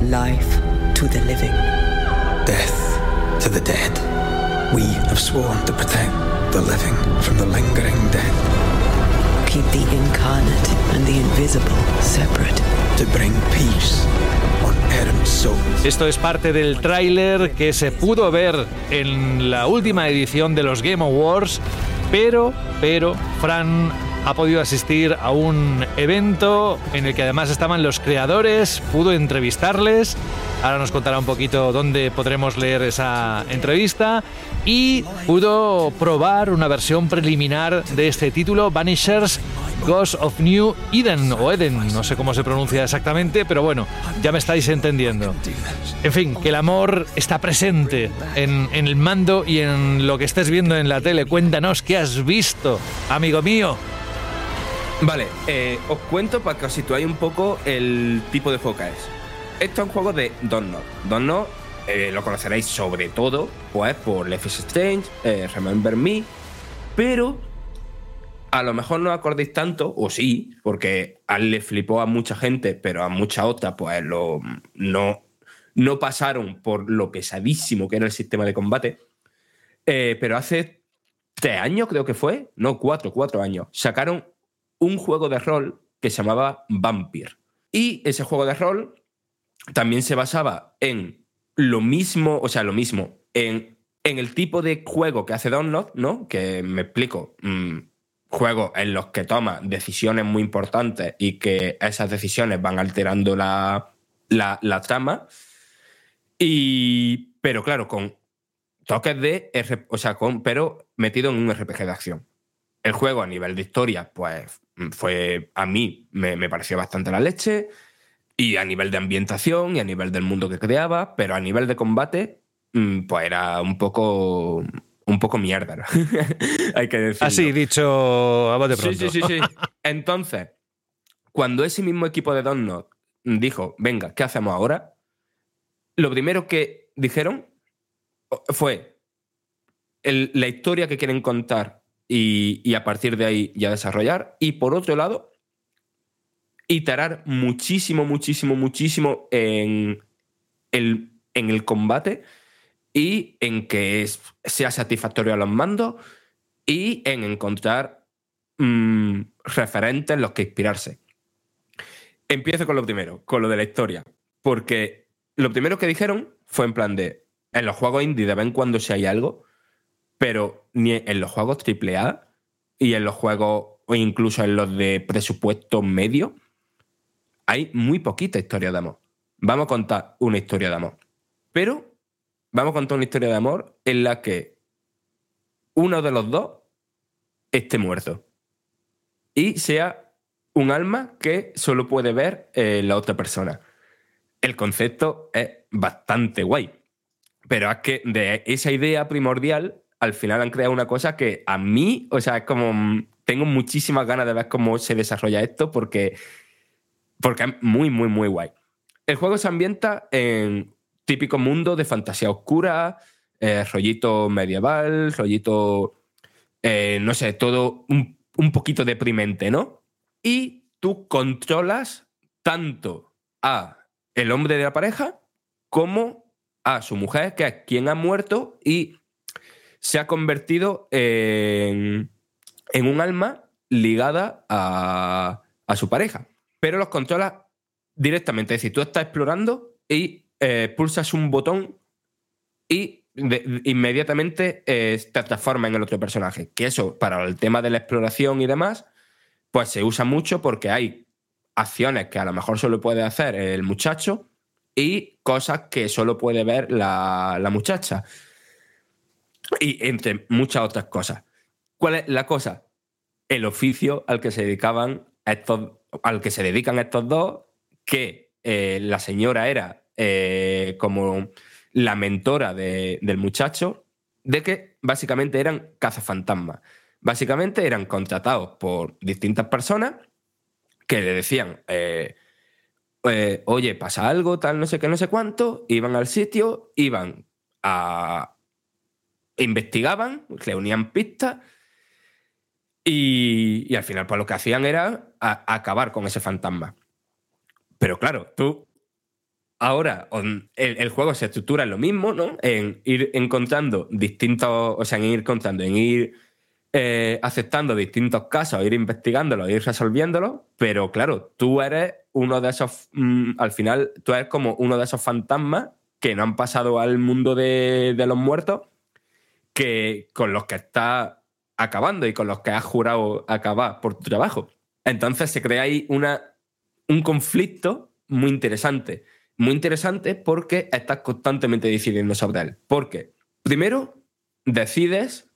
Life to the living, death to the dead. We have sworn to protect the living from the lingering dead. Keep the incarnate and the invisible separate. To bring peace. Esto es parte del tráiler que se pudo ver en la última edición de los Game Awards, pero, pero, Fran ha podido asistir a un evento en el que además estaban los creadores, pudo entrevistarles, ahora nos contará un poquito dónde podremos leer esa entrevista y pudo probar una versión preliminar de este título, Vanishers Ghost of New Eden o Eden, no sé cómo se pronuncia exactamente, pero bueno, ya me estáis entendiendo. En fin, que el amor está presente en, en el mando y en lo que estés viendo en la tele. Cuéntanos qué has visto, amigo mío. Vale, eh, os cuento para que os situáis un poco el tipo de juego que es. Esto es un juego de Don't Don't eh, lo conoceréis sobre todo pues, por Life is Strange, eh, Remember Me, pero a lo mejor no acordéis tanto, o sí, porque le flipó a mucha gente, pero a mucha otra pues lo, no, no pasaron por lo pesadísimo que era el sistema de combate. Eh, pero hace tres años creo que fue, no, cuatro, cuatro años, sacaron un juego de rol que se llamaba Vampire. Y ese juego de rol también se basaba en lo mismo, o sea, lo mismo, en, en el tipo de juego que hace Download, ¿no? Que me explico. mm, juegos en los que toma decisiones muy importantes y que esas decisiones van alterando la, la, trama. Y, pero claro, con toques de, o sea, con, pero metido en un RPG de acción. El juego a nivel de historia, pues fue, a mí me, me pareció bastante la leche, y a nivel de ambientación y a nivel del mundo que creaba, pero a nivel de combate, mm, pues era un poco, un poco mierda, ¿no? hay que decirlo. Así dicho a Sí, pronto. sí, sí, sí. Entonces, cuando ese mismo equipo de Donut dijo, venga, ¿qué hacemos ahora? Lo primero que dijeron fue el- la historia que quieren contar y, a partir de ahí ya desarrollar. Y por otro lado, iterar muchísimo, muchísimo, muchísimo en el, en el combate y en que sea satisfactorio a los mandos y en encontrar mm, referentes en los que inspirarse. Empiezo con lo primero, con lo de la historia, porque lo primero que dijeron fue en plan de, en los juegos indie de vez en cuando si hay algo, pero ni en los juegos AAA y en los juegos, o incluso en los de presupuesto medio, hay muy poquita historia de amor. Vamos a contar una historia de amor. Pero vamos a contar una historia de amor en la que uno de los dos esté muerto. Y sea un alma que solo puede ver eh, la otra persona. El concepto es bastante guay. Pero es que de esa idea primordial, al final han creado una cosa que a mí, o sea, es como. mm, Tengo muchísimas ganas de ver cómo se desarrolla esto porque, porque es muy, muy, muy guay. El juego se ambienta en típico mundo de fantasía oscura, eh, rollito medieval, rollito. eh, no sé, todo un, un poquito deprimente, ¿no? Y tú controlas tanto a el hombre de la pareja como a su mujer, que es quien ha muerto y se ha convertido en, un alma ligada a, su pareja. Pero los controlas directamente. Es decir, tú estás explorando y eh, pulsas un botón y inmediatamente eh, te transforma en el otro personaje. Que eso, para el tema de la exploración y demás, pues se usa mucho porque hay acciones que a lo mejor solo puede hacer el muchacho y cosas que solo puede ver la muchacha. Y entre muchas otras cosas. ¿Cuál es la cosa? El oficio al que se dedicaban estos, al que se dedican estos dos, que eh, la señora era eh, como la mentora de- del muchacho, de que básicamente eran cazafantasmas. Básicamente eran contratados por distintas personas que le decían, eh, oye, pasa algo, tal, no sé qué, no sé cuánto, iban al sitio, iban a... investigaban, reunían pistas y, y al final pues lo que hacían era acabar con ese fantasma. Pero claro, tú ahora el, juego se estructura en lo mismo, ¿no? En ir encontrando distintos, o sea, en ir encontrando, en ir eh, aceptando distintos casos, ir investigándolos, ir resolviéndolos, pero claro, tú eres uno de esos, mm, al final, tú eres como uno de esos fantasmas que no han pasado al mundo de los muertos, que con los que estás acabando y con los que has jurado acabar por tu trabajo. Entonces se crea ahí una, un conflicto muy interesante. Muy interesante porque estás constantemente decidiendo sobre él. Porque, primero, decides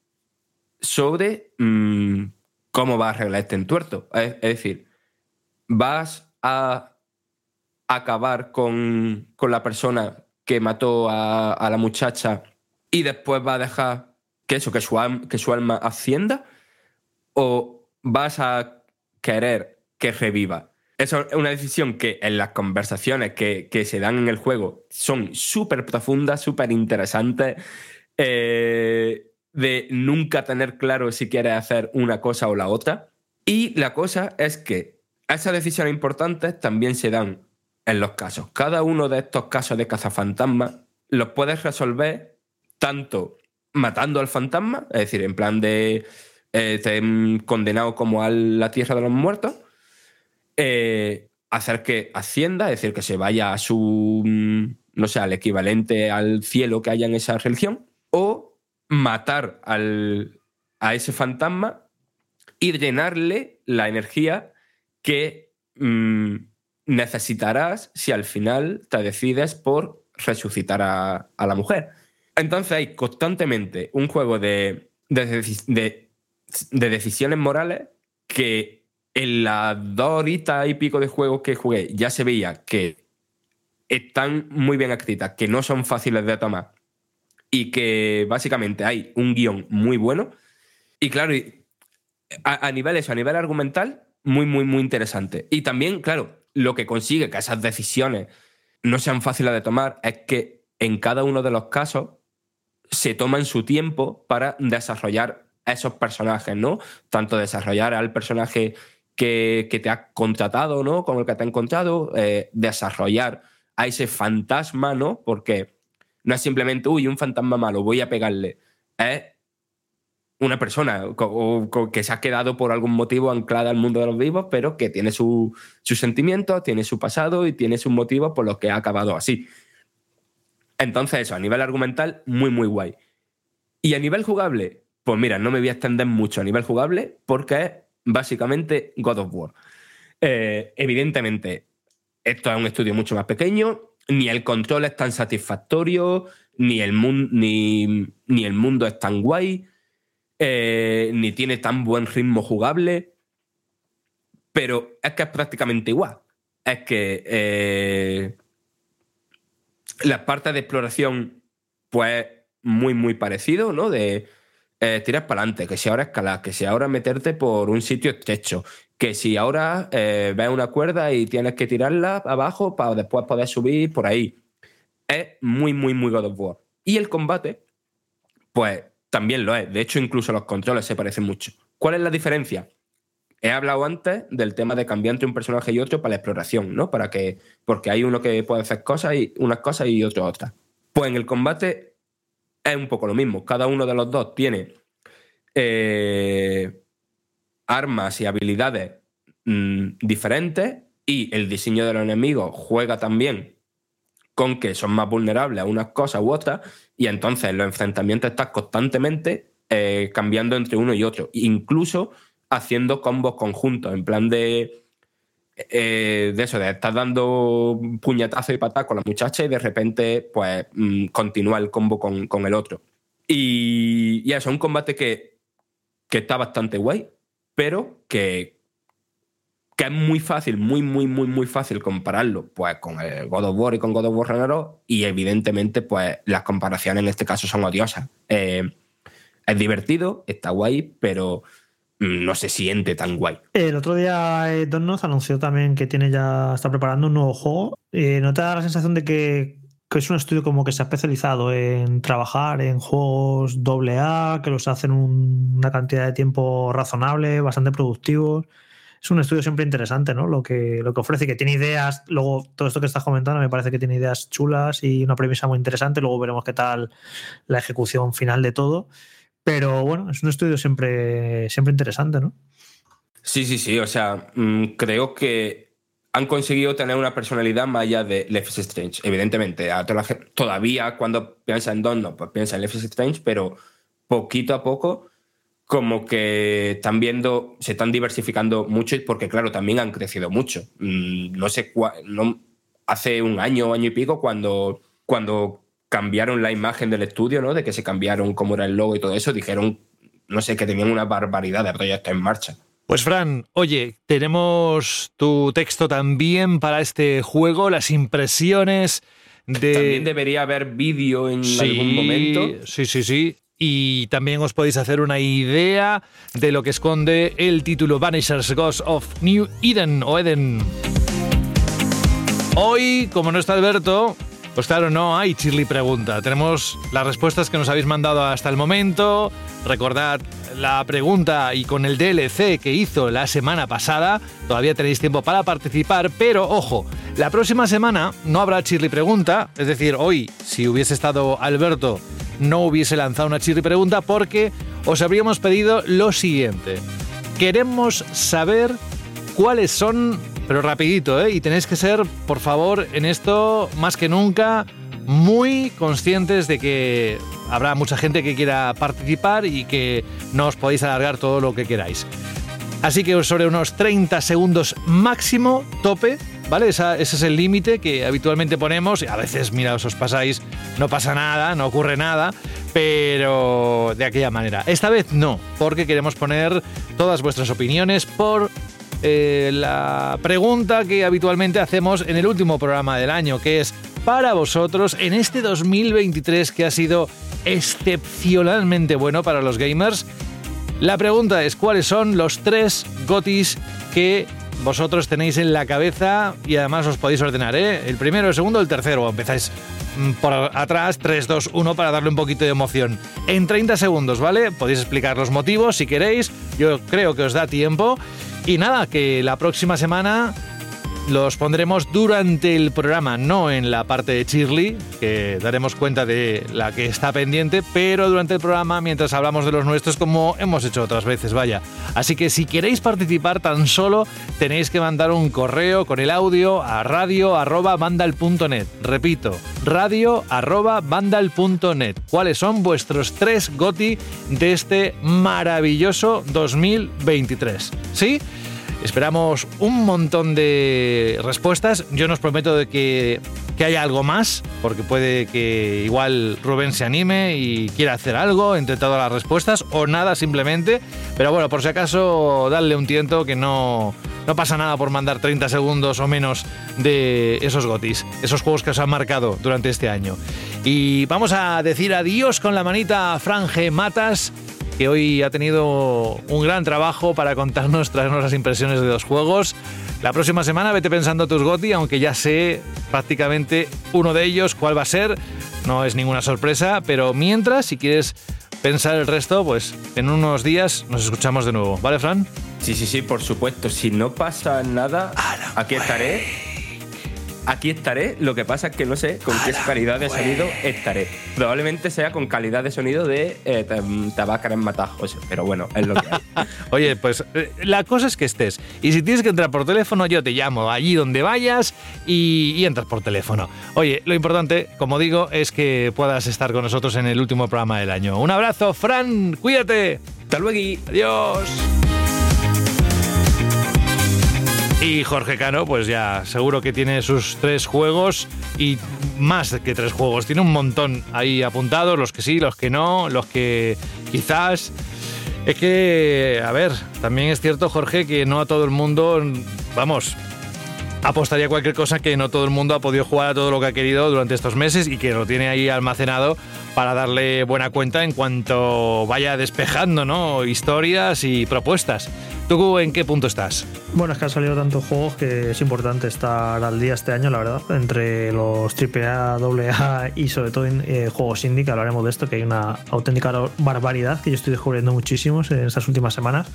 sobre mm, cómo vas a arreglar este entuerto. Es, es decir, vas a acabar con, con la persona que mató a, a la muchacha y después va a dejar que eso, que su, alma, que su alma ascienda, o vas a querer que reviva. Eso es una decisión que en las conversaciones que, que se dan en el juego son súper profundas, súper interesantes, eh, de nunca tener claro si quieres hacer una cosa o la otra. Y la cosa es que esas decisiones importantes también se dan en los casos. Cada uno de estos casos de cazafantasmas los puedes resolver tanto matando al fantasma, es decir, en plan de eh, te condenado como a la tierra de los muertos, eh, hacer que ascienda, es decir, que se vaya a su, mm, no sé, al equivalente al cielo que haya en esa religión, o matar al, a ese fantasma y llenarle la energía que mm, necesitarás si al final te decides por resucitar a, a la mujer. Entonces hay constantemente un juego de, de, deci- de- de decisiones morales que en las dos horitas y pico de juegos que jugué ya se veía que están muy bien escritas, que no son fáciles de tomar y que básicamente hay un guion muy bueno. Y claro, a nivel eso, a nivel argumental, muy, muy, muy interesante. Y también, claro, lo que consigue que esas decisiones no sean fáciles de tomar es que en cada uno de los casos se toman su tiempo para desarrollar esos personajes, ¿no? Tanto desarrollar al personaje que, que te ha contratado, ¿no? Con el que te ha encontrado, eh, desarrollar a ese fantasma, ¿no? Porque no es simplemente, uy, un fantasma malo, voy a pegarle. Es una persona que se ha quedado por algún motivo anclada al mundo de los vivos, pero que tiene su- sus sentimientos, tiene su pasado y tiene sus motivos por los que ha acabado así. Entonces, eso, a nivel argumental, muy, muy guay. Y a nivel jugable, pues mira, no me voy a extender mucho a nivel jugable porque es básicamente God of War. Eh, evidentemente, esto es un estudio mucho más pequeño, ni el control es tan satisfactorio, ni el, mun- ni, ni el mundo es tan guay, eh, ni tiene tan buen ritmo jugable, pero es que es prácticamente igual. Es que eh, las partes de exploración, pues muy, muy parecido, ¿no? De eh, tirar para adelante, que si ahora escalar, que si ahora meterte por un sitio estrecho, que si ahora eh, ves una cuerda y tienes que tirarla abajo para después poder subir por ahí. Es muy, muy, muy God of War. Y el combate, pues también lo es. De hecho, incluso los controles se parecen mucho. ¿Cuál es la diferencia? He hablado antes del tema de cambiar entre un personaje y otro para la exploración, ¿no? Para que, porque hay uno que puede hacer cosas y unas cosas y otro otras. Pues en el combate es un poco lo mismo. Cada uno de los dos tiene eh, armas y habilidades mm, diferentes y el diseño de los enemigos juega también con que son más vulnerables a unas cosas u otras y entonces en los enfrentamientos estás constantemente eh, cambiando entre uno y otro, incluso haciendo combos conjuntos, en plan de, eh, de eso, de estar dando puñetazo y patada con la muchacha y de repente pues mm, continúa el combo con, con el otro. Y, y eso, un combate que, que está bastante guay, pero que, que es muy fácil, muy, muy, muy, muy fácil compararlo pues con el God of War y con God of War Ragnarok y evidentemente pues las comparaciones en este caso son odiosas. Eh, es divertido, está guay, pero no se siente tan guay. El otro día eh, anunció también que tiene ya está preparando un nuevo juego. Eh, ¿No te da la sensación de que, que es un estudio como que se ha especializado en trabajar en juegos AA, que los hacen un- una cantidad de tiempo razonable, bastante productivos? Es un estudio siempre interesante, ¿no? Lo que, lo que ofrece, que tiene ideas. Luego, todo esto que estás comentando me parece que tiene ideas chulas y una premisa muy interesante. Luego veremos qué tal la ejecución final de todo. Pero bueno, es un estudio siempre, siempre interesante, ¿no? Sí, sí, sí. O sea, mm, creo que han conseguido tener una personalidad más allá de Life is Strange. Evidentemente, a toda la gen- todavía cuando piensa en Don, no, pues piensa en Life is Strange, pero poquito a poco, como que están viendo, se están diversificando mucho, porque claro, también han crecido mucho. Mm, No sé, no, hace un año, año y pico, cuando, cuando cambiaron la imagen del estudio, ¿no? De que se cambiaron cómo era el logo y todo eso, dijeron, no sé, que tenían una barbaridad de proyectos en marcha. Pues Fran, oye, tenemos tu texto también para este juego, las impresiones de... También debería haber vídeo en algún momento. Sí, sí, sí. Y también os podéis hacer una idea de lo que esconde el título Vanishers Ghost of New Eden o Eden. Hoy, como no está Alberto, pues claro, no hay Chirly Pregunta. Tenemos las respuestas que nos habéis mandado hasta el momento. Recordad la pregunta y con el DLC que hizo la semana pasada, todavía tenéis tiempo para participar, pero ojo, la próxima semana no habrá Chirly Pregunta, es decir, hoy, si hubiese estado Alberto, no hubiese lanzado una Chirly Pregunta porque os habríamos pedido lo siguiente. Queremos saber cuáles son, pero rapidito, ¿eh? Y tenéis que ser, por favor, en esto más que nunca muy conscientes de que habrá mucha gente que quiera participar y que no os podéis alargar todo lo que queráis. Así que sobre unos 30 segundos máximo, tope, ¿vale? Ese es el límite que habitualmente ponemos. A veces, mira, os os pasáis, no pasa nada, no ocurre nada, pero de aquella manera. Esta vez no, porque queremos poner todas vuestras opiniones por eh, la pregunta que habitualmente hacemos en el último programa del año, que es para vosotros en este 2023 que ha sido excepcionalmente bueno para los gamers. La pregunta es cuáles son los tres gotis que vosotros tenéis en la cabeza y además os podéis ordenar, ¿eh? El primero, el segundo, el tercero. Empezáis mm, por atrás, 3, 2, 1 para darle un poquito de emoción. En 30 segundos, ¿vale? Podéis explicar los motivos si queréis. Yo creo que os da tiempo. Y nada, que la próxima semana los pondremos durante el programa, no en la parte de Shirley, que daremos cuenta de la que está pendiente, pero durante el programa mientras hablamos de los nuestros como hemos hecho otras veces, vaya. Así que si queréis participar tan solo tenéis que mandar un correo con el audio a radio@vandal.net. Repito, radio@vandal.net. ¿Cuáles son vuestros tres goti de este maravilloso 2023? ¿Sí? Esperamos un montón de respuestas. Yo no os prometo de que, que haya algo más, porque puede que igual Rubén se anime y quiera hacer algo entre todas las respuestas, o nada simplemente. Pero bueno, por si acaso, darle un tiento que no, no pasa nada por mandar 30 segundos o menos de esos gotis, esos juegos que os han marcado durante este año. Y vamos a decir adiós con la manita Franje Matas que hoy ha tenido un gran trabajo para contarnos, traernos las impresiones de los juegos. La próxima semana vete pensando tus GOTI, aunque ya sé prácticamente uno de ellos cuál va a ser. No es ninguna sorpresa, pero mientras, si quieres pensar el resto, pues en unos días nos escuchamos de nuevo. ¿Vale, Fran? Sí, sí, sí, por supuesto. Si no pasa nada, aquí estaré. Aquí estaré. Lo que pasa es que no sé con qué calidad de sonido estaré. Probablemente sea con calidad de sonido de eh, Tab- Tabácara en Matajos. Pero bueno, es lo que hay. Oye, pues eh, la cosa es que estés. Y si tienes que entrar por teléfono, yo te llamo allí donde vayas y, y entras por teléfono. Oye, lo importante, como digo, es que puedas estar con nosotros en el último programa del año. Un abrazo, Fran, cuídate. Hasta luego. Adiós. Y Jorge Cano, pues ya seguro que tiene sus tres juegos y más que tres juegos. Tiene un montón ahí apuntados, los que sí, los que no, los que quizás... Es que, a ver, también es cierto, Jorge, que no a todo el mundo, vamos, apostaría cualquier cosa que no todo el mundo ha podido jugar a todo lo que ha querido durante estos meses y que lo tiene ahí almacenado para darle buena cuenta en cuanto vaya despejando, ¿no? Historias y propuestas. ¿Tú en qué punto estás? Bueno, es que han salido tantos juegos que es importante estar al día este año, la verdad, entre los AAA, AA y sobre todo en eh, juegos indie, que hablaremos de esto, que hay una auténtica barbaridad que yo estoy descubriendo muchísimos en estas últimas semanas.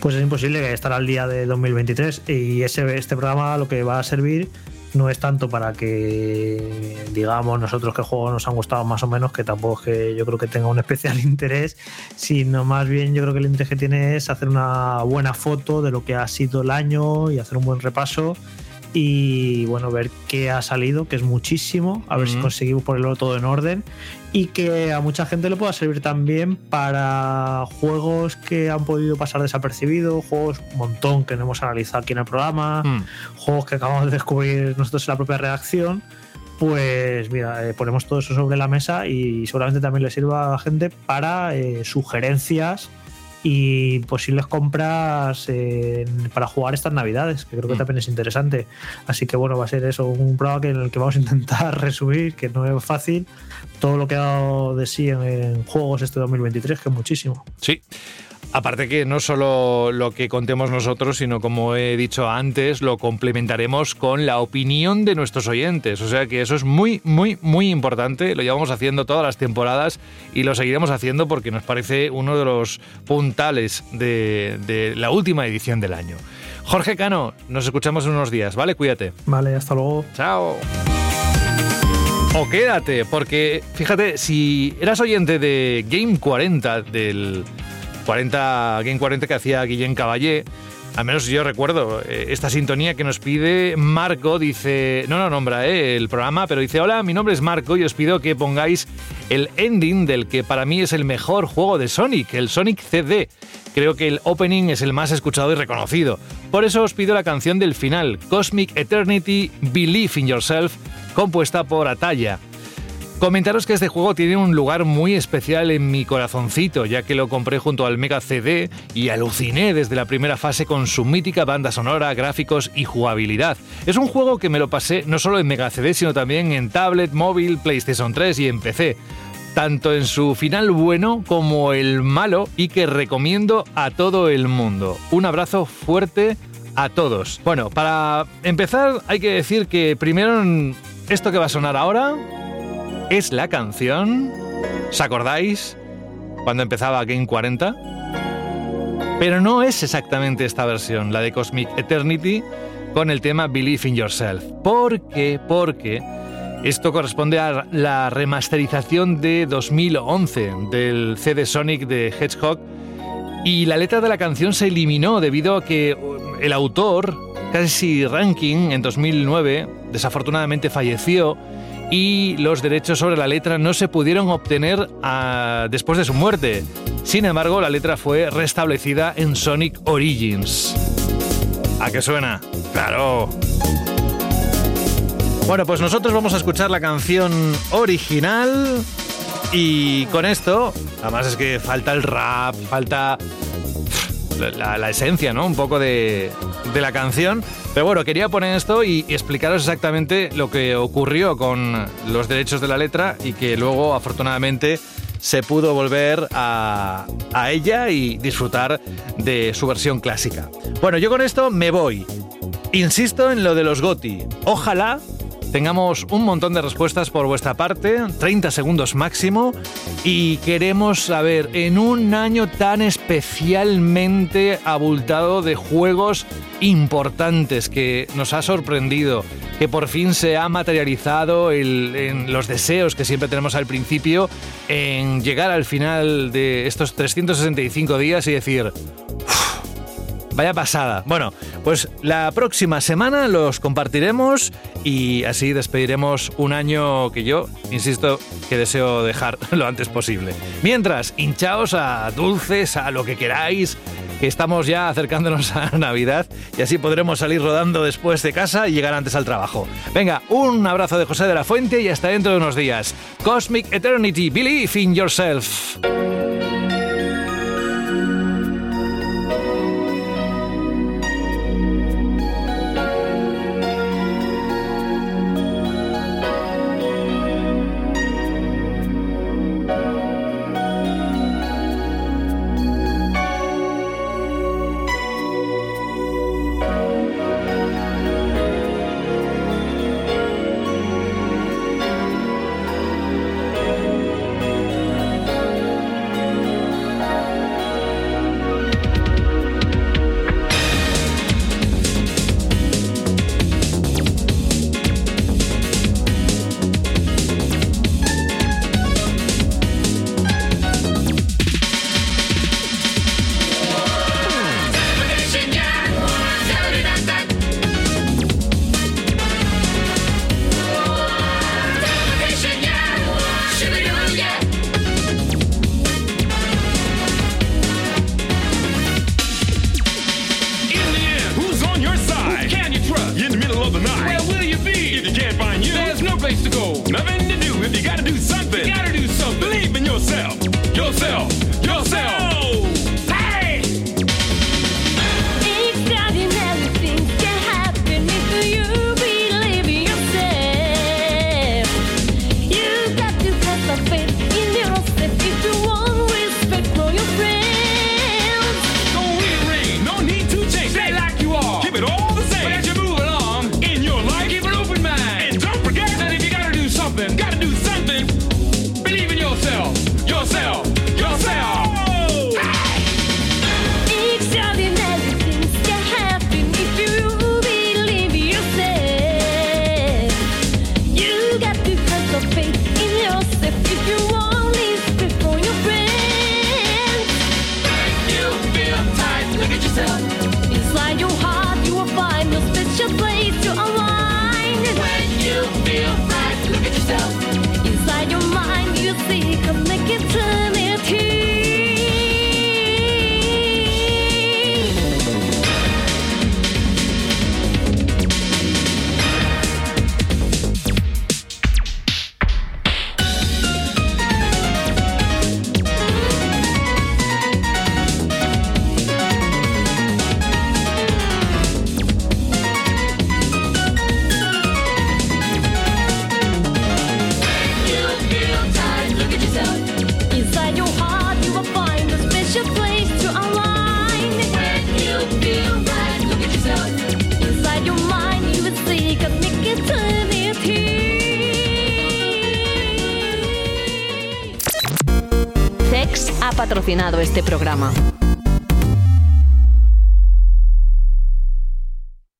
Pues es imposible estar al día de 2023 y ese, este programa lo que va a servir no es tanto para que digamos nosotros qué juegos nos han gustado más o menos, que tampoco es que yo creo que tenga un especial interés, sino más bien yo creo que el interés que tiene es hacer una buena foto de lo que ha sido el año y hacer un buen repaso y bueno, ver qué ha salido, que es muchísimo, a ver si Ujú. conseguimos ponerlo todo en orden y que a mucha gente le pueda servir también para juegos que han podido pasar desapercibidos, juegos un montón que no hemos analizado aquí en el programa, Mm. juegos que acabamos de descubrir nosotros en la propia redacción. Pues mira, eh, ponemos todo eso sobre la mesa y seguramente también le sirva a la gente para eh, sugerencias y posibles compras en- para jugar estas navidades, que creo que Mm. también es interesante. Así que bueno, va a ser eso, un programa que- en el que vamos a intentar resumir, que no es fácil, todo lo que ha dado de sí en, en juegos este 2023, que es muchísimo. Sí. Aparte que no solo lo que contemos nosotros, sino como he dicho antes, lo complementaremos con la opinión de nuestros oyentes. O sea que eso es muy, muy, muy importante. Lo llevamos haciendo todas las temporadas y lo seguiremos haciendo porque nos parece uno de los puntales de, de la última edición del año. Jorge Cano, nos escuchamos en unos días, ¿vale? Cuídate. Vale, hasta luego. Chao. O quédate, porque fíjate, si eras oyente de Game 40, del 40 Game 40 que hacía Guillén Caballé, al menos yo recuerdo eh, esta sintonía que nos pide Marco, dice, no, no nombra eh, el programa, pero dice, hola, mi nombre es Marco y os pido que pongáis el ending del que para mí es el mejor juego de Sonic, el Sonic CD. Creo que el opening es el más escuchado y reconocido. Por eso os pido la canción del final, Cosmic Eternity Believe in Yourself, compuesta por Ataya. Comentaros que este juego tiene un lugar muy especial en mi corazoncito, ya que lo compré junto al Mega CD y aluciné desde la primera fase con su mítica banda sonora, gráficos y jugabilidad. Es un juego que me lo pasé no solo en Mega CD, sino también en tablet, móvil, PlayStation 3 y en PC. Tanto en su final bueno como el malo y que recomiendo a todo el mundo. Un abrazo fuerte a todos. Bueno, para empezar hay que decir que primero esto que va a sonar ahora es la canción. ¿Os acordáis? Cuando empezaba Game 40. Pero no es exactamente esta versión, la de Cosmic Eternity, con el tema Believe in Yourself. ¿Por qué? Porque esto corresponde a la remasterización de 2011 del CD Sonic de Hedgehog y la letra de la canción se eliminó debido a que el autor, Casey Rankin, en 2009, desafortunadamente falleció y los derechos sobre la letra no se pudieron obtener ah, después de su muerte. Sin embargo, la letra fue restablecida en Sonic Origins. ¿A qué suena? Claro. Bueno, pues nosotros vamos a escuchar la canción original y con esto, además es que falta el rap, falta la, esencia, ¿no? Un poco de, de la canción. Pero bueno, quería poner esto y, y explicaros exactamente lo que ocurrió con los derechos de la letra y que luego, afortunadamente, se pudo volver a, a ella y disfrutar de su versión clásica. Bueno, yo con esto me voy. Insisto en lo de los GOTI. Ojalá tengamos un montón de respuestas por vuestra parte, 30 segundos máximo, y queremos saber, en un año tan especialmente abultado de juegos importantes que nos ha sorprendido, que por fin se ha materializado el- en los deseos que siempre tenemos al principio, en llegar al final de estos 365 días y decir, Vaya pasada. Bueno, pues la próxima semana los compartiremos y así despediremos un año que yo, insisto, que deseo dejar lo antes posible. Mientras, hinchaos a dulces, a lo que queráis, que estamos ya acercándonos a Navidad y así podremos salir rodando después de casa y llegar antes al trabajo. Venga, un abrazo de José de la Fuente y hasta dentro de unos días. Cosmic Eternity, believe in yourself. Este programa.